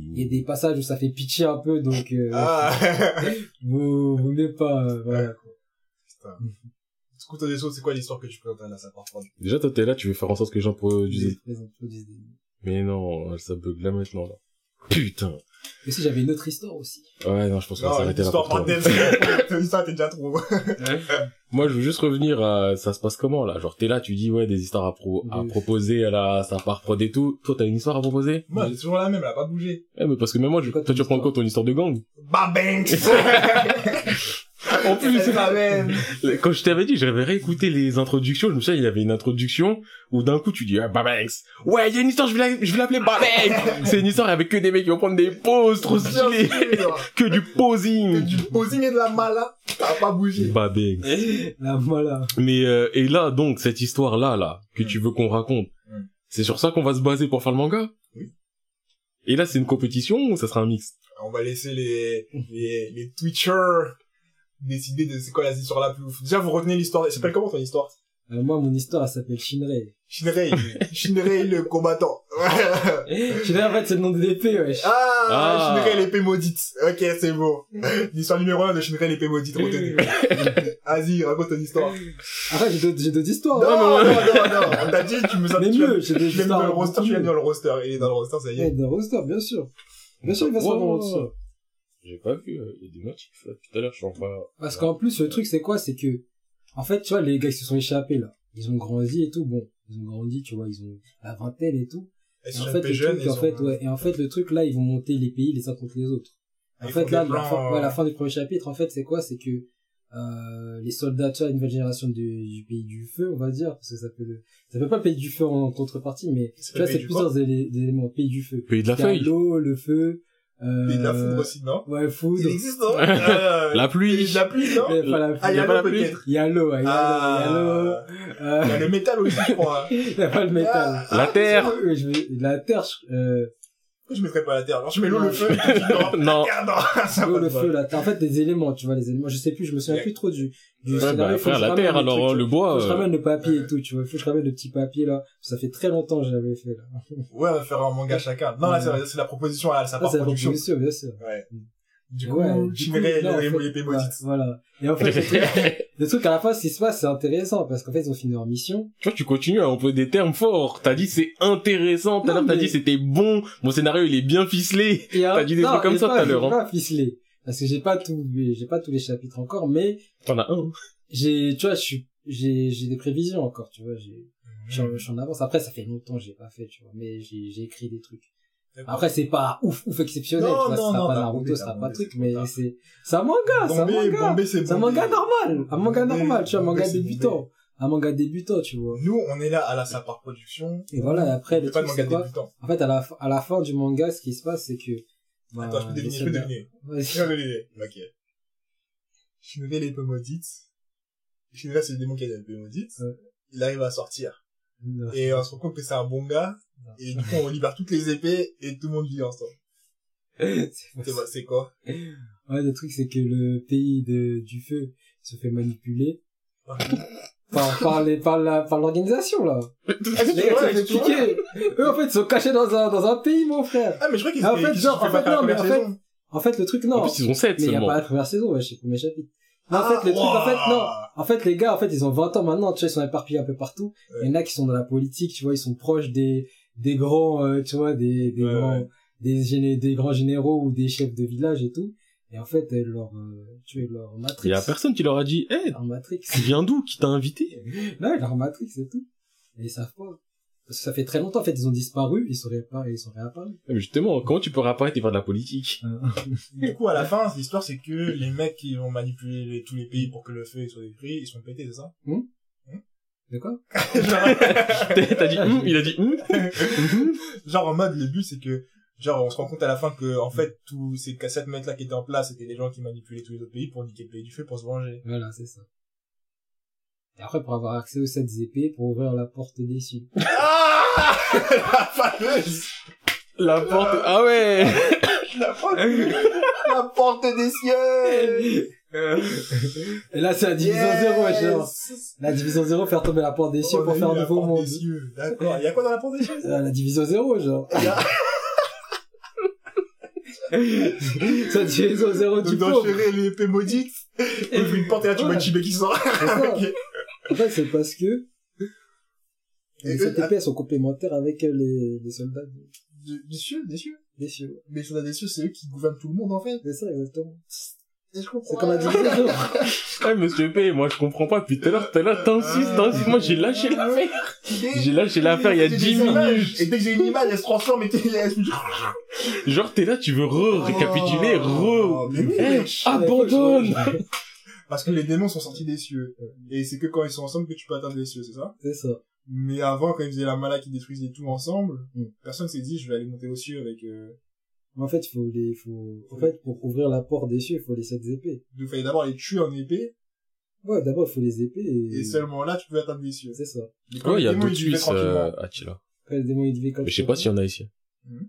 jeune, il y a des passages où ça fait pitié un peu, donc euh, Ah, vous, vous n'êtes pas, euh, voilà quoi. putain. Du coup, toi, des autres, c'est quoi l'histoire que tu présentes à sa part prod? Déjà toi t'es là, tu veux faire en sorte que les gens produisent. Des- Mais non, ça bug là maintenant là. Putain. Et si j'avais une autre histoire aussi. Ouais, non, je pense qu'on va s'arrêter là l'histoire thème, l'histoire était déjà trop. Moi, je veux juste revenir à ça se passe comment là? Genre t'es là, tu dis ouais des histoires à, pro- à proposer à la ça part prod et tout. Toi t'as une histoire à proposer? Moi, c'est toujours la même, elle a pas bougé. Eh mais parce que même moi, je... C'est quoi toi tu ton prendre quoi ton histoire de gang Bah, Banks! En plus, la quand je t'avais dit, j'avais réécouté les introductions, je me souviens, il y avait une introduction où d'un coup tu dis ah, Babanks. Ouais, il y a une histoire, je vais la- l'appeler Babanks. C'est une histoire avec que des mecs qui vont prendre des poses trop stylées, que du Que posing. du posing et de la mala, ça a pas bougé. Babanks. Là, voilà. Mais euh, et là donc cette histoire là que tu veux qu'on raconte, c'est sur ça qu'on va se baser pour faire le manga? Oui. Et là c'est une compétition ou ça sera un mix? On va laisser les, les, les Twitchers décider de c'est quoi la histoire la plus ouf. Déjà, vous retenez l'histoire. Elle s'appelle comment ton histoire? Euh, moi, mon histoire, elle s'appelle Shinrei. Shinrei. Shinrei le combattant. Shinrei, en fait, c'est le nom de l'épée, wesh. ah, Ah. Shinrei l'épée maudite. Ok, c'est bon. L'histoire numéro 1 de Shinrei l'épée maudite. Retenez. Vas-y, raconte ton histoire. Après, j'ai d'autres, j'ai d'autres histoires. Non, non, non, non. On t'a dit, tu me sens, Mais tu mieux, j'ai des tu l'aimes dans le histoires roster, tu l'aimes mieux. dans le roster. Il est dans le roster, ça y Ouais, est. dans le roster, bien sûr. Bien sûr, il va se faire dans le roster. J'ai pas vu, euh, il y a des notifs là tout à l'heure, je suis en train. Parce qu'en plus, le truc, c'est quoi? C'est que, en fait, tu vois, les gars qui se sont échappés, là. Ils ont grandi et tout. Bon, ils ont grandi, tu vois, ils ont la vingtaine et tout. Et en fait, jeunes, truc, en fait, ouais. Et en fait, le truc, là, ils vont monter les pays les uns contre les autres. En Ils fait, là, la plans, fin, ouais, euh, la fin du premier chapitre, en fait, c'est quoi? C'est que, euh, les soldats, tu vois, une nouvelle génération du, du pays du feu, on va dire, parce que ça peut le, ça peut pas le pays du feu en contrepartie, mais, tu vois, c'est plusieurs élé- éléments. Pays du feu. Pays de la feuille. L'eau, le feu, euh, Et de la foudre aussi, non? Ouais, foudre. Il existe, non? Euh, La pluie. Il y a de la pluie, non? Mais pas la Ah, il y y a pas l'eau la pluie. Il y a l'eau, il y a l'eau, Ah. il y a l'eau. Il y a le métal aussi, je crois. il y a pas le métal. Ah, La terre. Oui, je vais- la terre, je- euh, Pourquoi je mettrais pas la terre? Alors, je mets l'eau, le feu. Non. La terre, non. Ça l'eau, le feu, la terre. En fait, des éléments, tu vois, les éléments. Je sais plus, je me souviens plus trop du, du Ouais, scénario. bah, Faut que frère, je la ramène terre, alors, trucs. le bois. Faut que je euh, ramène le papier et tout, tu vois. Faut que je ramène le petit papier, là. Ça fait très longtemps que je l'avais fait, là. Ouais, on va faire un manga chacun. Non, là, c'est la proposition à sa Ça, part c'est la production. proposition, bien sûr. Ouais. Du Ouais, coup, en fait, ouais, maudite. Voilà. Et en fait, le truc, le truc, à la fin, ce qui se passe, c'est intéressant, parce qu'en fait, ils ont fini leur mission. Tu vois, tu continues à employer des termes forts. T'as dit c'est intéressant. Tout à Non, l'heure, t'as mais- dit c'était bon. Mon scénario, il est bien ficelé. T'as dit des non, trucs comme ça tout à l'heure, hein. pas ficelé. Parce que j'ai pas tout, j'ai pas tous les chapitres encore, mais T'en as un. j'ai, tu vois, je suis, j'ai, j'ai des prévisions encore, tu vois, j'ai, je suis en avance. Après, ça fait longtemps que j'ai pas fait, tu vois, mais j'ai, j'ai écrit des trucs. Après, c'est pas ouf, ouf exceptionnel, Non, tu vois, non, ce sera non, pas Naruto, ce sera pas truc, mais c'est, c'est un manga, c'est un manga. C'est C'est un manga normal, un manga normal, tu vois, un manga débutant. Un manga débutant, tu vois. Nous, on est là à la sa part production. Et voilà, et après, le truc, manga c'est quoi. En fait, à la, à la fin du manga, ce qui se passe, c'est que, bah, Attends, je peux les deviner, je peux deviner. Je peux deviner. Ok. Shinra l'épée maudite. Shinra, c'est le démon qui a l'épée maudite. Il arrive à sortir. Et on se rend compte que c'est un bon gars. Et du coup, on libère toutes les épées et tout le monde vit ensemble. C'est quoi- c'est quoi Ouais, le truc, c'est que le pays de, du feu se fait manipuler par, par les, par la, par l'organisation, là. Ah, c'est Les gars, ça. Eux, en fait, ils sont cachés dans un, dans un pays, mon frère. Ah, mais je crois qu'ils Ah, en fait, se en fait non, mais en fait. En fait, le truc, non. En plus, ils ont 7 Mais il y a pas la première saison, ouais, c'est le premier chapitre. Non, en Ah, fait, le truc, en fait, non. En fait, les gars, en fait, ils ont 20 ans maintenant, tu vois, ils sont éparpillés un peu partout. Ouais. Il y en a qui sont dans la politique, tu vois, ils sont proches des, des grands, euh, tu vois, des, des Ouais, grands, ouais. des, géné- des grands généraux ou des chefs de village et tout. Et en fait, leur, euh, tu vois, leur Matrix. Il y a personne qui leur a dit, hé, Leur Matrix. tu viens d'où? Qui t'a invité? non, leur Matrix, c'est tout. Et ils savent pas. Parce que ça fait très longtemps, en fait, ils ont disparu, ils sont réapparus, ils sont réapparus. Mais justement, comment tu peux réapparaître et faire de la politique? Du coup, à la fin, l'histoire, c'est que les mecs qui vont manipuler les- tous les pays pour que le feu soit détruit, ils sont pétés, c'est ça De quoi? T'as dit, hum, il a dit, hum. Genre, en mode, le but, c'est que, genre, on se rend compte à la fin que, en fait, tous ces cassettes mecs-là qui étaient en place, c'était des gens qui manipulaient tous les autres pays pour niquer le pays du feu, pour se venger. Voilà, c'est ça. Et après, pour avoir accès aux 7 épées, pour ouvrir la porte des cieux. Ah La fameuse La porte, ah ouais! La porte, la porte des cieux Et là, c'est la division Yes 0, genre. La division 0, faire tomber la porte des cieux pour faire un nouveau monde. D'accord. Il y a quoi dans la porte des cieux? Euh, La division 0, genre. Il y a- C'est la division 0 du Donc, pauvre. d'enchaîner l'épée maudite, et puis une porte et là, tu vois. Chibé qui sort. En fait, c'est parce que Et les eux, 7 épées elles sont complémentaires avec euh, les, les soldats de- De- Des cieux, des cieux. des cieux. Mais les soldats des cieux, c'est eux qui gouvernent tout le monde, en fait. C'est ça, exactement. Et je comprends. C'est comme la 0. Ouais, monsieur P, moi je comprends pas. Depuis tout à l'heure, tout à l'heure, t'insistes, t'insistes. Moi j'ai lâché l'affaire. J'ai lâché l'affaire il y a J'ai 10 des images. minutes. Et dès que j'ai une image, elle se transforme et t'es, elle se- Genre, t'es là, tu veux re-récapituler, Oh, re... mais oui, Eh, abandonne! Parce que les démons sont sortis des cieux. Et c'est que quand ils sont ensemble que tu peux atteindre les cieux, c'est ça? C'est ça. Mais avant, quand ils faisaient la mala qui détruisait tout ensemble, Mm. personne s'est dit, je vais aller monter aux cieux avec, euh... Mais en fait, il faut les, faut, en fait, pour ouvrir la porte des cieux, il faut les 7 épées. il fallait d'abord les tuer en épée, Ouais, d'abord, il faut les épées et... et seulement là, tu peux atteindre les cieux. C'est ça. Ouais, il y a d'autres Suisses, euh, à Tila. Après, les démons, ils vivaient comme Mais je sais pas s'il y en a ici. Mhm.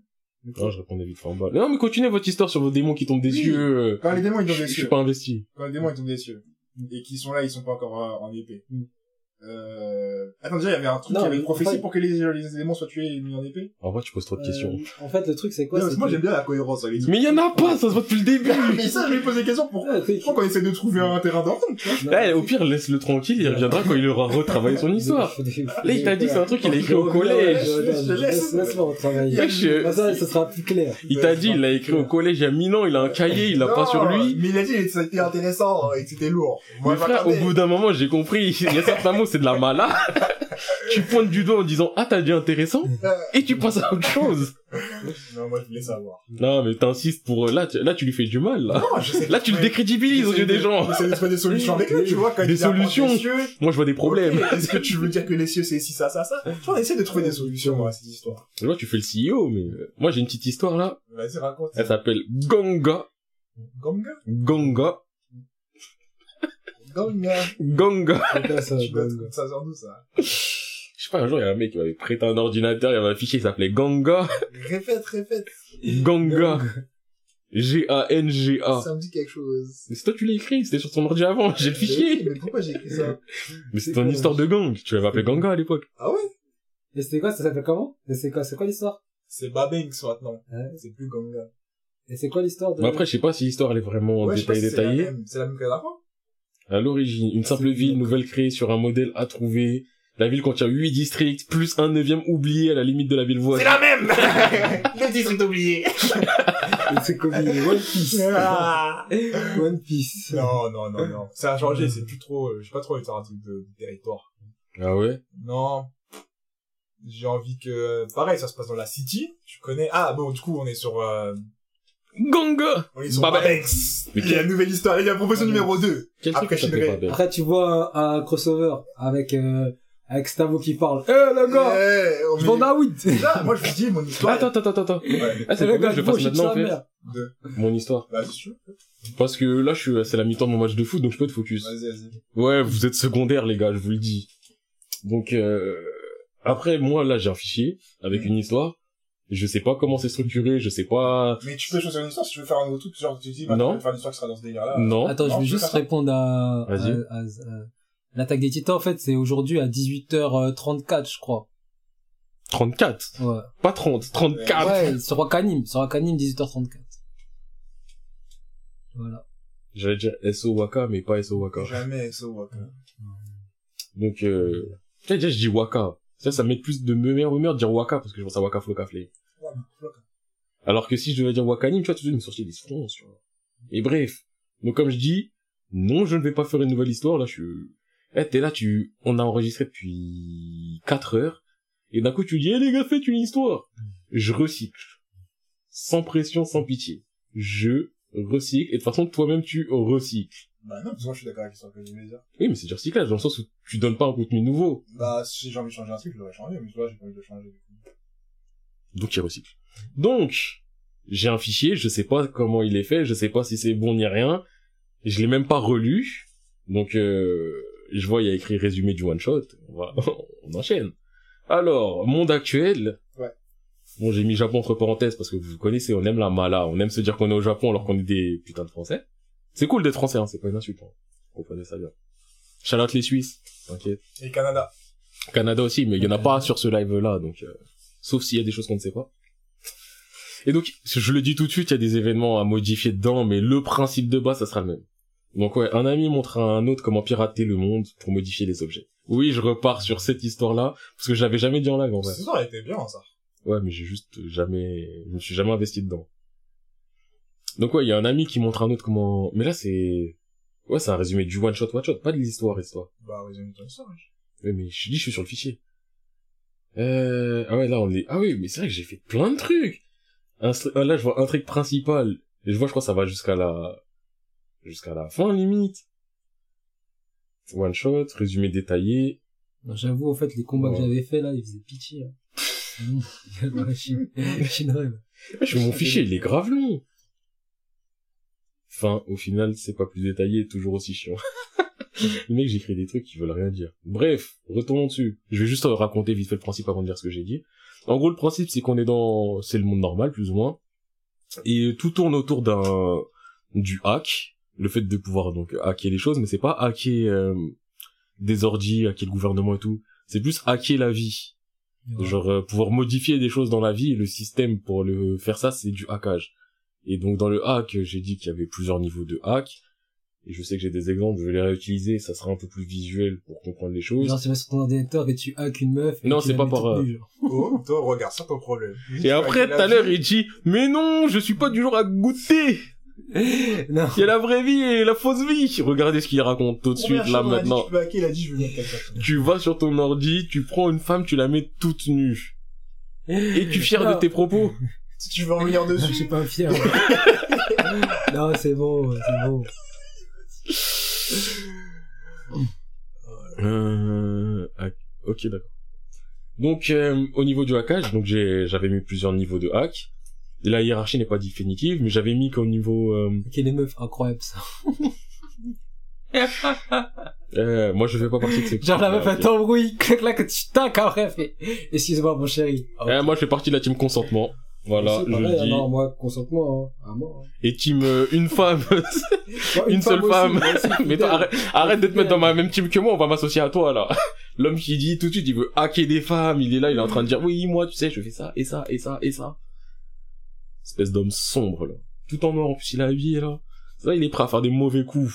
Non, je répondais vite en bas. Non, mais continuez votre histoire sur vos démons qui tombent des Oui. cieux. Quand les démons, ils tombent des Je suis pas investi. Quand les démons, ils tombent des cieux. Et qui sont là, ils sont pas encore euh, en épée. Mm. Euh... Attends, déjà, il y avait un truc, Non, il y avait une mais prophétie en fait- pour que les, les démons soient tués et mis en épée. En vrai, tu poses trop de questions. Euh, en fait, le truc, c'est quoi? Non, parce c'est que moi, j'aime bien la cohérence, trucs. Mais il y en a pas, ça se voit depuis le début. Mais ça, je lui pose des questions pour... Truc- Pourquoi on essaie de trouver un terrain d'entente, Eh, au pire, laisse-le tranquille, il reviendra quand il aura retravaillé son histoire. Là, il t'a dit que c'est un truc qu'il a écrit au collège. Je laisse. Laisse, laisse-moi retravailler. Comme ça, ça sera plus clair. Il t'a dit, il l'a écrit au collège il y a mille ans, il a un cahier, il l'a pas sur lui. Mais il a dit que c'était intéressant et que c'était lourd. Moi, Mais je frère, au bout d'un moment, j'ai compris. Il y a certains mots, c'est de la mala. tu pointes du doigt en disant, ah, t'as dit intéressant, et tu passes à autre chose. Non, moi, je voulais savoir. Non, mais t'insistes pour, là, tu, là, tu lui fais du mal, là. Non, j'essaie de Là, tu le décrédibilises aux yeux des de- gens. J'essaie de trouver des solutions avec lui, tu vois, quand Des solutions. cieux, Moi, je vois des problèmes. ok, Est-ce que tu veux dire que les cieux, c'est ci, ça, ça, ça? Tu vois, essaie de trouver des solutions à cette histoire. Là, tu fais le CEO, mais euh, moi, j'ai une petite histoire, là. Vas-y, raconte. Elle s'appelle Ganga. Ganga? Ganga. Ganga. Ganga. C'est quoi ça, Tu dois Gong trouver ça sur nous, ça. Je sais pas, un jour, il y a un mec qui m'avait prêté un ordinateur, il y avait un fichier qui s'appelait Ganga. Répète, répète. Ganga. G-A-N-G-A. Ça me dit quelque chose. Mais c'est toi, tu l'as écrit, c'était sur ton ordi avant, j'ai le fichier. Mais pourquoi j'ai écrit ça? Mais c'est ton quoi, histoire de gang. Tu l'avais appelé Ganga à l'époque. Ah ouais? Et c'était quoi, ça s'appelle comment? Et c'est quoi, c'est quoi l'histoire? C'est Babanks maintenant. Ouais. C'est plus Ganga. Et c'est quoi l'histoire de... Mais après, je sais pas si l'histoire, elle est vraiment en Ouais, je sais pas détail si c'est la détaillée. même. C'est la même qu'à la fin? À l'origine, une simple C'est- ville nouvelle créée sur un modèle à trouver. La ville contient huit districts, plus un neuvième oublié à la limite de la ville C'est voisine. la même! Le district oublié. C'est comme One Piece. Ah. One Piece. non, non, non, non. Ça a changé, c'est plus trop, euh, j'ai pas trop envie de faire un truc de, de territoire. Ah ouais? Non. J'ai envie que, pareil, ça se passe dans la city. Tu connais, ah, bon, du coup, on est sur, euh, Ganga! Babanks. Mais Il y a une nouvelle histoire. Il y a la proposition numéro 2. Quel Après Shinrei. Après, tu vois un, un crossover avec, euh, avec Stavo qui parle. Eh, le gars! Eh, on Je vends un weed! Là, moi, je vous dis, mon histoire. Attends, attends, attends, attends. Ouais. Ah, c'est le pas gars, que je le bullshit maintenant, en fait. De... Mon histoire. Bah, c'est sûr. Parce que là, je suis, c'est la mi-temps de mon match de foot, donc je peux être focus. Vas-y, vas-y. Ouais, vous êtes secondaire, les gars, je vous le dis. Donc, euh, après, moi, là, j'ai un fichier avec une histoire. Je sais pas comment c'est structuré, je sais pas... Mais tu peux choisir une histoire si tu veux faire un nouveau truc, genre tu dis, bah, Non. tu veux faire une histoire qui sera dans ce délire-là. Non. Attends, Non, je vais juste répondre à, à, Vas-y. à- à- l'attaque des titans, en fait, c'est aujourd'hui à 18h34, je crois. 34. Ouais. Pas 30, 34. Ouais, sur Wakanim, sur Wakanim, 18h34. Voilà. J'allais dire SO Waka, mais pas SO Waka. Jamais ça, ouais. Donc, euh, tu sais, déjà, je dis Waka. Ça, ça met plus de meilleure humeur de dire Waka, parce que je pense à Waka Floka Flay. Alors que si je devais dire Wakanim, tu vois, tout de suite, me sortir des fronts, tu vois. Et bref. Donc, comme je dis, non, je ne vais pas faire une nouvelle histoire, là, je suis, eh, t'es là, tu, on a enregistré depuis 4 heures, et d'un coup, tu dis, eh, les gars, faites une histoire. Je recycle. Sans pression, sans pitié. Je recycle, et de toute façon, toi-même, tu recycles. Bah non, parce que moi je suis d'accord avec l'histoire que je voulais dire. Oui, mais c'est du recyclage, dans le sens où tu donnes pas un contenu nouveau. Bah, si j'ai envie de changer un truc, je l'aurais changé, mais tu vois, j'ai pas envie de changer. Donc il recycle. Donc, j'ai un fichier, je sais pas comment il est fait, je sais pas si c'est bon ni rien. Je l'ai même pas relu. Donc euh, je vois il y a écrit résumé du one shot. On, va- on enchaîne. Alors, monde actuel. Ouais. Bon, j'ai mis Japon entre parenthèses parce que vous connaissez, on aime la mala, on aime se dire qu'on est au Japon alors qu'on est des putains de français. C'est cool d'être français, hein, c'est pas une insulte. Hein. Comprenez ça bien. Out les Suisses, t'inquiète. Et Canada. Canada aussi, mais il y en a pas sur ce live-là, donc euh, sauf s'il y a des choses qu'on ne sait pas. Et donc, je le dis tout de suite, il y a des événements à modifier dedans, mais le principe de base, ça sera le même. Donc ouais, un ami montre à un autre comment pirater le monde pour modifier les objets. Oui, je repars sur cette histoire-là, parce que je l'avais jamais dit en live en vrai. Ce soir, elle était bien, ça. Ouais, mais j'ai juste jamais, je me suis jamais investi dedans. Donc ouais, il y a un ami qui montre à un autre comment, mais là c'est, ouais, c'est un résumé du one shot, one shot, pas de l'histoire, histoire. Bah, résume ton histoire, wesh. Oui, mais je dis, je suis sur le fichier. Euh, ah ouais, là, on est, ah oui, mais c'est vrai que j'ai fait plein de trucs. Un, ah, là, je vois un truc principal. Et je vois, je crois, que ça va jusqu'à la, jusqu'à la fin, limite. One shot, résumé détaillé. Non, J'avoue, en fait, les combats que j'avais fait, là, ils faisaient pitié. hein. Je fais mon fichier, il est grave long. Fin, au final, c'est pas plus détaillé, toujours aussi chiant. le mec, j'écris des trucs qui veulent rien dire. Bref, retournons dessus. Je vais juste raconter vite fait le principe avant de dire ce que j'ai dit. En gros, le principe, c'est qu'on est dans, c'est le monde normal, plus ou moins. Et tout tourne autour d'un, du hack. Le fait de pouvoir, donc, hacker les choses, mais c'est pas hacker, euh, des ordis, hacker le gouvernement et tout. C'est plus hacker la vie. Ouais. Genre euh, pouvoir modifier des choses dans la vie et le système pour le faire ça c'est du hackage. Et donc dans le hack, j'ai dit qu'il y avait plusieurs niveaux de hack et je sais que j'ai des exemples, je vais les réutiliser, ça sera un peu plus visuel pour comprendre les choses. Genre, tu vas sur ton ordinateur et tu hack une meuf. et Non, c'est pas par, euh. Oh, toi, regarde, ça ton problème. Et après tout à l'heure, il dit "Mais non, je suis pas du genre à goûter. Non. Il y a la vraie vie et la fausse vie." Regardez ce qu'il raconte tout de suite là maintenant. Tu peux hacker, il a dit, je vais mettre quelqu'un. Tu vas sur ton ordi, tu prends une femme, tu la mets toute nue. Et tu fier Non. de tes propos. Si tu veux en venir Non, je dessus. suis pas fier. non, c'est bon, c'est bon. Euh, hack- ok, d'accord. Donc, euh, au niveau du hackage, donc j'ai, j'avais mis plusieurs niveaux de hack. Et la hiérarchie n'est pas définitive, mais j'avais mis qu'au niveau, euh, Ok, les meufs, incroyable ça. euh, moi je fais pas partie de ces. Genre la meuf, elle t'embrouille, clac clac, tu tac après, fait. Excuse-moi, mon chéri. Ah, Euh, moi je fais partie de la team consentement. Voilà, je pareil, dis. alors, moi, consentement, hein. À hein. Et team euh, une femme. Une seule femme. aussi, mais toi, arrête, arrête de te mettre dans ma même team que moi, on va m'associer à toi là. L'homme qui dit tout de suite, il veut hacker des femmes, il est là, il est en train de dire oui, moi tu sais, je fais ça et ça et ça et ça. Espèce d'homme sombre là. Tout en noir en plus il est habillé là. Ça il est prêt à faire des mauvais coups.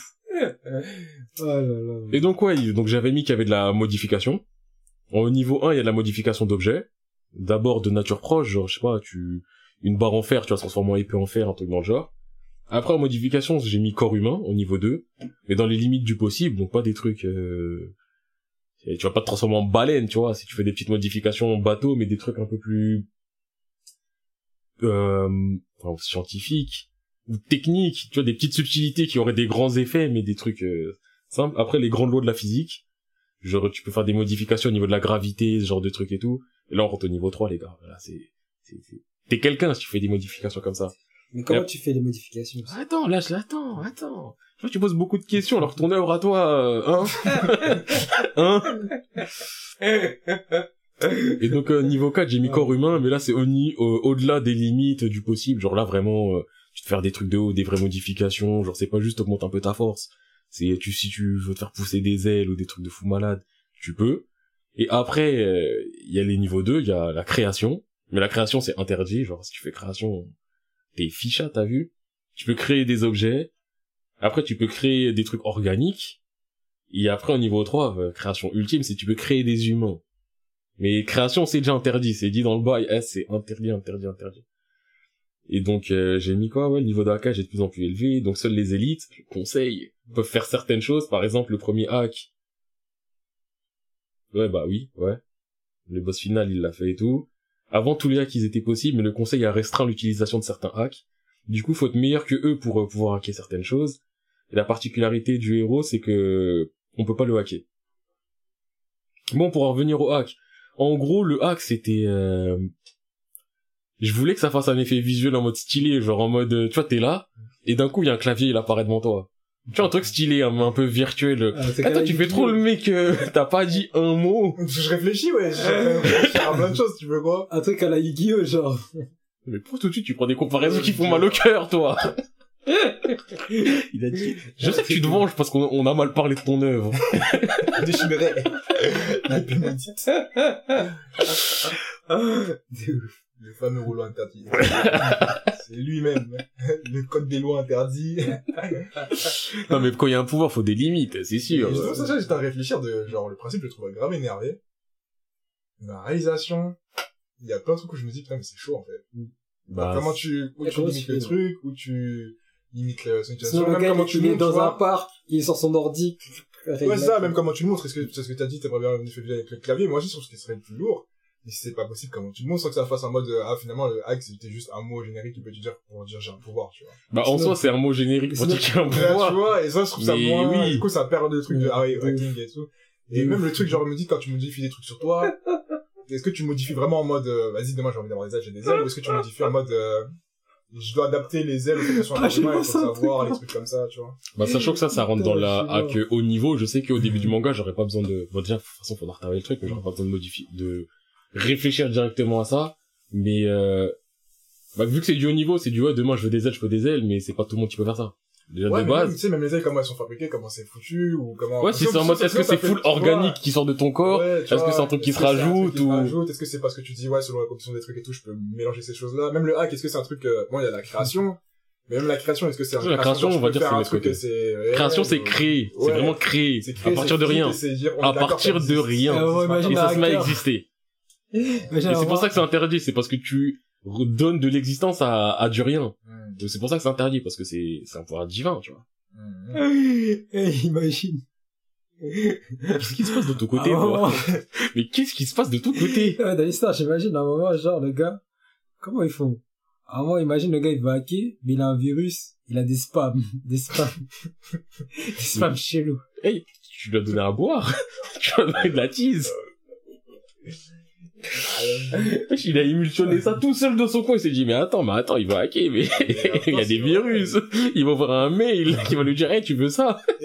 Oh là là. Et donc ouais, donc j'avais mis qu'il y avait de la modification. Au niveau 1, il y a de la modification d'objets. D'abord de nature proche, genre je sais pas, tu une barre en fer, tu vas transformer en épée en fer, un truc dans le genre. Après en modification, j'ai mis corps humain au niveau 2, mais dans les limites du possible, donc pas des trucs euh... tu vas pas te transformer en baleine, tu vois, si tu fais des petites modifications en bateau, mais des trucs un peu plus euh... scientifiques ou techniques, tu vois, des petites subtilités qui auraient des grands effets, mais des trucs euh, simples. Après, les grandes lois de la physique, genre tu peux faire des modifications au niveau de la gravité, ce genre de trucs et tout. Et là, on rentre au niveau 3, les gars. Voilà, c'est, T'es quelqu'un si tu fais des modifications comme ça. Mais comment tu fais les modifications Attends, là, je l'attends, attends. Je vois, tu poses beaucoup de questions, alors ton œuvre à toi, euh, hein Hein Et donc, euh, niveau 4, j'ai mis corps humain, mais là, c'est au- au-delà des limites du possible. Genre là, vraiment, euh, tu te faire des trucs de haut, des vraies modifications. Genre, c'est pas juste augmente un peu ta force. C'est, tu, si tu veux te faire pousser des ailes ou des trucs de fou malade, tu peux. Et après, euh, il y a les niveaux 2, il y a la création. Mais la création, c'est interdit. Genre, si tu fais création, t'es ficha, t'as vu Tu peux créer des objets. Après, tu peux créer des trucs organiques. Et après, au niveau 3, euh, création ultime, c'est tu peux créer des humains. Mais création, c'est déjà interdit. C'est dit dans le bail. Eh, c'est interdit, interdit, interdit. Et donc, euh, j'ai mis quoi? Ouais, le niveau hackage est de plus en plus élevé. Donc, seuls les élites, je peuvent faire certaines choses. Par exemple, le premier hack. Ouais, bah oui, ouais. Le boss final, il l'a fait et tout. Avant, tous les hacks, ils étaient possibles, mais le conseil a restreint l'utilisation de certains hacks. Du coup, faut être meilleur que eux pour euh, pouvoir hacker certaines choses. Et la particularité du héros, c'est que on peut pas le hacker. Bon, pour en revenir au hack. En gros, le hack, c'était... euh, Je voulais que ça fasse un effet visuel en mode stylé, genre en mode... euh, Tu vois, t'es là, et d'un coup, il y a un clavier, il apparaît devant toi. Tu vois, un truc stylé, un, un peu virtuel. Ah, Attends, tu fais trop le mec, euh, t'as pas dit un mot. Je réfléchis, ouais. Je réfléchis à plein de choses, tu veux quoi Un truc à la Yu-Gi-Oh, genre. Mais pour tout de suite, tu prends des comparaisons qui font mal au cœur, toi. Il a dit, je sais que tu te venges parce qu'on on a mal parlé de ton œuvre. La pénitite. De ouf. Le fameux rouleau interdit. C'est lui-même. Le code des lois interdit. Non, mais quand il y a un pouvoir, faut des limites, c'est Et sûr. justement, ça, j'étais à réfléchir de, genre, le principe, je le trouve grave énervé. La réalisation, il y a plein de trucs où je me dis, putain, mais c'est chaud, en fait. Bah, comment tu, où tu limites le truc, où tu limites le, son utilisation, Sinon, le même gars, comment il, tu il est montres, tu dans un parc, il est sur son ordi. Ouais, c'est ça, même comment tu le montres. Est-ce que, c'est ce que t'as dit, t'aimerais bien un effet visuel avec le clavier. Moi je trouve que ce serait le plus lourd. Si c'est pas possible, comment tu le montres sans que ça fasse en mode, euh, ah, finalement, le hack, c'était juste un mot générique qui peut te dire pour dire j'ai un pouvoir, tu vois. bah, en soi, c'est un mot générique pour dire a un Et là, tu pouvoir. vois, et ça, je trouve ça moins, oui. du coup, ça perd le truc de, ah ouais, de hacking et tout. Et même le truc, genre, me dit, quand tu modifies des trucs sur toi, est-ce que tu modifies vraiment en mode, euh, vas-y, demain, j'ai envie d'avoir des ailes, j'ai des ailes, ou est-ce que tu modifies en mode, euh, je dois adapter les ailes aux situations Ah, je il faut un savoir, les trucs comme ça, tu vois. Bah, sachant que ça, ça rentre dans la hack haut niveau, je sais qu'au début du manga, j'aurais pas besoin de, bon, déjà, de toute façon, faudra retarder le truc, mais j'aurais pas besoin de modifier, de réfléchir directement à ça. Mais, euh, bah, vu que c'est du haut niveau, c'est du, ouais, demain, je veux des ailes, je veux des ailes, mais c'est pas tout le monde qui peut faire ça. Déjà, Ouais, de même, base. tu sais, même les ailes, comment elles sont fabriquées, comment c'est foutu, ou comment... Ouais, si c'est en mode, est-ce que c'est fait- full organique qui sort de ton corps? Ouais, Est-ce que c'est un truc qui se rajoute ou- Est-ce que c'est parce que tu dis, ouais, selon la composition des trucs et tout, je peux mélanger ces choses-là Même le hack, est-ce que c'est un truc, euh, bon, il y a la création, mais même la création, est-ce que c'est un La création, on va dire, c'est un truc Création, c'est créer. C'est vraiment créer. C'est À partir de rien. À partir de rien. Ah imagine ça se met c'est pour ça que c'est interdit, c'est parce que tu redonnes de l'existence à, à du rien. Hmm. Donc c'est pour ça que c'est interdit, parce que c'est, c'est un pouvoir divin, tu vois. Hmm. Eh, imagine. Qu'est-ce qui se passe de ton côté, moment- Mais qu'est-ce qui se passe de ton côté Ouais, dans l'histoire, j'imagine, à un moment, genre, le gars, comment ils font? À un moment, imagine, le gars, il va hacker, mais il a un virus, il a des spams, des spams, des spams chelous. Hey, tu lui as donné à boire Tu lui as donné de la tease Il a émulsionné ça tout seul dans son coin, il s'est dit, mais attends, mais attends, il va hacker, mais il y a des virus Il va ouvrir un mail qui va lui dire, hey, tu veux ça?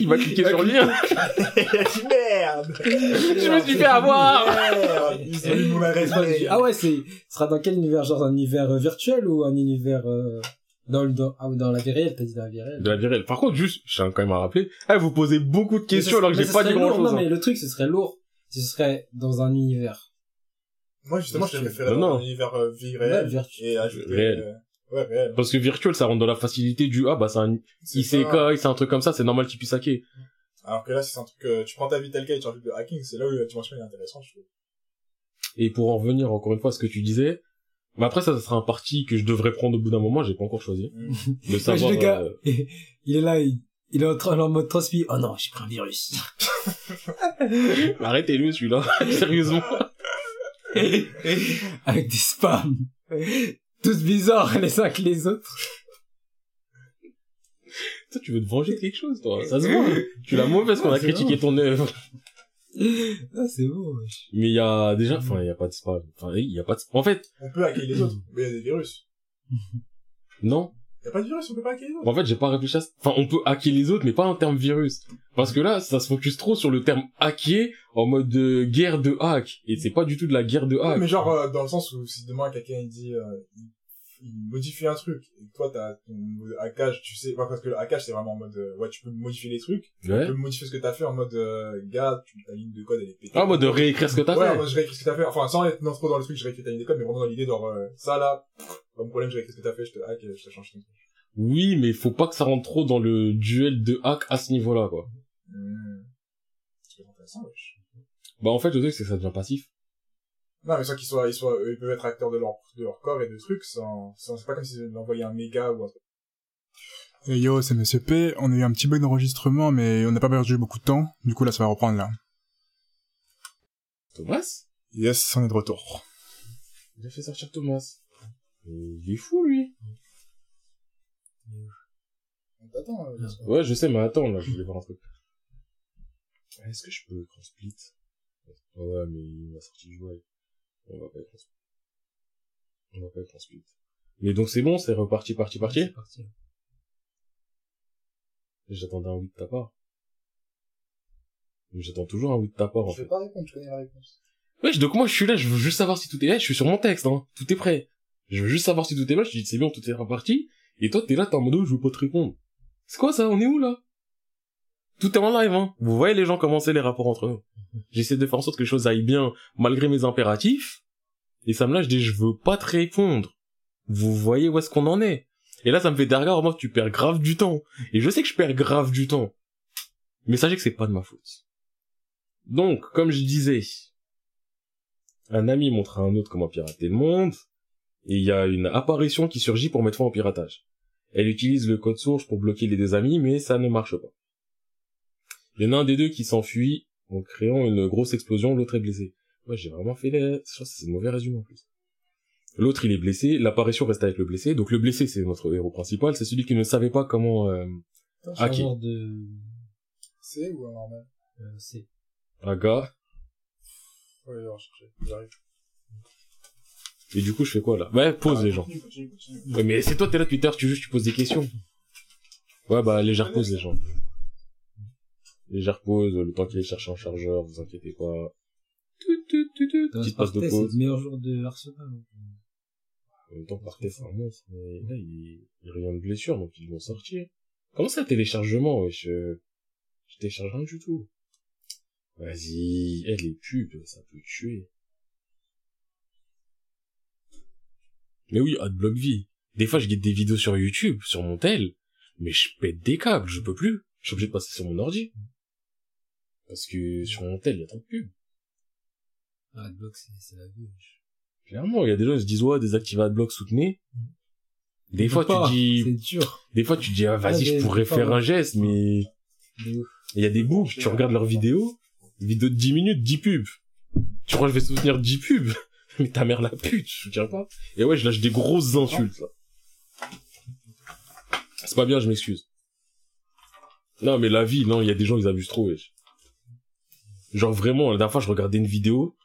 Il va cliquer sur le lien Il a dit merde Je me suis fait avoir Ils. Ah ouais, c'est, ce sera dans quel univers? Genre, un univers euh, virtuel ou un univers, euh, dans le, dans, ah, dans la vie réelle, t'as dit dans la vie réelle. De la vie réelle. Par contre, juste, je tiens quand même à rappeler, eh, vous posez beaucoup de questions alors que j'ai pas dit grand chose. hein. Non, mais le truc, ce serait lourd. Ce serait dans un univers. Moi, justement, je préfère Non, non. un univers euh, vie Ouais, réelle virtuel. et ajouter... Réel. euh, Ouais, réel. Parce que virtuel, ça rentre dans la facilité du, ah, bah, c'est un ICK, c'est un truc comme ça, c'est normal qu'il puisse hacker. Alors que là, c'est un truc que tu prends ta vie telle quelle et tu rajoutes le hacking, c'est là où la dimension est intéressante, je trouve. Et pour en revenir encore une fois à ce que tu disais, mais après, ça, ça sera un parti que je devrais prendre au bout d'un moment, j'ai pas encore choisi. Mm. De Imagine savoir, le gars, euh, il est là, il, il est en, mode transmis. Oh non, j'ai pris un virus. arrêtez-le, celui-là. Sérieusement. Avec des spams. Tous bizarres les uns que les autres. Toi, tu veux te venger de quelque chose, toi. Ça se voit. Tu l'as mauvaise qu'on a c'est critiqué ton œuvre. Ah, c'est beau, wesh. Mais il y a, déjà, enfin, il y a pas de spam. Enfin, il y a pas de, en fait, On peut hacker les autres, mais il y a des virus. Non. Y a pas de virus, on peut pas hacker les autres. En fait, j'ai pas réfléchi à ça. Enfin, on peut hacker les autres, mais pas en termes virus. Parce que là, ça se focus trop sur le terme hacker en mode de guerre de hack. Et c'est pas du tout de la guerre de Ouais, hack. mais genre, euh, dans le sens où si demain quelqu'un il dit, euh, il, il modifie un truc, et toi t'as ton hackage, tu sais, ouais, parce que le hackage c'est vraiment en mode, euh, ouais, tu peux modifier les trucs, tu Ouais. peux modifier ce que t'as fait en mode, euh, gars, tu, ta ligne de code elle est pétée. Ah, en mode de réécrire ce que t'as ouais, en fait. mode je réécris ce que t'as fait, enfin sans être non, trop dans le truc, je réécris ta ligne de code, mais vraiment dans l'idée, genre, euh, ça là, mon problème, je réécris ce que t'as fait, je te hack, et je te change ton truc. Oui, mais faut pas que ça rentre trop dans le duel de hack à ce niveau-là, quoi. Hmm. C'est intéressant, wesh. Bah, en fait, le truc, c'est que ça devient passif. Non, mais sans qu'ils soient, ils soient, ils peuvent être acteurs de leur, de leur corps et de trucs sans, sans, c'est pas comme s'ils envoyaient un méga ou un truc. Et yo, c'est Monsieur P. On a eu un petit bug d'enregistrement, mais on n'a pas perdu beaucoup de temps. Du coup, là, ça va reprendre, là. Thomas? Yes, on est de retour. Il a fait sortir Thomas. Il est fou, lui. Attends, euh, Ouais, je sais, mais attends, là, je voulais voir un truc. Ah, Est-ce que je peux écran split Ouais, mais il m'a sorti le jouet. On va pas écran split. On va pas écran split. Mais donc c'est bon, c'est reparti, parti, parti? C'est parti. J'attendais un oui de ta part. Mais J'attends toujours un oui de ta part, en je vais fait. pas répondre, je connais la réponse. Wesh, donc moi je suis là, je veux juste savoir si tout est là, je suis sur mon texte, hein. Tout est prêt. Je veux juste savoir si tout est là, je dis c'est bon, tout est reparti. Et toi t'es là, t'es en mode oh, je veux pas te répondre. C'est quoi ça On est où là? Tout est en live, hein. Vous voyez les gens commencer les rapports entre eux. J'essaie de faire en sorte que les choses aillent bien malgré mes impératifs. Et ça me lâche des je veux pas te répondre. Vous voyez où est-ce qu'on en est? Et là ça me fait regards, moi tu perds grave du temps. Et je sais que je perds grave du temps. Mais sachez que c'est pas de ma faute. Donc, comme je disais, un ami montre à un autre comment pirater le monde, et il y a une apparition qui surgit pour mettre fin au piratage. Elle utilise le code source pour bloquer les deux amis, mais ça ne marche pas. Il y en a un des deux qui s'enfuit en créant une grosse explosion, l'autre est blessé. Ouais, j'ai vraiment fait les... Je crois que c'est mauvais résumé en plus. L'autre, il est blessé, l'apparition reste avec le blessé, donc le blessé, c'est notre héros principal, c'est celui qui ne savait pas comment... Euh... Ah, un de... C'est ou un normal? euh, c'est... Aga, Ouais. J'arrive. Et du coup, je fais quoi là? Ouais, pose les gens. Ouais, mais c'est toi, t'es là Twitter, tu juste, tu poses des questions. Ouais, bah, les repose les gens. Les repose le temps qu'il est chercher un chargeur, vous inquiétez pas. Tout, tout, tout, tout, Thomas Petite passe de Partey, c'est le pause. meilleur jour de Arsenal. donc, euh, En même temps, Partey, c'est un monstre, mais là, il, il revient de blessure, donc ils vont sortir. Comment ça, téléchargement, wesh euh, Je télécharge rien du tout. Vas-y, eh, les pubs, ça peut tuer. Mais oui, Adblock vie. Des fois, je guette des vidéos sur YouTube, sur mon tel, mais je pète des câbles, je peux plus. Je suis obligé de passer sur mon ordi. Parce que sur mon tel, il y a trop de pubs. Ah, Adblock, c'est, c'est la vie. Clairement, il y a des gens qui se disent, ouais, désactivez Adblock, soutenez. Des On fois, pas, tu dis, dur. des fois, tu dis, ah, vas-y, Ouais, je pourrais pas faire un geste, mais il y a des boucs, tu regardes leurs vidéos, vidéo de 10 minutes, 10 pubs. Tu crois que je vais soutenir 10 pubs? Mais ta mère la pute, je soutiens pas. Et ouais, je lâche des grosses insultes, là. C'est pas bien, je m'excuse. Non, mais la vie, non, il y a des gens, ils abusent trop, wesh. Genre vraiment, la dernière fois, je regardais une vidéo.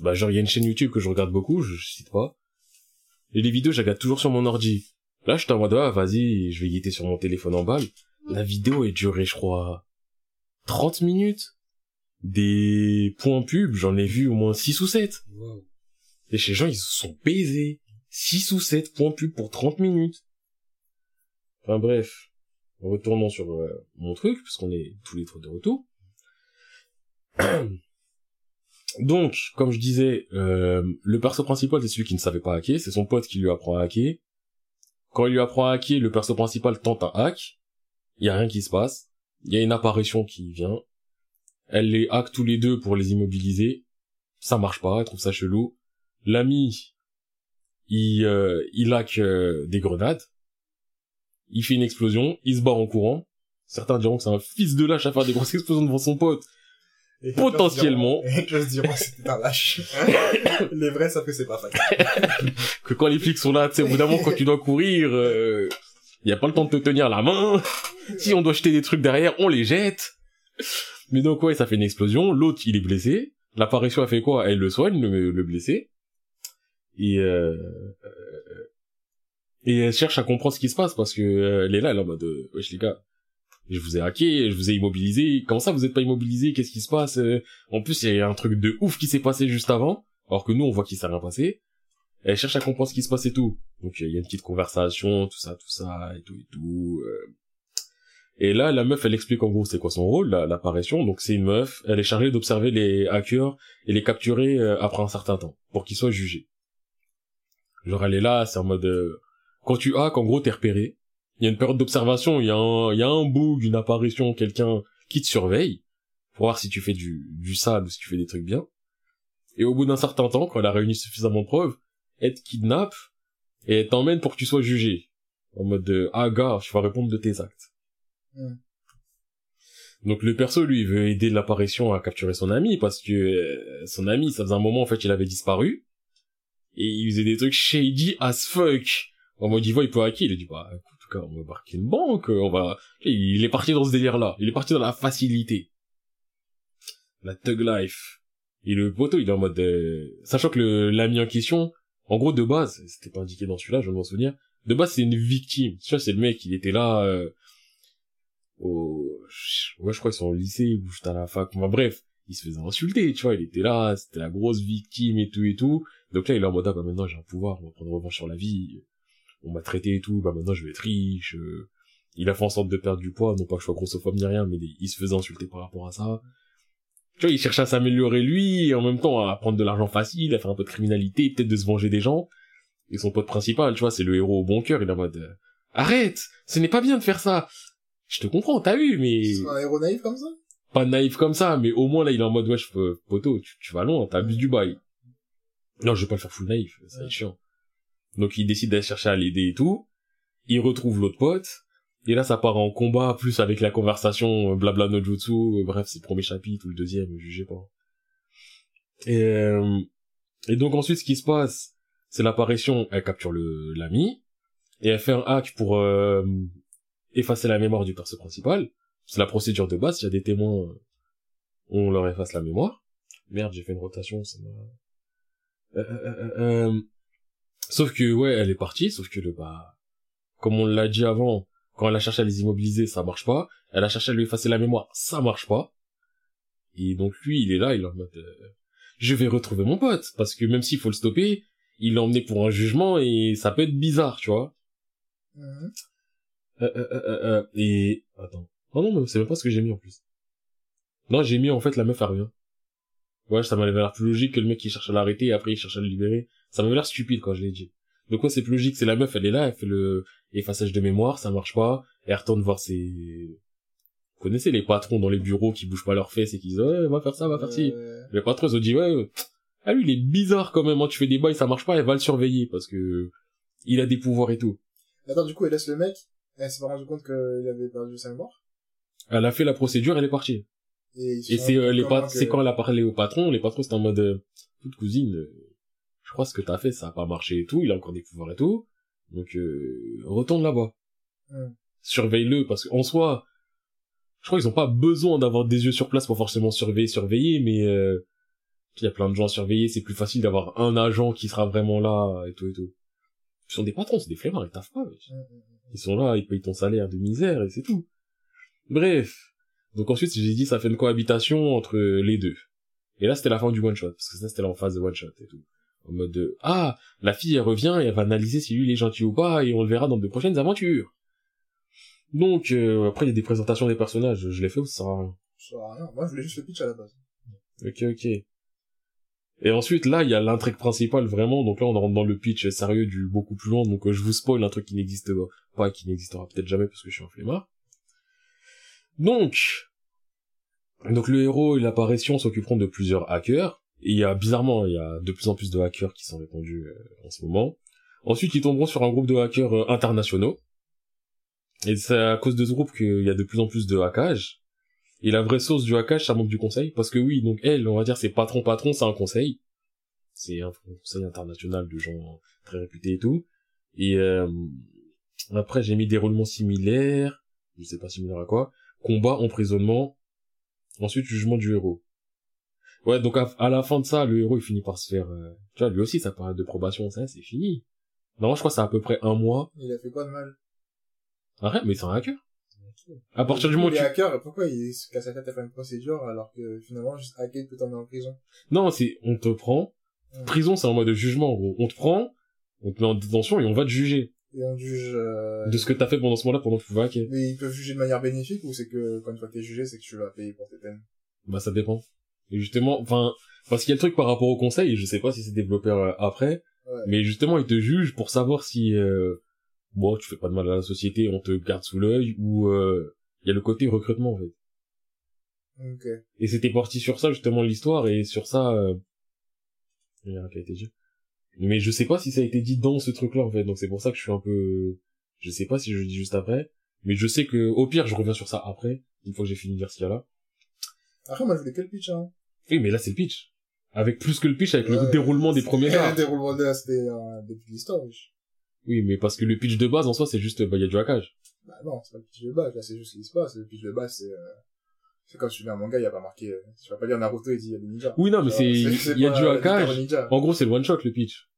Bah, genre, il y a une chaîne YouTube que je regarde beaucoup, je, je cite pas. Et les vidéos, je regarde toujours sur mon ordi. Là, j'étais en mode, ah, vas-y, je vais guetter sur mon téléphone en balle. La vidéo est durée, je crois, 30 minutes. Des points pubs, j'en ai vu au moins 6 ou 7. Wow. Et les gens, ils se sont baisés. 6 ou 7 points pub pour 30 minutes. Enfin bref. Retournons sur euh, mon truc, puisqu'on est tous les trois de retour. Donc, comme je disais, euh, le perso principal, c'est celui qui ne savait pas hacker. C'est son pote qui lui apprend à hacker. Quand il lui apprend à hacker, le perso principal tente un hack. Il y a rien qui se passe. Il y a une apparition qui vient. Elle les hack tous les deux pour les immobiliser. Ça marche pas, elle trouve ça chelou. L'ami, il, euh, il hack euh, des grenades. Il fait une explosion, il se barre en courant. Certains diront que c'est un fils de lâche à faire des grosses explosions devant son pote. Et Potentiellement. Je diront que c'était un lâche. Les vrais savent que c'est pas facile. Que quand les flics sont là, tu sais, au bout d'un moment, quand tu dois courir, euh, y a pas le temps de te tenir la main. Si on doit jeter des trucs derrière, on les jette. Mais donc, ouais, ça fait une explosion. L'autre, il est blessé. L'apparition a fait quoi? Elle le soigne, le, le blessé. Et, euh, euh, Et elle cherche à comprendre ce qui se passe parce que euh, elle est là, elle est en mode, wesh les gars, je vous ai hacké, je vous ai immobilisé. Comment ça, vous êtes pas immobilisé? Qu'est-ce qui se passe? En plus, il y a un truc de ouf qui s'est passé juste avant, alors que nous, on voit qu'il s'est rien passé. Elle cherche à comprendre ce qui se passe et tout. Donc il y a une petite conversation, tout ça, tout ça, et tout et tout. Et là, la meuf, elle explique en gros c'est quoi son rôle, l'apparition. Donc c'est une meuf, elle est chargée d'observer les hackers et les capturer après un certain temps, pour qu'ils soient jugés. Genre elle est là, c'est en mode quand tu hack, en gros, t'es repéré. Il y a une période d'observation, il y a un, il y a un bug, une apparition, quelqu'un qui te surveille pour voir si tu fais du, du sale ou si tu fais des trucs bien. Et au bout d'un certain temps, quand elle a réuni suffisamment de preuves, elle te kidnappe et elle t'emmène pour que tu sois jugé. En mode de, ah gars, je vais répondre de tes actes. Donc le perso, lui, il veut aider l'apparition à capturer son ami parce que euh, son ami, ça faisait un moment, en fait, il avait disparu. Et il faisait des trucs shady as fuck. En mode, il voit, il peut hacker, il a dit, bah, en tout cas, on va marquer une banque, on va, il est parti dans ce délire-là. Il est parti dans la facilité. La thug life. Et le poteau, il est en mode, euh, sachant que l'ami en question, en gros, de base, c'était pas indiqué dans celui-là, je vais m'en souvenir, de base, c'est une victime. Tu vois, c'est le mec, il était là, euh, au, ouais, je crois qu'ils sont au lycée, ou juste à la fac, enfin, bref. Il se faisait insulter, tu vois, il était là, c'était la grosse victime et tout et tout. Donc là, il est en mode, ah, bah, maintenant, j'ai un pouvoir, on va prendre revanche sur la vie on m'a traité et tout, bah maintenant je vais être riche. Euh. Il a fait en sorte de perdre du poids, non pas que je sois grossophobe ni rien, mais il se faisait insulter par rapport à ça. Tu vois, il cherchait à s'améliorer lui, et en même temps à prendre de l'argent facile, à faire un peu de criminalité, peut-être de se venger des gens. Et son pote principal, tu vois, c'est le héros au bon cœur, il est en mode euh, Arrête Ce n'est pas bien de faire ça Je te comprends, t'as vu, mais... Un héros naïf comme ça? Pas naïf comme ça, mais au moins là, il est en mode, wesh, poteau, tu, tu vas loin, t'abuses du bail. Non, je vais pas le faire full naïf, c'est chiant. Donc il décide d'aller chercher à l'aider et tout. Il retrouve l'autre pote. Et là, ça part en combat, plus avec la conversation, euh, blabla no jutsu, euh, bref, c'est le premier chapitre ou le deuxième, jugez pas. Et, euh, et donc ensuite, ce qui se passe, c'est l'apparition, elle capture le l'ami, et elle fait un hack pour effacer la mémoire du perso principal. C'est la procédure de base, s'il y a des témoins, on leur efface la mémoire. Merde, j'ai fait une rotation, ça m'a... Euh, Sauf que, ouais, elle est partie, sauf que le, bah, comme on l'a dit avant, quand elle a cherché à les immobiliser, ça marche pas. Elle a cherché à lui effacer la mémoire, ça marche pas. Et donc lui, il est là, il est en mode, euh, je vais retrouver mon pote, parce que même s'il faut le stopper, il l'a emmené pour un jugement et ça peut être bizarre, tu vois. Mhm. Euh, euh, euh, euh, et, attends. Oh non, mais c'est même pas ce que j'ai mis en plus. Non, j'ai mis en fait la meuf à rien. Ouais, ça m'avait l'air plus logique que le mec qui cherche à l'arrêter et après il cherche à le libérer. Ça m'avait l'air stupide quand je l'ai dit. Donc ouais, c'est plus logique, c'est la meuf, elle est là, elle fait le effaçage de mémoire, ça marche pas, elle retourne voir ses... Vous connaissez les patrons dans les bureaux qui bougent pas leurs fesses et qui disent ouais, va faire ça, va faire ci. Les patrons, ils ont dit ouais, ah lui, il est bizarre quand même, hein, tu fais des bails, ça marche pas, elle va le surveiller parce que il a des pouvoirs et tout. Attends, du coup, elle laisse le mec, elle s'est pas rendu compte qu'il avait perdu sa mémoire Elle a fait la procédure, elle est partie. Et, c'est euh, les c'est quand elle a parlé au patron, les patrons c'était en mode euh, toute cousine, euh, je crois ce que t'as fait ça a pas marché et tout, il a encore des pouvoirs et tout, donc retourne là-bas. Surveille-le parce qu'en soi, je crois qu'ils ont pas besoin d'avoir des yeux sur place pour forcément surveiller, surveiller, mais il y a plein de gens à surveiller, c'est plus facile d'avoir un agent qui sera vraiment là et tout et tout. Ils sont des patrons, c'est des flemmards, ils taffent pas. Ils sont là, ils payent ton salaire de misère et c'est tout. Bref, donc ensuite, j'ai dit, ça fait une cohabitation entre les deux. Et là, c'était la fin du one shot, parce que ça, c'était en phase de one shot et tout. En mode de, ah, la fille, elle revient et elle va analyser si lui, il est gentil ou pas, et on le verra dans de prochaines aventures. Donc, euh, après, il y a des présentations des personnages, je l'ai fait ou ça sert à rien? Ça sert à rien. Moi, je voulais juste le pitch à la base. Ok, ok. Et ensuite, là, il y a l'intrigue principale, vraiment, donc là, on rentre dans le pitch sérieux du beaucoup plus long, donc euh, je vous spoil un truc qui n'existe pas, qui n'existera peut-être jamais parce que je suis un flemmard. Donc, donc le héros et l'apparition s'occuperont de plusieurs hackers. Et il y a bizarrement, il y a de plus en plus de hackers qui sont répandus euh, en ce moment. Ensuite, ils tomberont sur un groupe de hackers euh, internationaux. Et c'est à cause de ce groupe qu'il y a de plus en plus de hackage. Et la vraie source du hackage, ça manque du conseil. Parce que oui, donc elle, on va dire, c'est patron-patron, c'est un conseil. C'est un conseil international de gens très réputés et tout. Et euh, après, j'ai mis des roulements similaires. Je sais pas similaire à quoi combat, emprisonnement, ensuite jugement du héros. Ouais, donc à, la fin de ça, le héros il finit par se faire, euh, tu vois, lui aussi sa période de probation, ça c'est fini. Non, je crois que c'est à peu près un mois. Il a fait quoi de mal Arrête, mais c'est un hacker. À partir du moment où tu... hackers, pourquoi ils se cassent la tête à faire une procédure alors que finalement, juste hacker peut t'emmener en prison? Non, c'est, on te prend. Prison, c'est en mode de jugement, en gros. On te prend, on te met en détention et on va te juger Et on juge... euh, de ce que t'as fait pendant ce moment-là pendant que tu pouvais hacker. Mais ils peuvent juger de manière bénéfique ou c'est que quand une fois que t'es jugé, c'est que tu vas payer pour tes peines? Bah, ça dépend. Et justement, enfin, parce qu'il y a le truc par rapport au conseil, et je sais pas si c'est développé euh, après, Ouais. mais justement, ils te jugent pour savoir si, euh, bon, tu fais pas de mal à la société, on te garde sous l'œil, ou, euh, il y a le côté recrutement, en fait. Ok. Et c'était parti sur ça, justement, l'histoire, et sur ça, euh... il y a rien qui a été dit. Mais je sais pas si ça a été dit dans ce truc-là, en fait, donc c'est pour ça que je suis un peu, je sais pas si je le dis juste après, mais je sais que, au pire, je reviens sur ça après, une fois que j'ai fini de dire ce qu'il y a là. Après, moi, je voulais quel pitch, hein Oui, mais là, c'est le pitch. Avec plus que le pitch, avec le déroulement des premiers Le cartes. déroulement de c'était euh, depuis l'histoire. Oui, mais parce que le pitch de base, en soi, c'est juste, bah, il y a du hackage. Bah non, c'est pas le pitch de base, là, c'est juste ce qui se passe. Le pitch de base, c'est... Euh... C'est quand tu lis un manga, il y a pas marqué... euh, Tu vas pas lire Naruto et dit il y a des ninjas. Oui, non, mais c'est, il y a du hackage. ninja. En gros, c'est le one shot, le pitch.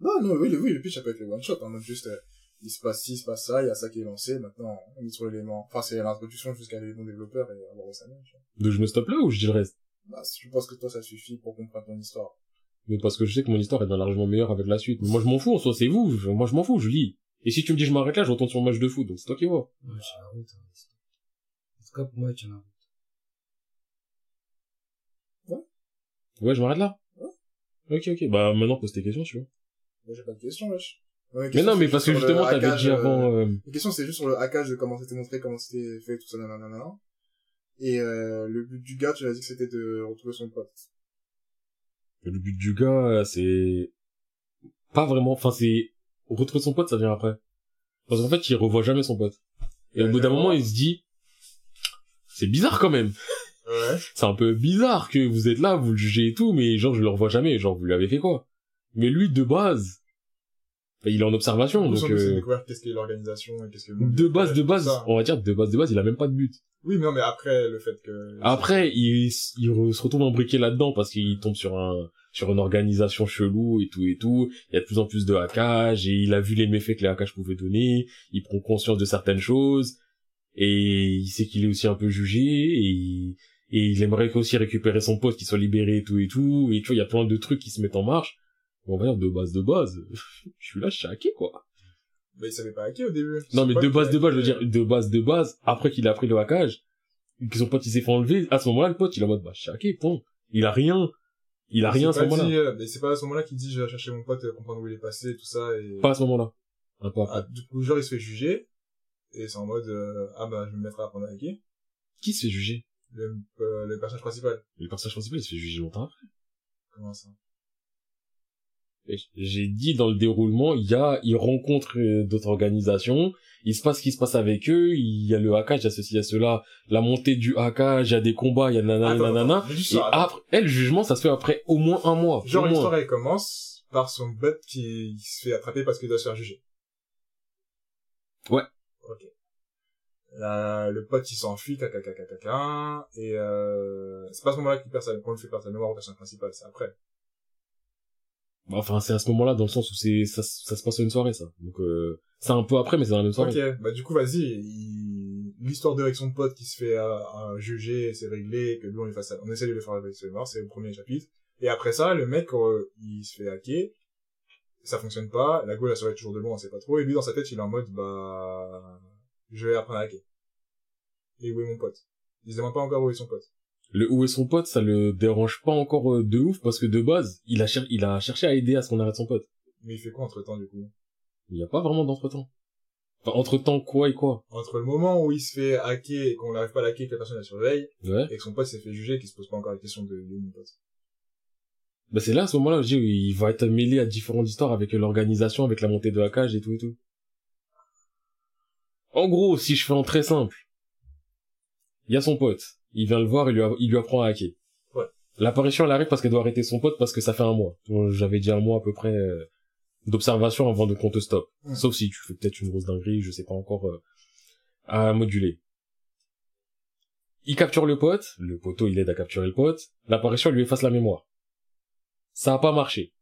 Non, non, oui, le- oui, le pitch, ça peut être le one shot, en mode juste, euh, il se passe ci, il se passe ça, il y a ça qui est lancé, maintenant, on est sur l'élément, enfin, c'est l'introduction jusqu'à l'élément développeur et avoir au vois. Donc, je me stoppe là ou je dis le reste? Bah, je pense que toi, ça suffit pour comprendre ton histoire. Mais parce que je sais que mon histoire est bien largement meilleure avec la suite. Mais moi, je m'en fous, en soi, c'est vous. Je- Moi, je m'en fous, je lis. Et si tu me dis je m'arrête là, je retourne sur le match de foot, donc c'est toi qui vois. Moi, je tiens la route. hein. En tout cas, pour moi, je tiens la route. Ouais, je m'arrête là. Ouais. Ok, ok. Bah, maintenant, pose tes questions, tu vois. Moi, j'ai pas de questions, wesh. Ouais, Mais non, mais parce que justement, t'avais dit euh, avant, euh, La question, c'est juste sur le hackage de comment c'était montré, comment c'était fait, tout ça, nanana. Et euh, le but du gars, tu as dit que c'était de retrouver son pote. le but du gars, c'est pas vraiment, enfin, c'est retrouver son pote, ça vient après. Parce qu'en fait, il revoit jamais son pote. Et au Ouais, bout d'un moment, il se dit, c'est bizarre quand même. Ouais. C'est un peu bizarre que vous êtes là, vous le jugez et tout, mais genre, je le revois jamais. Genre, vous lui avez fait quoi? Mais lui, de base, il est en observation, donc, euh, qu'est-ce qu'est l'organisation et qu'est-ce que de base, de base, ça. on va dire de base, de base, il a même pas de but. Oui, mais non, mais après, le fait que... Après, il, il se retrouve imbriqué là-dedans parce qu'il tombe sur un, sur une organisation chelou et tout et tout. Il y a de plus en plus de hackage et il a vu les méfaits que les hackages pouvaient donner. Il prend conscience de certaines choses et il sait qu'il est aussi un peu jugé et il, et il aimerait aussi récupérer son poste, qu'il soit libéré et tout et tout. Et tu vois, il y a plein de trucs qui se mettent en marche. On va dire de base de base. je suis là, je suis hacké, quoi. Bah, il savait pas hacker au début. Non, mais de base de base, je veux dire, de base de base, après qu'il a appris le hackage, que son pote il s'est fait enlever, à ce moment-là, le pote, il est en mode, bah, je suis hacké, point. Il a rien. Il a rien à ce moment-là. euh, Mais c'est pas à ce moment-là qu'il dit, je vais chercher mon pote, euh, comprendre où il est passé, tout ça, et... Pas à ce moment-là. Un peu après. Ah, du coup, genre, il se fait juger, et c'est en mode, euh, ah bah, je vais me mettre à apprendre à hacker. Qui se fait juger? Le, euh, le personnage principal. Le personnage principal, il se fait juger longtemps après. Comment ça? J'ai dit dans le déroulement, il y a, il rencontre euh, d'autres organisations, il se passe ce qui se passe avec eux, il y a le hackage, il y a ceci, il y a cela, la montée du hackage, il y a des combats, il y a nanana, Attends, nanana. attends, Et ça, après, elle, le jugement, ça se fait après au moins un mois. Genre, l'histoire, elle commence par son pote qui se fait attraper parce qu'il doit se faire juger. Ouais. Ok. Là, le pote, il s'enfuit, caca, caca, caca, et euh, c'est pas à ce moment-là qu'il perd sa, qu'on le fait perdre sa mémoire au personnage principal, c'est après. Bah, Enfin, c'est à ce moment-là, dans le sens où c'est, ça, ça se passe sur une soirée, ça. Donc, euh, c'est un peu après, mais c'est dans la même soirée. Ok, bah du coup, vas-y, il... l'histoire de avec son pote qui se fait euh, euh, juger, c'est réglé, que lui, on, lui fasse... on essaie de le faire avec ses mémoires, c'est le premier chapitre. Et après ça, le mec, euh, il se fait hacker, ça fonctionne pas, la go, la soirée est toujours de loin, on sait pas trop, et lui, dans sa tête, il est en mode, bah, je vais apprendre à hacker. Et où est mon pote? Il se demande pas encore où est son pote. Le où est son pote, ça le dérange pas encore euh, de ouf, parce que de base, il a, cher- il a cherché à aider à ce qu'on arrête son pote. Mais il fait quoi entre temps, du coup? Il y a pas vraiment d'entretemps. Enfin, entre-temps, quoi et quoi? Entre le moment où il se fait hacker et qu'on n'arrive pas à hacker, que la personne la surveille, Ouais. et que son pote s'est fait juger, qu'il se pose pas encore la question de, de mon pote. Bah, c'est là, à ce moment-là, je dis, il va être mêlé à différentes histoires avec l'organisation, avec la montée de hackage et tout et tout. En gros, si je fais en très simple, il y a son pote, il vient le voir, il lui, a- il lui apprend à hacker. Ouais. L'apparition, elle arrive parce qu'elle doit arrêter son pote parce que ça fait un mois. J'avais dit un mois à peu près euh, d'observation avant de qu'on te stoppe. Sauf si tu fais peut-être une grosse dinguerie, je sais pas encore, euh, à moduler. Il capture le pote, le poteau il aide à capturer le pote, l'apparition lui efface la mémoire. Ça a pas marché.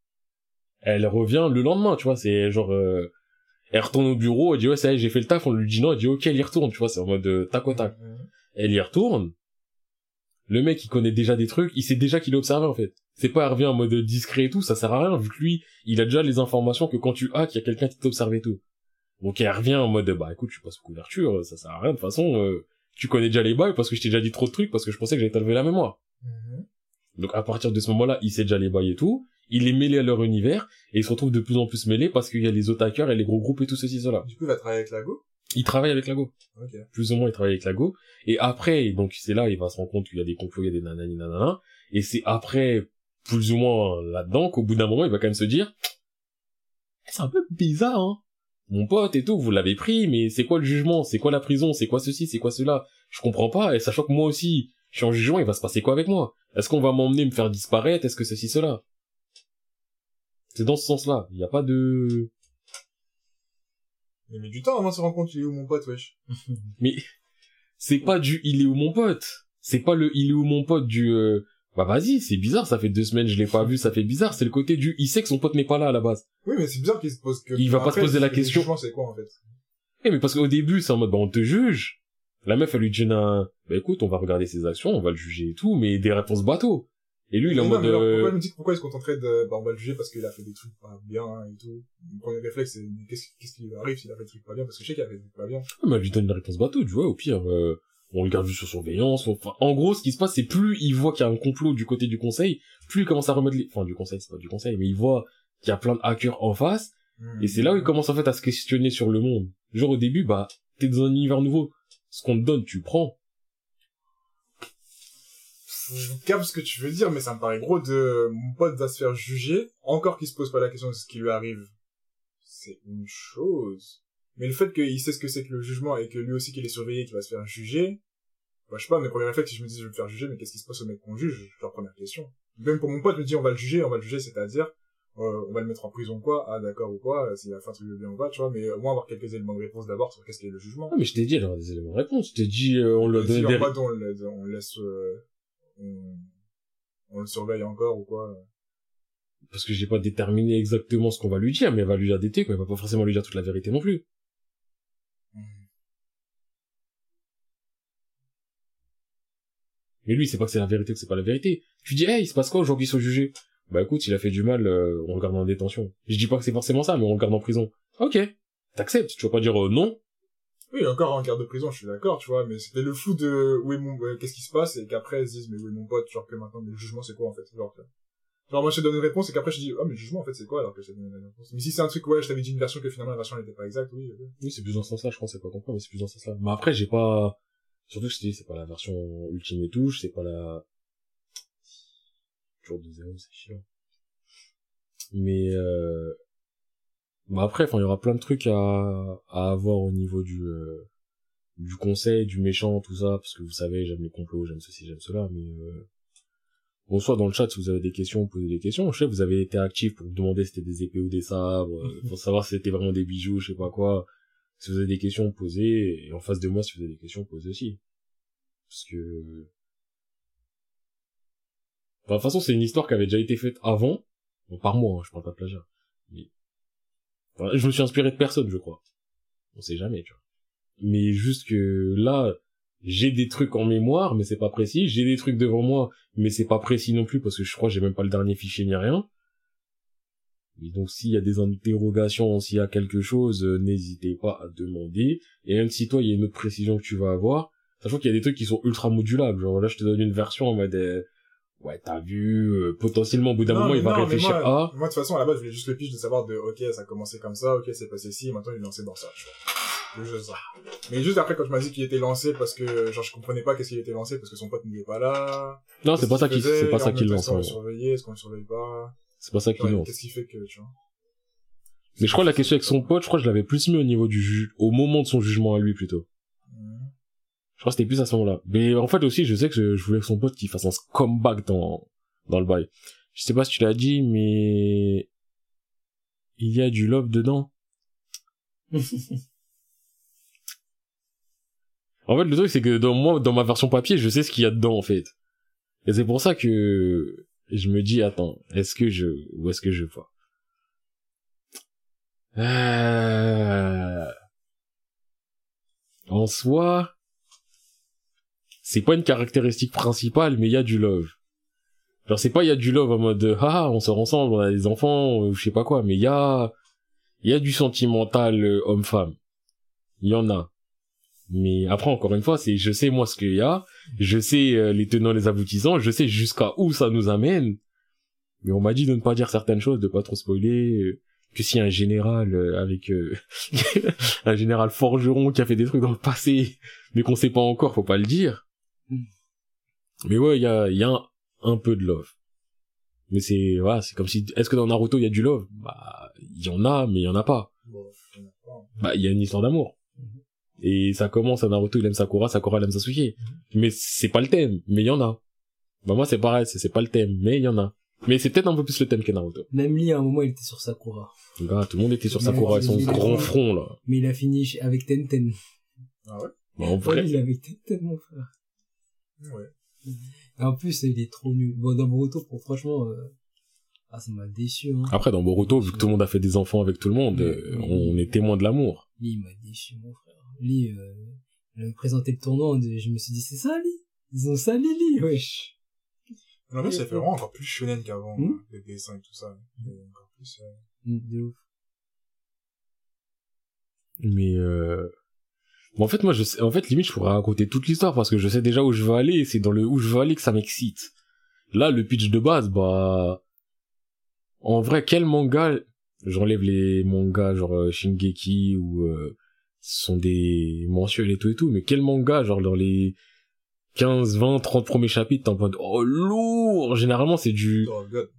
Elle revient le lendemain, tu vois, c'est genre, euh, elle retourne au bureau, elle dit ouais, ça y est, j'ai fait le taf, on lui dit non, elle dit ok, elle y retourne, tu vois, c'est en mode euh, tac au tac. Elle y retourne. Le mec, il connaît déjà des trucs, il sait déjà qu'il est observé, en fait. C'est pas, elle revient en mode discret et tout, ça sert à rien, vu que lui, il a déjà les informations que quand tu hack, il y a quelqu'un qui t'observe et tout. Donc elle revient en mode, bah écoute, je passe couverture, ça sert à rien, de toute façon, euh, tu connais déjà les bails parce que je t'ai déjà dit trop de trucs, parce que je pensais que j'allais t'enlever la mémoire. Mhm. Donc à partir de ce moment-là, il sait déjà les bails et tout, il est mêlé à leur univers, et il se retrouve de plus en plus mêlé parce qu'il y a les autres hackers et les gros groupes et tout ceci, cela. Du coup, il va travailler avec Lago? Il travaille avec Lago. Ok. Plus ou moins, il travaille avec Lago. Et après, donc c'est là, il va se rendre compte qu'il y a des complots, il y a des nanani nanana. Et c'est après, plus ou moins là-dedans, qu'au bout d'un moment, il va quand même se dire, c'est un peu bizarre, hein. Mon pote et tout, vous l'avez pris, mais c'est quoi le jugement? C'est quoi la prison? C'est quoi ceci? C'est quoi cela? Je comprends pas, et sachant que moi aussi, je suis en jugement, il va se passer quoi avec moi? Est-ce qu'on va m'emmener me faire disparaître? Est-ce que ceci, cela? C'est dans ce sens-là. Il n'y a pas de... Il met du temps avant de se rendre compte qu'il est où mon pote, wesh. Mais c'est pas du il est où mon pote. C'est pas le il est où mon pote du euh, bah vas-y, c'est bizarre, ça fait deux semaines je l'ai pas vu, ça fait bizarre. C'est le côté du il sait que son pote n'est pas là à la base. Oui, mais c'est bizarre qu'il se pose que... Il va pas se poser la question. c'est quoi, en fait? Eh mais parce qu'au début c'est en mode bah on te juge. La meuf elle lui dit un bah écoute on va regarder ses actions, on va le juger et tout, mais des réponses bateau. Et lui il est en Mais mode mais alors, euh, pourquoi il me dit pourquoi il se contenterait de, bah, on va le juger parce qu'il a fait des trucs pas bien, hein, et tout. Mon premier réflexe, c'est, mais qu'est-ce, qu'est-ce qui lui arrive s'il a fait des trucs pas bien? Parce que je sais qu'il a fait des trucs pas bien. bah, elle lui donne une réponse bateau, tu vois, au pire euh, on le garde juste sur surveillance. Enfin, en gros, ce qui se passe, c'est plus il voit qu'il y a un complot du côté du conseil, plus il commence à remettre les... Enfin, du conseil, c'est pas du conseil, mais il voit qu'il y a plein de hackers en face, Hmm. Et c'est là où il commence en fait à se questionner sur le monde. Genre au début, bah, t'es dans un univers nouveau. Ce qu'on te donne, tu prends. Je capte ce que tu veux dire, mais ça me paraît gros de mon pote va se faire juger, encore qu'il se pose pas la question de ce qui lui arrive. C'est une chose. Mais le fait qu'il sait ce que c'est que le jugement et que lui aussi qu'il est surveillé, qu'il va se faire juger, bah, je sais pas, mes premiers réflexes, si je me dis je vais me faire juger, mais qu'est-ce qui se passe au mec qu'on juge? C'est la première question. Même pour mon pote, me dit on va le juger, on va le juger, c'est-à-dire, euh, on va le mettre en prison ou quoi, ah d'accord ou quoi, s'il a fait un truc de bien ou pas, tu vois, mais au moins avoir quelques éléments de réponse d'abord sur qu'est-ce qu'est le jugement. Ah, mais je t'ai dit, aura des éléments de réponse. Je t'ai dit, euh, on lui a Si donné en des... mode on, le- on laisse, euh, on, on le surveille encore ou quoi. Parce que j'ai pas déterminé exactement ce qu'on va lui dire, mais elle va lui dire des trucs, mais elle va pas forcément lui dire toute la vérité non plus. Mais lui, c'est pas que c'est la vérité ou que c'est pas la vérité. Tu dis, hey, il se passe quoi aujourd'hui sur jugé Bah écoute, il a fait du mal, euh, on le garde en détention. Je dis pas que c'est forcément ça, mais on le garde en prison. Ok, t'acceptes, tu vas pas dire euh, non. Oui, encore en garde de prison, je suis d'accord, tu vois, mais c'était le fou de où est mon, euh, qu'est-ce qui se passe, et qu'après, ils se disent, mais où est mon pote, genre que maintenant, mais le jugement, c'est quoi, en fait, genre, que- genre, moi, je te donne une réponse, et qu'après, je dis, ah, mais le jugement, en fait, c'est quoi, alors que je te donne une réponse. Mais si c'est un truc, ouais, je t'avais dit une version que finalement, la version, elle était pas exacte, oui. Oui, c'est plus dans ce sens-là, je crois, c'est pas compris, mais c'est plus dans ce sens-là. Mais après, j'ai pas... Surtout que je t'ai dit, c'est pas la version ultime et touche, c'est pas la... Toujours de zéro, c'est chiant. Mais euh... Bah après, enfin, il y aura plein de trucs à, à avoir au niveau du euh, du conseil, du méchant, tout ça, parce que vous savez, j'aime les complots, j'aime ceci, j'aime cela, mais euh... bon, soit dans le chat, si vous avez des questions, posez des questions. Je sais, vous avez été actif pour me demander si c'était des épées ou des sabres, euh, pour savoir si c'était vraiment des bijoux, je sais pas quoi. Si vous avez des questions, posez, et en face de moi, si vous avez des questions, posez aussi. Parce que... Enfin, de toute façon, c'est une histoire qui avait déjà été faite avant, bon, par moi, hein, je parle pas de plagiat. Mais... Je me suis inspiré de personne, je crois. On sait jamais, tu vois. Mais juste que là, j'ai des trucs en mémoire, mais c'est pas précis. J'ai des trucs devant moi, mais c'est pas précis non plus, parce que je crois que j'ai même pas le dernier fichier ni rien. Et donc s'il y a des interrogations, s'il y a quelque chose, euh, n'hésitez pas à demander. Et même si toi, il y a une autre précision que tu vas avoir, sachant qu'il y a des trucs qui sont ultra modulables. Genre là, je te donne une version en mode... ouais, t'as vu, euh, potentiellement au bout d'un moment, il va non, réfléchir moi, à... Moi, de toute façon, à la base, je voulais juste le pitch de savoir de, ok, ça a commencé comme ça, ok, c'est passé ci, maintenant il est lancé dans ça, tu vois. C'est juste ça. Mais juste après, quand tu m'as dit qu'il était lancé parce que, genre, je comprenais pas qu'est-ce qu'il était lancé parce que son pote n'était pas là. Non, c'est pas ça qui, c'est pas ça en qui même temps, lance. Est-ce qu'on le surveillait, est-ce qu'on le surveille pas? C'est pas ça qui Ouais, lance. Qu'est-ce qui fait que, tu vois? Mais je crois la question avec son pote, je crois que je l'avais plus mis au niveau du ju au moment de son jugement à lui plutôt. Je crois que c'était plus à ce moment-là. Mais en fait aussi, je sais que je, je voulais que son pote qu'il fasse un comeback dans dans le bail. Je sais pas si tu l'as dit, mais il y a du love dedans. En fait, le truc c'est que dans moi, dans ma version papier, je sais ce qu'il y a dedans en fait. Et c'est pour ça que je me dis attends, est-ce que je ou est-ce que je vois? Euh... En soi, c'est pas une caractéristique principale, mais il y a du love. Genre c'est pas il y a du love en mode ah on sort ensemble, on a des enfants, ou je sais pas quoi, mais il y a y a du sentimental euh, homme-femme. Il y en a. Mais après encore une fois, c'est je sais moi ce qu'il y a, je sais euh, les tenants les aboutissants, je sais jusqu'à où ça nous amène. Mais on m'a dit de ne pas dire certaines choses, de pas trop spoiler. Euh, que si un général avec un général forgeron qui a fait des trucs dans le passé, mais qu'on sait pas encore, faut pas le dire. Mais ouais, il y a, y a un, un peu de love. Mais c'est, voilà, c'est comme si, est-ce que dans Naruto il y a du love? Bah, il y en a, mais il y en a pas. Bah, il y a une histoire d'amour. Mhm. Et ça commence à Naruto, il aime Sakura, Sakura il aime Sasuke. Mhm. Mais c'est pas le thème, mais il y en a. Bah, moi c'est pareil, c'est pas le thème, mais il y en a. Mais c'est peut-être un peu plus le thème que Naruto. Même lui, à un moment, il était sur Sakura. Bah, tout le monde était sur Sakura avec son grand front, là. Mais il a fini avec Tenten. Ah ouais? Bah, en vrai. il avait Tenten, mon frère. Ouais. Et en plus, il est trop nul. Bon, dans Boruto, pour, franchement, euh... ah, ça m'a déçu. Hein. Après, dans Boruto, vu que tout le monde a fait des enfants avec tout le monde, euh, on est témoin de l'amour. Lui, il m'a déçu, mon frère. Lui, euh, il a présenté le tournoi, je me suis dit, c'est ça, lui Ils ont sali, lui, wesh. Non, mais ça fait vraiment encore plus shonen qu'avant, hmm? les dessins et tout ça. encore plus, euh... Hmm, de ouf. Mais euh, Bon, en fait, moi, je sais, en fait, limite, je pourrais raconter toute l'histoire parce que je sais déjà où je veux aller et c'est dans le où je veux aller que ça m'excite. Là, le pitch de base, bah, en vrai, quel manga, j'enlève les mangas genre euh, Shingeki ou euh, ce sont des mensuels et tout et tout, mais quel manga, genre dans les 15, 20, 30 premiers chapitres, t'es en mode, oh, lourd! Généralement, c'est du... Tower of God.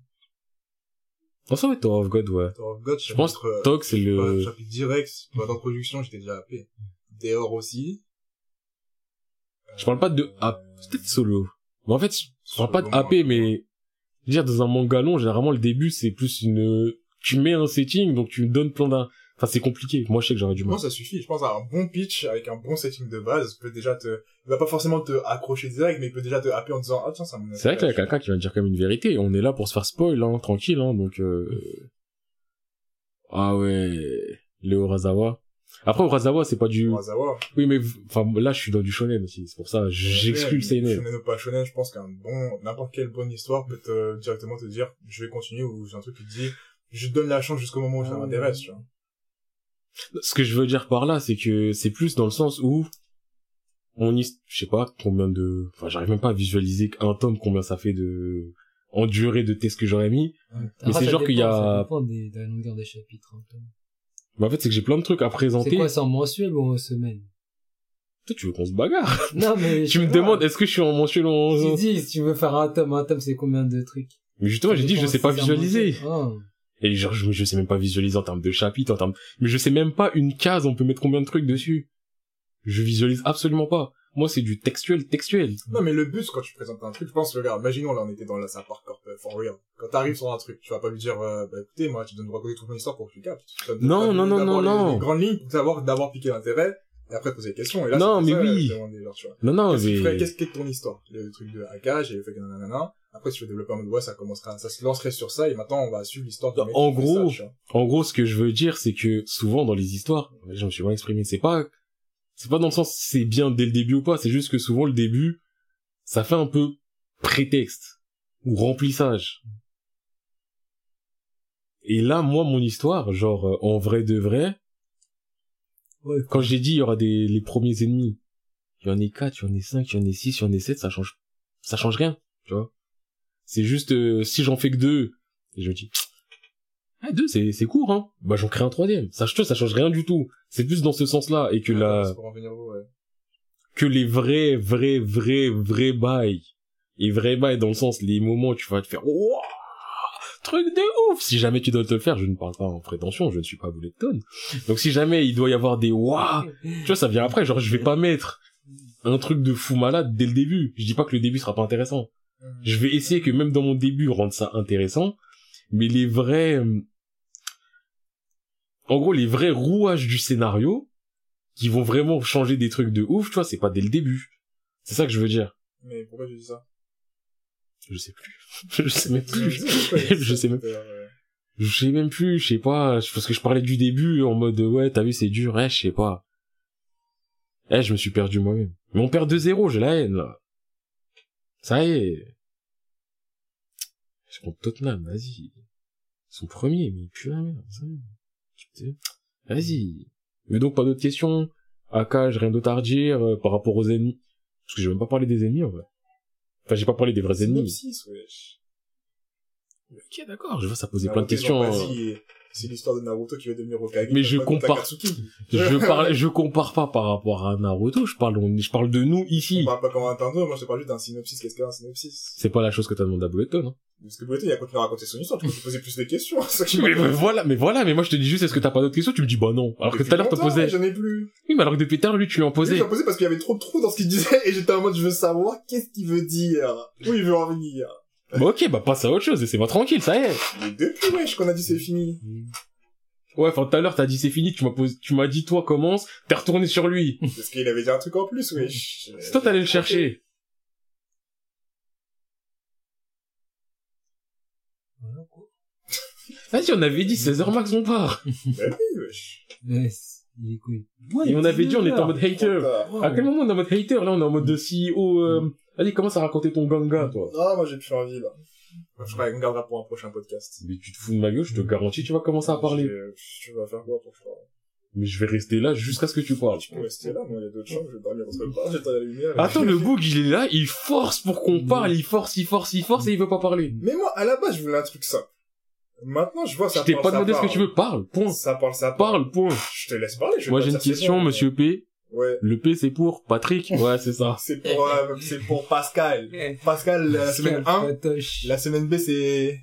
Non, ça va être Tower of God, ouais. Tower of God, je pense que euh, Tog, c'est le... Chapitre direct, d'introduction, j'étais déjà happé. Dehors aussi. Je parle pas de euh, AP, peut-être solo. Mais en fait, je parle pas de AP, mais, je veux dire, dans un manga long, généralement, le début, c'est plus une, tu mets un setting, donc tu donnes plein d'un, enfin, c'est compliqué. Moi, je sais que j'aurais du mal. Moi, ça suffit. Je pense à un bon pitch avec un bon setting de base peut déjà te, il va pas forcément te accrocher direct, mais il peut déjà te happer en disant, ah, tiens, ça C'est vrai qu'il y a quelqu'un qui va dire comme une vérité. On est là pour se faire spoil, hein, tranquille, hein, donc, euh... Ah ouais. Léo Razawa. Après, Urasawa, c'est pas du... Urasawa. Oui, mais, enfin, là, je suis dans du shonen aussi. C'est pour ça, j'exclus le seinen. Shonen ou pas shonen, je pense qu'un bon, n'importe quelle bonne histoire peut te, directement te dire, je vais continuer, ou j'ai un truc qui te dit, je te donne la chance jusqu'au moment où ça ah m'intéresse, tu vois. Ce que je veux dire par là, c'est que c'est plus dans le sens où, on y, je sais pas combien de, enfin, j'arrive même pas à visualiser un tome combien ça fait de, en durée de test que j'aurais mis. Mais c'est genre qu'il y a... Ça dépend des, de la longueur des chapitres, un tome. Bah en fait, c'est que j'ai plein de trucs à présenter. C'est quoi, c'est en mensuel ou en semaine? Toi, tu veux qu'on se bagarre? Non, mais... tu me demandes, est-ce que je suis en mensuel ou en... Tu dis, si tu veux faire un tome, un tome, c'est combien de trucs? Mais justement, j'ai dit, je sais pas visualiser. Oh. Et genre, je, je sais même pas visualiser en termes de chapitres, en termes... Mais je sais même pas une case, on peut mettre combien de trucs dessus. Je visualise absolument pas. Moi, c'est du textuel, textuel. Non, mais le but, quand tu présentes un truc, je pense, regarde, imaginons, là, on était dans la Sapar Corp, euh, for real. Quand t'arrives sur un truc, tu vas pas lui dire, euh, bah, écoutez, moi, tu dois nous raconter toute mon histoire pour que tu captes. Non, non, non, non, non. Les grandes lignes pour savoir, d'abord piquer l'intérêt, et après poser des questions. Et là, non, mais oui. non, non, mais... Qu'est-ce qu'est ton histoire? Le truc de hackage, et le fait que nanana. Après, si tu veux développer un mode, ouais, ça commencera, ça se lancerait sur ça, et maintenant, on va suivre l'histoire de En gros, en gros, ce que je veux dire, c'est que souvent, dans les histoires, je me suis mal exprimé, c'est pas c'est pas dans le sens c'est bien dès le début ou pas, c'est juste que souvent le début, ça fait un peu prétexte ou remplissage. Et là, moi, mon histoire, genre euh, en vrai de vrai, ouais, quand j'ai dit il y aura des les premiers ennemis, il y en a quatre, il y en a cinq, il y en a six, il y en a sept, ça change, ça change rien, tu vois. C'est juste euh, si j'en fais que deux, et je me dis ah, deux, c'est, c'est court, hein. Bah, j'en crée un troisième. Ça, ça change rien du tout. C'est plus dans ce sens-là. Et que la, que les vrais, vrais, vrais, vrais bails. Et vrais bails dans le sens, les moments où tu vas te faire, Wouah truc de ouf. Si jamais tu dois te le faire, je ne parle pas en prétention, je ne suis pas boulet de tonne. Donc si jamais il doit y avoir des waouh, tu vois, ça vient après. Genre, je vais pas mettre un truc de fou malade dès le début. Je dis pas que le début sera pas intéressant. Je vais essayer que même dans mon début, rendre ça intéressant. Mais les vrais, euh, en gros, les vrais rouages du scénario, qui vont vraiment changer des trucs de ouf, tu vois, c'est pas dès le début. C'est ça que je veux dire. Mais pourquoi tu dis ça? Je sais plus. je sais même plus. je sais même. Je sais même plus, je sais pas, parce que je parlais du début en mode ouais, t'as vu c'est dur, ouais, je sais pas. Eh, je me suis perdu moi-même. Mais on perd 2-0, j'ai la haine là. Ça y est. Je compte Tottenham, vas-y. Son premier, mais la merde. Vas-y. Mais donc pas d'autres questions. AK, j'ai rien d'autre à dire euh, par rapport aux ennemis. Parce que j'ai même pas parlé des ennemis en vrai. Enfin, j'ai pas parlé des vrais ennemis. Synopsis, wesh. Ok, d'accord, je vois ça poser plein de questions. Vas-y, C'est l'histoire de Naruto qui va devenir Hokage. Mais je compare- je parle, je compare pas par rapport à Naruto, je parle, on- je parle de nous ici. On parle pas comme un Nintendo, moi je te parle juste d'un synopsis. Qu'est-ce qu'un synopsis? C'est pas la chose que t'as demandé à Bulleton, hein. Parce que Boleto, il a continué à raconter son histoire, tu peux te poser plus de questions. ça qui Mais, m'a- mais voilà, mais voilà, mais moi je te dis juste, est-ce que t'as pas d'autres questions? Tu me dis, bah non. Alors que tout à l'heure longtemps, posé. J'en ai plus. Oui, mais alors que depuis l'heure, lui, tu lui en Lui, posais. J'ai posé parce qu'il y avait trop de trous dans ce qu'il disait et j'étais en mode je veux savoir qu'est-ce qu'il veut dire? Où il veut en venir? Bah ok, bah passe à autre chose, et c'est moi tranquille, ça y est. Mais depuis, wesh, qu'on a dit c'est fini. Ouais, enfin, tout à l'heure, t'as dit c'est fini, tu m'as posé, tu m'as dit, toi, commence, t'es retourné sur lui. Parce qu'il avait dit un truc en plus, wesh. C'est toi, t'allais le chercher. Voilà, quoi. Vas-y, on avait dit 16h max, on part. Bah oui, wesh. Il est cool. Et on avait dit, on était en mode hater. À quel moment on est en mode hater? Là, on est en mode de CEO, euh... Allez, commence à raconter ton ganga, toi. Non, moi j'ai plus envie, là. Je crois qu'on gardera pour un prochain podcast. Mais tu te fous de ma gueule, je te garantis, tu vas commencer à parler. Tu vas faire quoi pour que Mais je vais rester là jusqu'à ce que tu parles. Tu peux rester là, moi, il y a d'autres chambres, je vais dormir parce que pas, j'éteins la lumière. Attends, le bug, il est là, il force pour qu'on parle, il force, il force, il force, et il veut pas parler. Mais moi, à la base, je voulais un truc simple. Maintenant, je vois ça Je t'ai pas demandé ce que tu veux, parle, point. Ça parle, ça parle. Parle, point. Je te laisse parler, je vais Moi j'ai une question, monsieur P. Ouais. Le P c'est pour Patrick Ouais, c'est ça. C'est pour, euh, c'est pour Pascal. Pascal, la semaine 1. Patoche. La semaine B, c'est...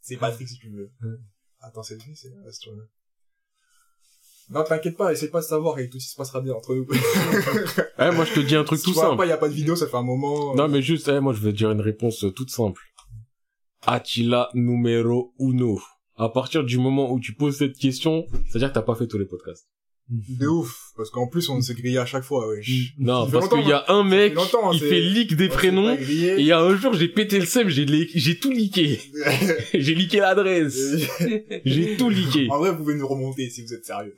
C'est Patrick, si tu veux. Ouais. Attends, c'est lui, c'est... Le- Non, t'inquiète pas, essaye pas de savoir et tout se passera bien entre nous. Eh, moi je te dis un truc Si tout tu vois simple. pas, y a pas de vidéo, ça fait un moment. Non mais juste, eh, moi je vais te dire une réponse euh, toute simple. Attila numéro uno. À partir du moment où tu poses cette question, c'est-à-dire que t'as pas fait tous les podcasts. De ouf. Parce qu'en plus, on s'est grillé à chaque fois, wesh. Non, Ça fait parce qu'il y a un mec, Ça fait fait leak des prénoms, et il y a un jour j'ai pété le seum, j'ai j'ai tout leaké. j'ai leaké l'adresse. J'ai tout leaké. en vrai, vous pouvez nous remonter si vous êtes sérieux.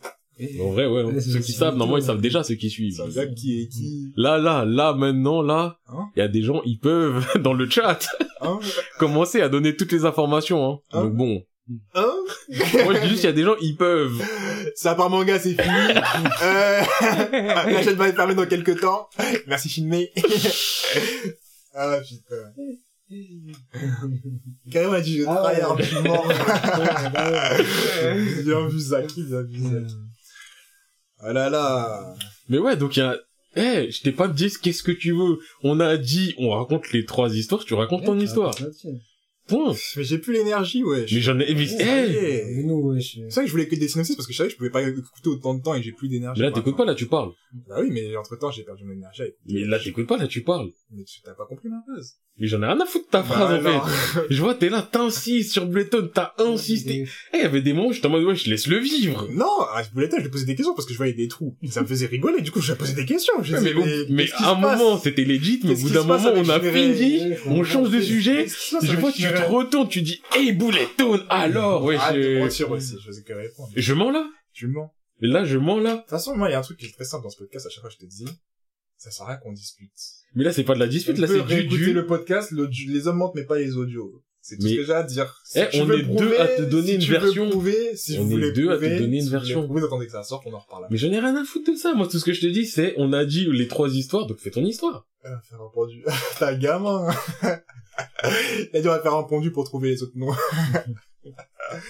En vrai, ouais. hein. Ouais, Ceux qui savent, tout, normalement ils ouais. savent déjà ceux qui suivent. Qui est qui. Là, là, là, maintenant, là, Hein il y a des gens, ils peuvent, dans le chat, Hein? commencer à donner toutes les informations, hein. Hein Donc bon. Hein? Moi, je dis juste, il y a des gens, ils peuvent. Ça part manga, c'est fini. euh, la chaîne va être fermée dans quelques temps. Merci Shinmei. ah putain. Carrément, il a dit je Ah ouais. tryhard, je suis mort. bien vu Zaki, bien vu. Ah là là. Mais ouais, donc il y a, eh, je t'ai pas dit qu'est-ce que tu veux. On a dit, on raconte les trois histoires, tu racontes ton histoire. Point. Mais j'ai plus l'énergie, ouais. Mais j'en ai, mais, Ça eh. Mais wesh. C'est vrai que je voulais que des synopsis parce que je savais que je pouvais pas écouter autant de temps et j'ai plus d'énergie. Mais là, t'écoutes pas, là, tu parles. Bah oui, mais entre temps, j'ai perdu mon énergie. Mais là, t'écoutes pas, là, tu parles. Mais tu t'as pas compris ma phrase. Mais j'en ai rien à foutre de ta phrase, Bah, en non. fait. Je vois, t'es là, t'insistes sur Bletton, t'as insisté. Eh, il y avait des moments où j'étais en mode, ouais, je laisse le vivre. Non, à ce bulletin, je lui posais des questions parce que je voyais des trous. Ça me faisait rigoler, du coup, je lui posé des questions. Mais, mais qui à un moment, c'était legit, mais au bout d'un moment, on a fini, on change de sujet, je vois, tu te retournes, tu dis, hey, Bouletton, alors, ouais, de je... mentir aussi, je faisais que répondre. je mens là. Tu mens. Et là, je mens là. De toute façon, moi, il y a un truc qui est très simple dans ce podcast, à chaque fois, je te dis, ça sert à rien qu'on dispute. Mais là, c'est pas de la dispute, On là, c'est du, réécouter du... le podcast, l'audio- les hommes mentent, mais pas les audios. C'est tout Mais- ce que j'ai à dire. Si Eh, on est prouver, deux à te donner si une tu veux version. Prouver, si On vous est deux à te donner une si vous version. Prouver, attendez que ça sorte, on en reparle. Mais j'en ai rien à foutre de ça. Moi, tout ce que je te dis, c'est, on a dit les trois histoires, donc fais ton histoire. Ah, faire un un gamin. Il a dû faire un pendu pour trouver les autres noms.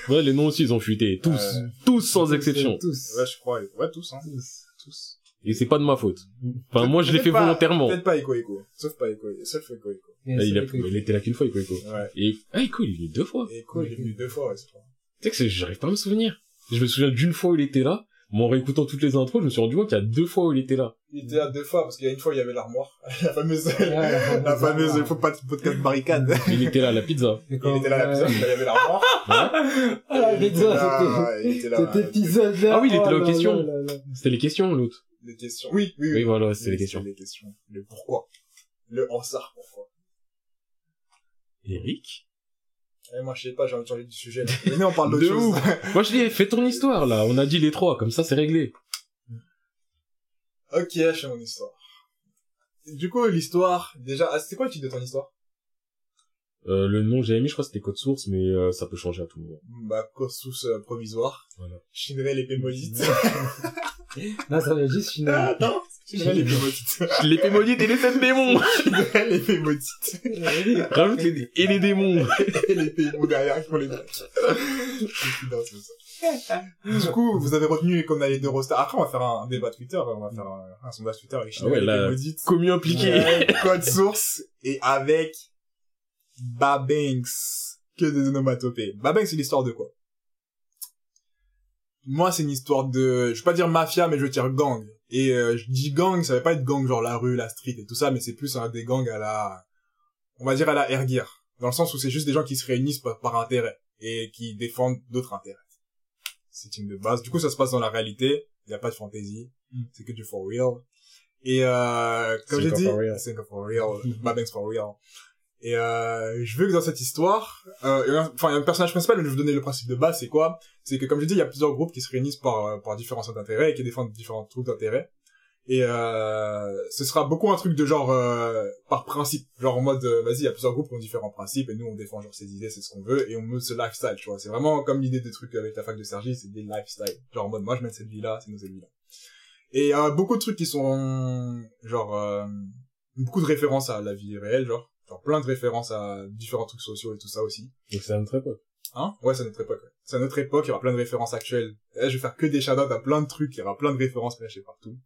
Ouais, les noms aussi, ils ont fuité. Tous. Euh, tous sans exception. Tous. Ouais, je crois. Ouais, tous, hein. Tous. Tous. Et c'est pas de ma faute. Enfin, moi, je l'ai fait pas- volontairement. Peut-être pas Echo Echo. Sauf pas Echo Sauf Echo Echo. Ah, il, a... il était là qu'une fois, Echo Echo. Ouais. Et, ah, Echo, il est venu deux fois. Echo, il est venu deux fois, ouais, c'est vrai. Tu sais que c'est- j'arrive pas à me souvenir. Je me souviens d'une fois où il était là. Mais en réécoutant toutes les intros, je me suis rendu compte qu'il y a deux fois où il était là. Il était là deux fois, parce qu'il y a une fois, il y avait l'armoire. la fameuse, la la fameuse, fameuse faut pas de podcast barricade. Il était là à la pizza. Il Il était là, la pizza, il y avait l'armoire. Ah, la Il pizza, il c'était, là. cet épisode-là. Ah oui, il était là aux oh questions. C'était les questions, l'autre. Les questions. Oui, oui, Oui, voilà, c'est les Oui, questions. Les questions. Le pourquoi. Le en pourquoi. Eric? Eh, moi, je sais pas, j'ai envie de changer du sujet. Là. Venez, on parle d'autre De chose. ouf. Moi, je dis, fais ton histoire, là. On a dit les trois, comme ça, c'est réglé. ok, je fais mon histoire. Du coup, l'histoire, déjà, ah, c'était quoi le titre de ton histoire? Euh, le nom que j'avais mis, je crois que c'était code source, mais euh, ça peut changer à tout moment. Bah, Kossus euh, provisoire. Voilà. Shinrei l'épée maudite. Non, ça veut juste. Ah, attends Shinrei l'épée maudite. L'épée maudite et les sept démons l'épée maudite. Rajoute les... et les démons Et l'épée maudite derrière qui font les blagues. Ça. Du coup, vous avez retenu qu'on a les deux rosters. Après, on va faire un débat Twitter, on va faire un, un sondage Twitter avec Shinrei Ah ouais, maudite. Impliqué Ouais, code source et avec Babanks. Que des onomatopées. Babanks, c'est l'histoire de quoi? Moi, c'est une histoire de, je vais pas dire mafia, mais je veux dire gang. Et euh, je dis gang, ça va pas être gang genre la rue, la street et tout ça, mais c'est plus un des gangs à la, on va dire à la air gear. Dans le sens où c'est juste des gens qui se réunissent par, par intérêt et qui défendent d'autres intérêts. C'est une de base. Du coup, ça se passe dans la réalité. Il y a pas de fantasy. C'est que du for real. Et euh, comme j'ai dit, for real. think of for real, Babanks for real. Et euh, je veux que dans cette histoire, euh, enfin, il y a un personnage principal, mais je vais vous donner le principe de base, c'est quoi? C'est que, comme j'ai dit, il y a plusieurs groupes qui se réunissent par, euh, par différents centres d'intérêt et qui défendent différents trucs d'intérêt. Et euh, ce sera beaucoup un truc de genre euh, par principe, genre en mode euh, vas-y, il y a plusieurs groupes qui ont différents principes et nous on défend genre ces idées, c'est ce qu'on veut et on meut ce lifestyle, tu vois. C'est vraiment comme l'idée des trucs avec la fac de Sergi, c'est des lifestyles. Genre en mode moi je mène cette vie là, c'est nous cette vie là. Et beaucoup de trucs qui sont genre beaucoup de références à la vie réelle, genre genre plein de références à différents trucs sociaux et tout ça aussi. Donc c'est à notre époque. Hein? Ouais, c'est à notre époque. Ouais. C'est à notre époque, il y aura plein de références actuelles. Là, je vais faire que des shout à plein de trucs, il y aura plein de références cachées partout.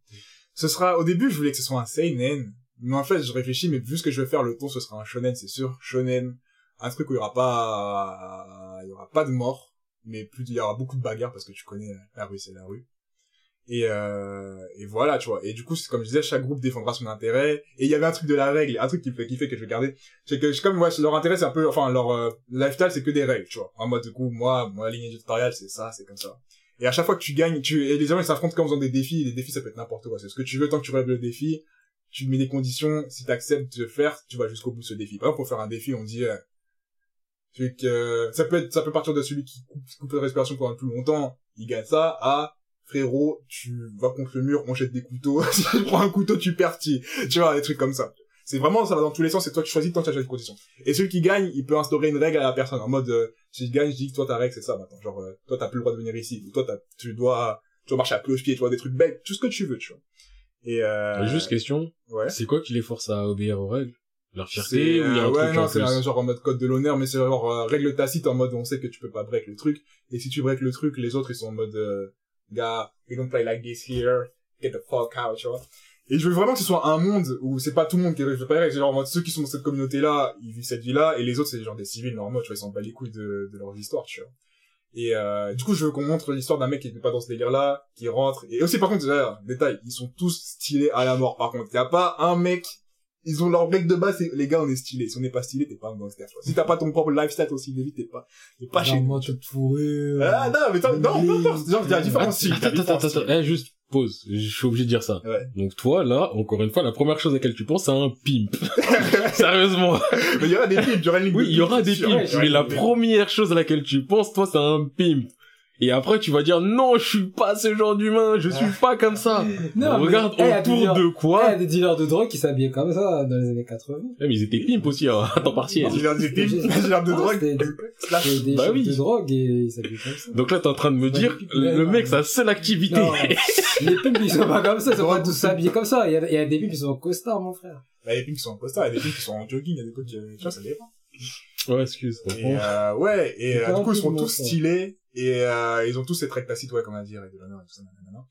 Ce sera, au début, je voulais que ce soit un seinen, mais en fait, je réfléchis, mais vu ce que je vais faire, le ton, ce sera un shonen, c'est sûr, shonen, un truc où il y aura pas, il y aura pas de mort, mais plus, il y aura beaucoup de bagarres parce que tu connais la rue, c'est la rue. Et, euh, et voilà, tu vois. Et du coup, comme je disais, chaque groupe défendra son intérêt. Et il y avait un truc de la règle, un truc qui fait kiffer que je vais garder. C'est que, comme, ouais, leur intérêt, c'est un peu, enfin, leur euh, lifestyle, c'est que des règles, tu vois. En mode, du coup, moi, moi, ligne éditoriale, c'est ça, c'est comme ça. Et à chaque fois que tu gagnes, tu, et les gens, ils s'affrontent comme faisant des défis. Les défis, ça peut être n'importe quoi. C'est ce que tu veux tant que tu rêves le défi. Tu mets des conditions. Si t'acceptes de le faire, tu vas jusqu'au bout de ce défi. Par exemple, pour faire un défi, on dit, euh, que, ça peut être, ça peut partir de celui qui coupe, coupe la respiration pendant le plus longtemps. Il gagne ça à, frérot, tu vas contre le mur, on jette des couteaux. si tu prends un couteau, tu perds, tu, vois, des trucs comme ça. C'est vraiment, ça va dans tous les sens, c'est toi qui choisis tant que tu as des conditions. Et celui qui gagne, il peut instaurer une règle à la personne, en mode, euh, si je gagne, je dis que toi ta règle c'est ça maintenant. Genre, euh, toi t'as plus le droit de venir ici, ou toi t'as, tu dois, tu dois marcher à cloche-pied, tu vois, des trucs bêtes, tout ce que tu veux, tu vois. Et euh, Juste question, ouais. c'est quoi qui les force à obéir aux règles? Leur fierté ou il y a un euh, ouais, truc non, c'est un genre en mode code de l'honneur, mais c'est genre euh, règle tacite en mode on sait que tu peux pas break le truc. Et si tu break le truc, les autres ils sont en mode euh, gars, we don't play like this here, get the fuck out, tu vois. Et je veux vraiment que ce soit un monde où c'est pas tout le monde qui les règles, c'est genre en mode ceux qui sont dans cette communauté-là, ils vivent cette vie-là, et les autres c'est genre des civils normaux, tu vois, ils s'en battent les couilles de, de leurs histoires, tu vois. Et euh, du coup, je veux qu'on montre l'histoire d'un mec qui n'est pas dans ce délire-là, qui rentre. Et aussi, par contre, déjà, détail, ils sont tous stylés à la mort. Par contre, y a pas un mec. Ils ont leur règle de base, c'est les gars, on est stylés. Si on n'est pas stylé, t'es pas un gangster. tu vois. Si t'as pas ton propre lifestyle aussi, vite, t'es pas, t'es pas chez nous. manteau de fourrure. Ah non, mais t'as- non, non, non, genre, il y a différents styles. Attends, attends, attends, eh, juste pause, je suis obligé de dire ça. Ouais. Donc toi, là, encore une fois, la première chose à laquelle tu penses, c'est un pimp. Sérieusement. Mais il y aura des pimps, il y aura une ligne Oui, il y aura des pimps, mais la première chose à laquelle tu penses, toi, c'est un pimp. Et après, tu vas dire, non, je suis pas ce genre d'humain, je suis pas comme ça. Non, mais- Regarde des autour dealers- de Ouais, il y quoi. a des dealers de drogue qui s'habillaient comme ça dans les années 80. Eh, mais ils étaient pimp aussi, hein, à temps partiel. Il y a des pimps, il y a de Ah, drogue. Slash. C'était des Bah oui. de drogue et ils s'habillaient comme ça. Donc là, t'es en train de me dire, Ouais, le mec, sa seule activité. Non, les pimps, ils sont pas comme ça, ils sont pas tous s'habiller comme ça. Il y a, il y a des pimps qui sont en costard, mon frère. Il y a des pimps qui sont en costard, il y a des pimps qui sont en jogging, il y a des euh, tu vois, ça dépend. Ouais, excuse. Et euh, ouais, et euh, du coup ils sont tous stylés et euh, ils ont tous ces traits tacites, ouais, comme on a dit, règle de l'honneur et tout ça, nanana.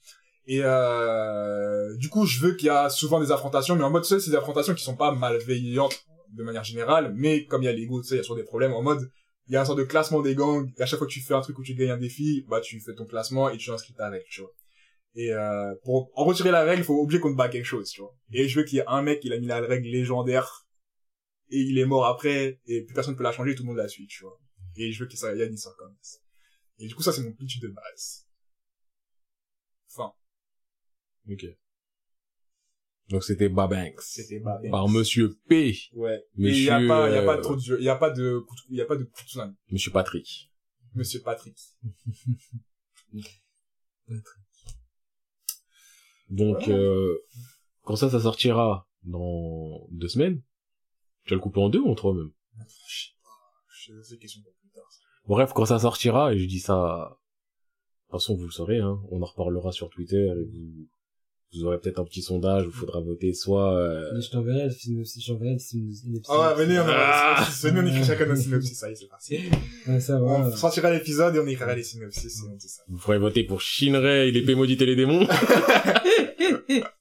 Et euh, du coup, je veux qu'il y a souvent des affrontations, mais en mode, c'est des affrontations qui sont pas malveillantes de manière générale, mais comme il y a l'ego, tu sais, il y a toujours des problèmes en mode, il y a un sort de classement des gangs, et à chaque fois que tu fais un truc où tu gagnes un défi, bah tu fais ton classement et tu inscris ta règle, tu vois. Et euh, pour en retirer la règle, il faut oublier qu'on te bat quelque chose, tu vois. Et je veux qu'il y ait un mec qui a mis la règle légendaire et il est mort après et plus personne peut la changer, tout le monde la suit, tu vois. Et je veux qu'il y ait une histoire comme ça. Et du coup, ça c'est mon pitch de base. Enfin, Ok. Donc c'était Babanks. C'était Babanks. Par Monsieur P. Ouais. Mais il y a pas, il y a pas de trop de, il y a pas de, il y a pas de coup de. Monsieur Patrick. Monsieur Patrick. Donc, euh, quand ça, ça sortira dans deux semaines, tu vas le couper en deux ou en trois même Je sais pas. Je sais question pour plus tard. Bref, quand ça sortira, et je dis ça, de toute façon, vous le saurez, hein, on en reparlera sur Twitter, et vous, vous aurez peut-être un petit sondage, où il faudra voter soit, euh, Mais je t'enverrai le synopsis, je t'enverrai le synopsis. Ah ouais, venez, on Ah. a, venez, on écrit chacun notre synopsis, ça y est, c'est parti. Ouais, ça On va. sortira l'épisode et on écrira les synopsis et on dit ça. vous pourrez voter pour Shinrei, l'épée maudite et les démons,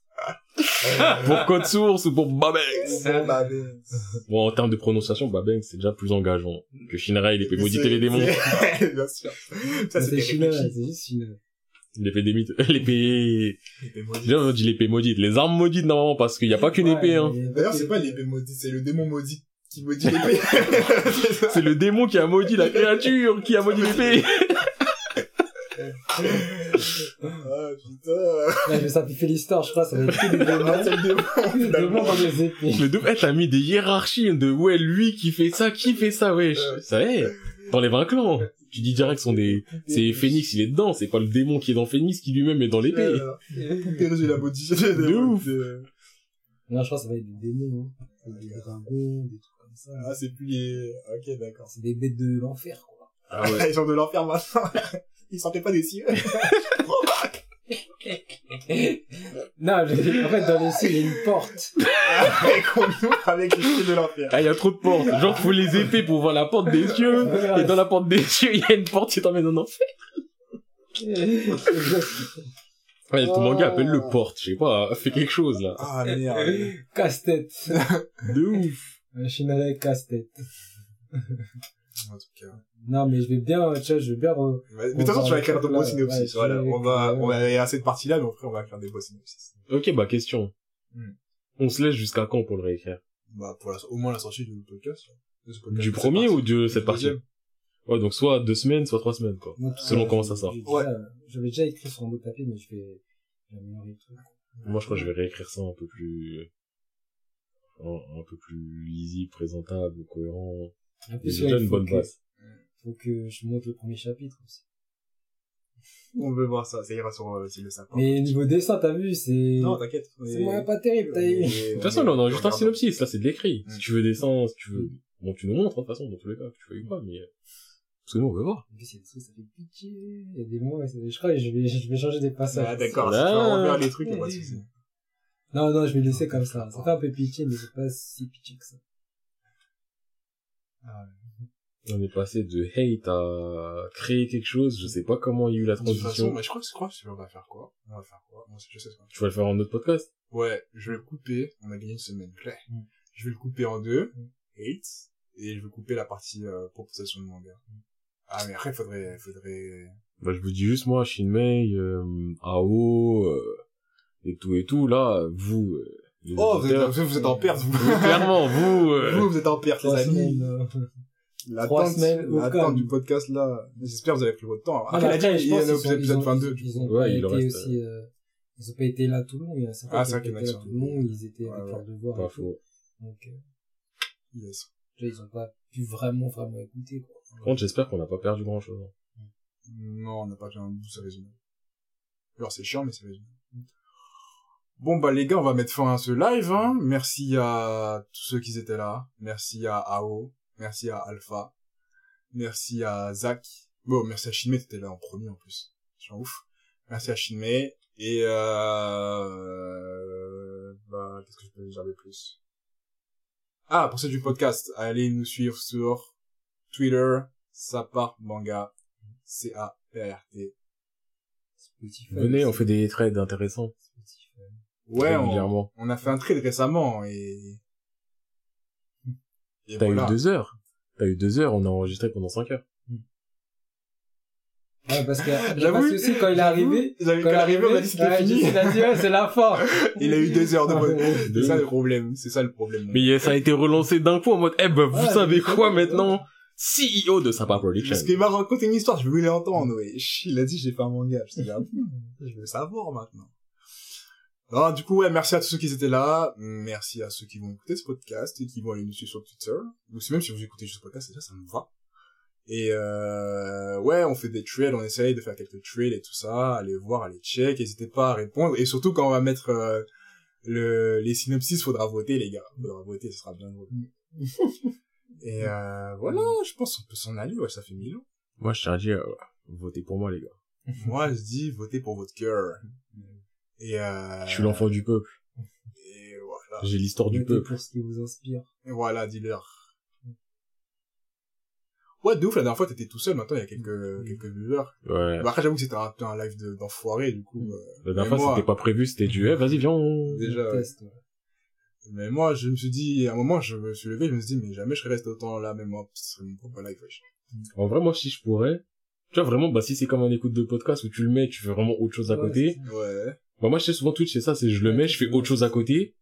pour Code Source ou pour Babanks. Bon, en termes de prononciation, Babanks, c'est déjà plus engageant que Shinrei, l'épée maudite et les démons. C'est- Bien sûr. Ça, C'est réfléchi. c'est juste Chinois. L'épée des mythes, l'épée, L'épée maudite. déjà, on dit l'épée maudite, les armes maudites, normalement, parce qu'il n'y a pas qu'une épée, hein. D'ailleurs, c'est pas l'épée maudite, c'est le démon maudit qui maudit l'épée. C'est le démon qui a maudit la créature, qui a maudit l'épée. Ah, putain. Là, je vais simplifier l'histoire, je crois, ça va être que des démons. C'est le démon, Que des démons dans les épées. Mais fait, t'as mis des hiérarchies de ouais, lui qui fait ça, qui fait ça, wesh. Ouais. Ça y est. Dans les 20 clans. Tu dis direct, sont des, c'est Phoenix, il est dedans, c'est pas le démon qui est dans Phoenix qui lui-même est dans l'épée. Euh, Pérus, il a maudit. De ouf. Non, je crois que ça va être des démons, hein. Des dragons, des trucs comme ça. Ah, c'est plus les... Ok, d'accord. C'est des bêtes de l'enfer, quoi. Ah ouais. Ils sont de l'enfer maintenant. Ils sentaient pas des cieux. non, je- en fait, dans les cieux, il y a une porte. Et qu'on ouvre avec les cieux de l'enfer. Ah, il y a trop de portes. Genre, faut les épées pour voir la porte des cieux. Et dans la porte des cieux, il y a une porte qui t'emmène en enfer. Ouais, ton manga appelle le porte, je sais pas, fais quelque chose, là. Ah, merde. Casse-tête. De ouf. Un Shinrei casse-tête. En tout cas. Non, mais je vais bien, tu vois, je vais bien re... Mais de toute façon, tu vas écrire de beaux synopsis. Ouais, Voilà. On va, écrire, on va aller à cette partie-là, mais après, on va faire des beaux synopsis. Ok, bah, question. Hmm. On se laisse jusqu'à quand pour le réécrire? Bah, pour la, au moins la sortie du podcast. là. De podcast, Du de premier ou de cette partie? deuxième. Ouais, donc soit deux semaines, soit trois semaines, quoi. Selon comment ça sort. Ouais. J'avais déjà écrit sur un autre papier, mais je vais je vais améliorer le truc. Moi, je crois que je vais réécrire ça un peu plus, un, un peu plus lisible, présentable, cohérent. En Et plus, ouais, une faut bonne que- base. Faut que je monte le premier chapitre aussi. On veut voir ça. Ça ira sur, euh, le sapin. Mais niveau dessin, t'as vu, c'est... Non, t'inquiète. c'est moins pas terrible, t'as. De toute façon, là, on a juste un synopsis, là, c'est de l'écrit. Mm. Si tu veux des sens, si tu veux, bon, tu nous montres, de toute façon, dans tous les cas, que tu veux ou pas, mais, euh, parce que nous, on veut voir. En plus, il y a des trucs, ça fait pitié. Il y a des mots, ça fait- je crois que je vais, je vais changer des passages. Ah, d'accord. Là. tu veux refaire les trucs, a pas de souci. Non, non, je vais laisser comme ça. Ça fait un peu pitié, mais c'est pas si pitié que ça. On est passé de hate à créer quelque chose, je sais pas comment il y a eu la De toute façon, transition. mais je crois que, crois que on va faire quoi? On va faire quoi? Moi, je sais ce Tu vas le faire en autre podcast? Ouais, je vais le couper. On a gagné une semaine, clair. Mm. Je vais le couper en deux. Hate. Et je vais couper la partie, euh, proposition de manga. Ah, mais après, faudrait, faudrait, Bah, je vous dis juste, moi, Shinmei, euh, Ao, euh, et tout et tout, là, vous, euh, Oh, vous êtes, vous êtes en perte, vous. clairement, vous, euh, Vous, vous êtes en perte, les amis. semaines, euh, L'attente, l'attente du podcast, là. J'espère que vous avez pris votre temps. Non, Après, mais il a dit, je il y en pense ils ont- 22. Ils ont Ouais, pas il reste, aussi, euh, ils ont pas été là tout le long. Il y a certains Ah, qui c'est ont vrai qu'il y a tout le long. Ils étaient avec ouais. leur devoir. pas faux. Donc, euh, Yes. ils ont pas pu vraiment, vraiment écouter, quoi. Par contre, j'espère qu'on n'a pas perdu grand chose. Non, on n'a pas bien c'est raisonnable. Alors, c'est chiant, mais c'est raisonnable. Bon, bah, les gars, on va mettre fin à ce live, hein. Merci à tous ceux qui étaient là. Merci à Ao. Merci à Alpha. Merci à Zach. Bon, merci à Shinmei, t'étais là en premier, en plus. Un ouf. Merci à Shinmei. Et, euh, bah, qu'est-ce que je peux dire de plus? Ah, pour ceux du podcast, allez nous suivre sur Twitter, Sapar Manga, C-A-P-A-R-T. Spotify. Venez, on fait des trades intéressants. Ouais, on, on a fait un trade récemment et... et T'as voilà. eu deux heures. T'as eu deux heures, on a enregistré pendant cinq heures. Ouais, parce que, J'avoue, parce que aussi, quand il est arrivé, quand il est arrivé, on a dit c'était ouais, fini. Il a dit, ouais, c'est la fin. Il a eu deux heures de Ah. C'est ça le problème. C'est ça le problème. Mais ça a été relancé d'un coup en mode, eh ben, vous Ouais, savez quoi maintenant? CEO de Sapa Production. Parce qu'il m'a raconté une histoire, je voulais l'entendre, ouais. Il a dit, j'ai fait un manga. Je ah, je veux savoir maintenant. Non, du coup, ouais, merci à tous ceux qui étaient là. Merci à ceux qui vont écouter ce podcast et qui vont aller nous suivre sur Twitter. Ou si même si vous écoutez juste ce podcast, déjà, ça me va. Et euh, ouais, on fait des trades, on essaye de faire quelques trades et tout ça. Allez voir, allez check, n'hésitez pas à répondre. Et surtout quand on va mettre euh, le les synopsis, faudra voter les gars. Faudra voter, ce sera bien drôle. et euh, voilà, je pense qu'on peut s'en aller. Ouais, ça fait mille ans. Moi, je tiens à dire, votez pour moi les gars. moi, je dis votez pour votre cœur. Et euh... Je suis l'enfant du peuple. Et voilà. J'ai l'histoire du peuple. pour ce qui vous inspire. Et voilà, dis-leur. Ouais, de ouf, la dernière fois, t'étais tout seul, maintenant, il y a quelques, quelques viewers. Ouais. Bah, après, j'avoue que c'était un, un live de- d'enfoiré, du coup. euh, La dernière mais fois, moi- c'était pas prévu, c'était du, eh, vas-y, viens, on... Déjà, ouais. Test, ouais. Mais moi, je me suis dit, à un moment, je me suis levé, je me suis dit, mais jamais je serais resté autant là, même moi, ce serait mon propre live, wesh. En vrai, moi, si je pourrais, tu vois, vraiment, bah, si c'est comme un écoute de podcast où tu le mets, tu fais vraiment autre chose à Ouais, côté. Ouais. Bah, moi, je sais souvent Twitch, c'est ça, c'est je le mets, je fais autre chose à côté,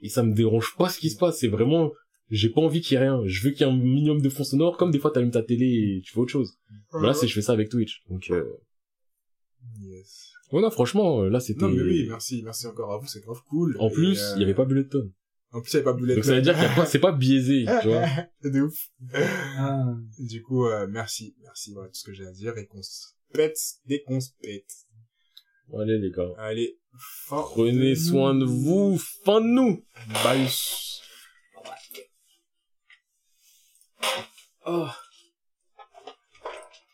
et ça me dérange pas ce qui se passe, c'est vraiment, j'ai pas envie qu'il y ait rien, je veux qu'il y ait un minimum de fond sonore, comme des fois t'allumes ta télé et tu fais autre chose. Bah, là, c'est, je fais ça avec Twitch. Donc, euh... Yes. ouais, non, franchement, euh, là, c'était, Non, mais oui, merci, merci encore à vous, c'est grave cool. en plus, euh, il y avait pas Bulleton. En plus, il y avait pas Bullet Donc, ça veut dire qu'il y a pas, c'est pas biaisé, tu vois. C'est de ouf. Ah. Du coup, euh, merci, merci, voilà tout ce que j'ai à dire, et qu'on se pète dès qu'on se pète. Allez, les gars. Allez, fin Prenez soin de vous, fin de nous. Bye. Oh.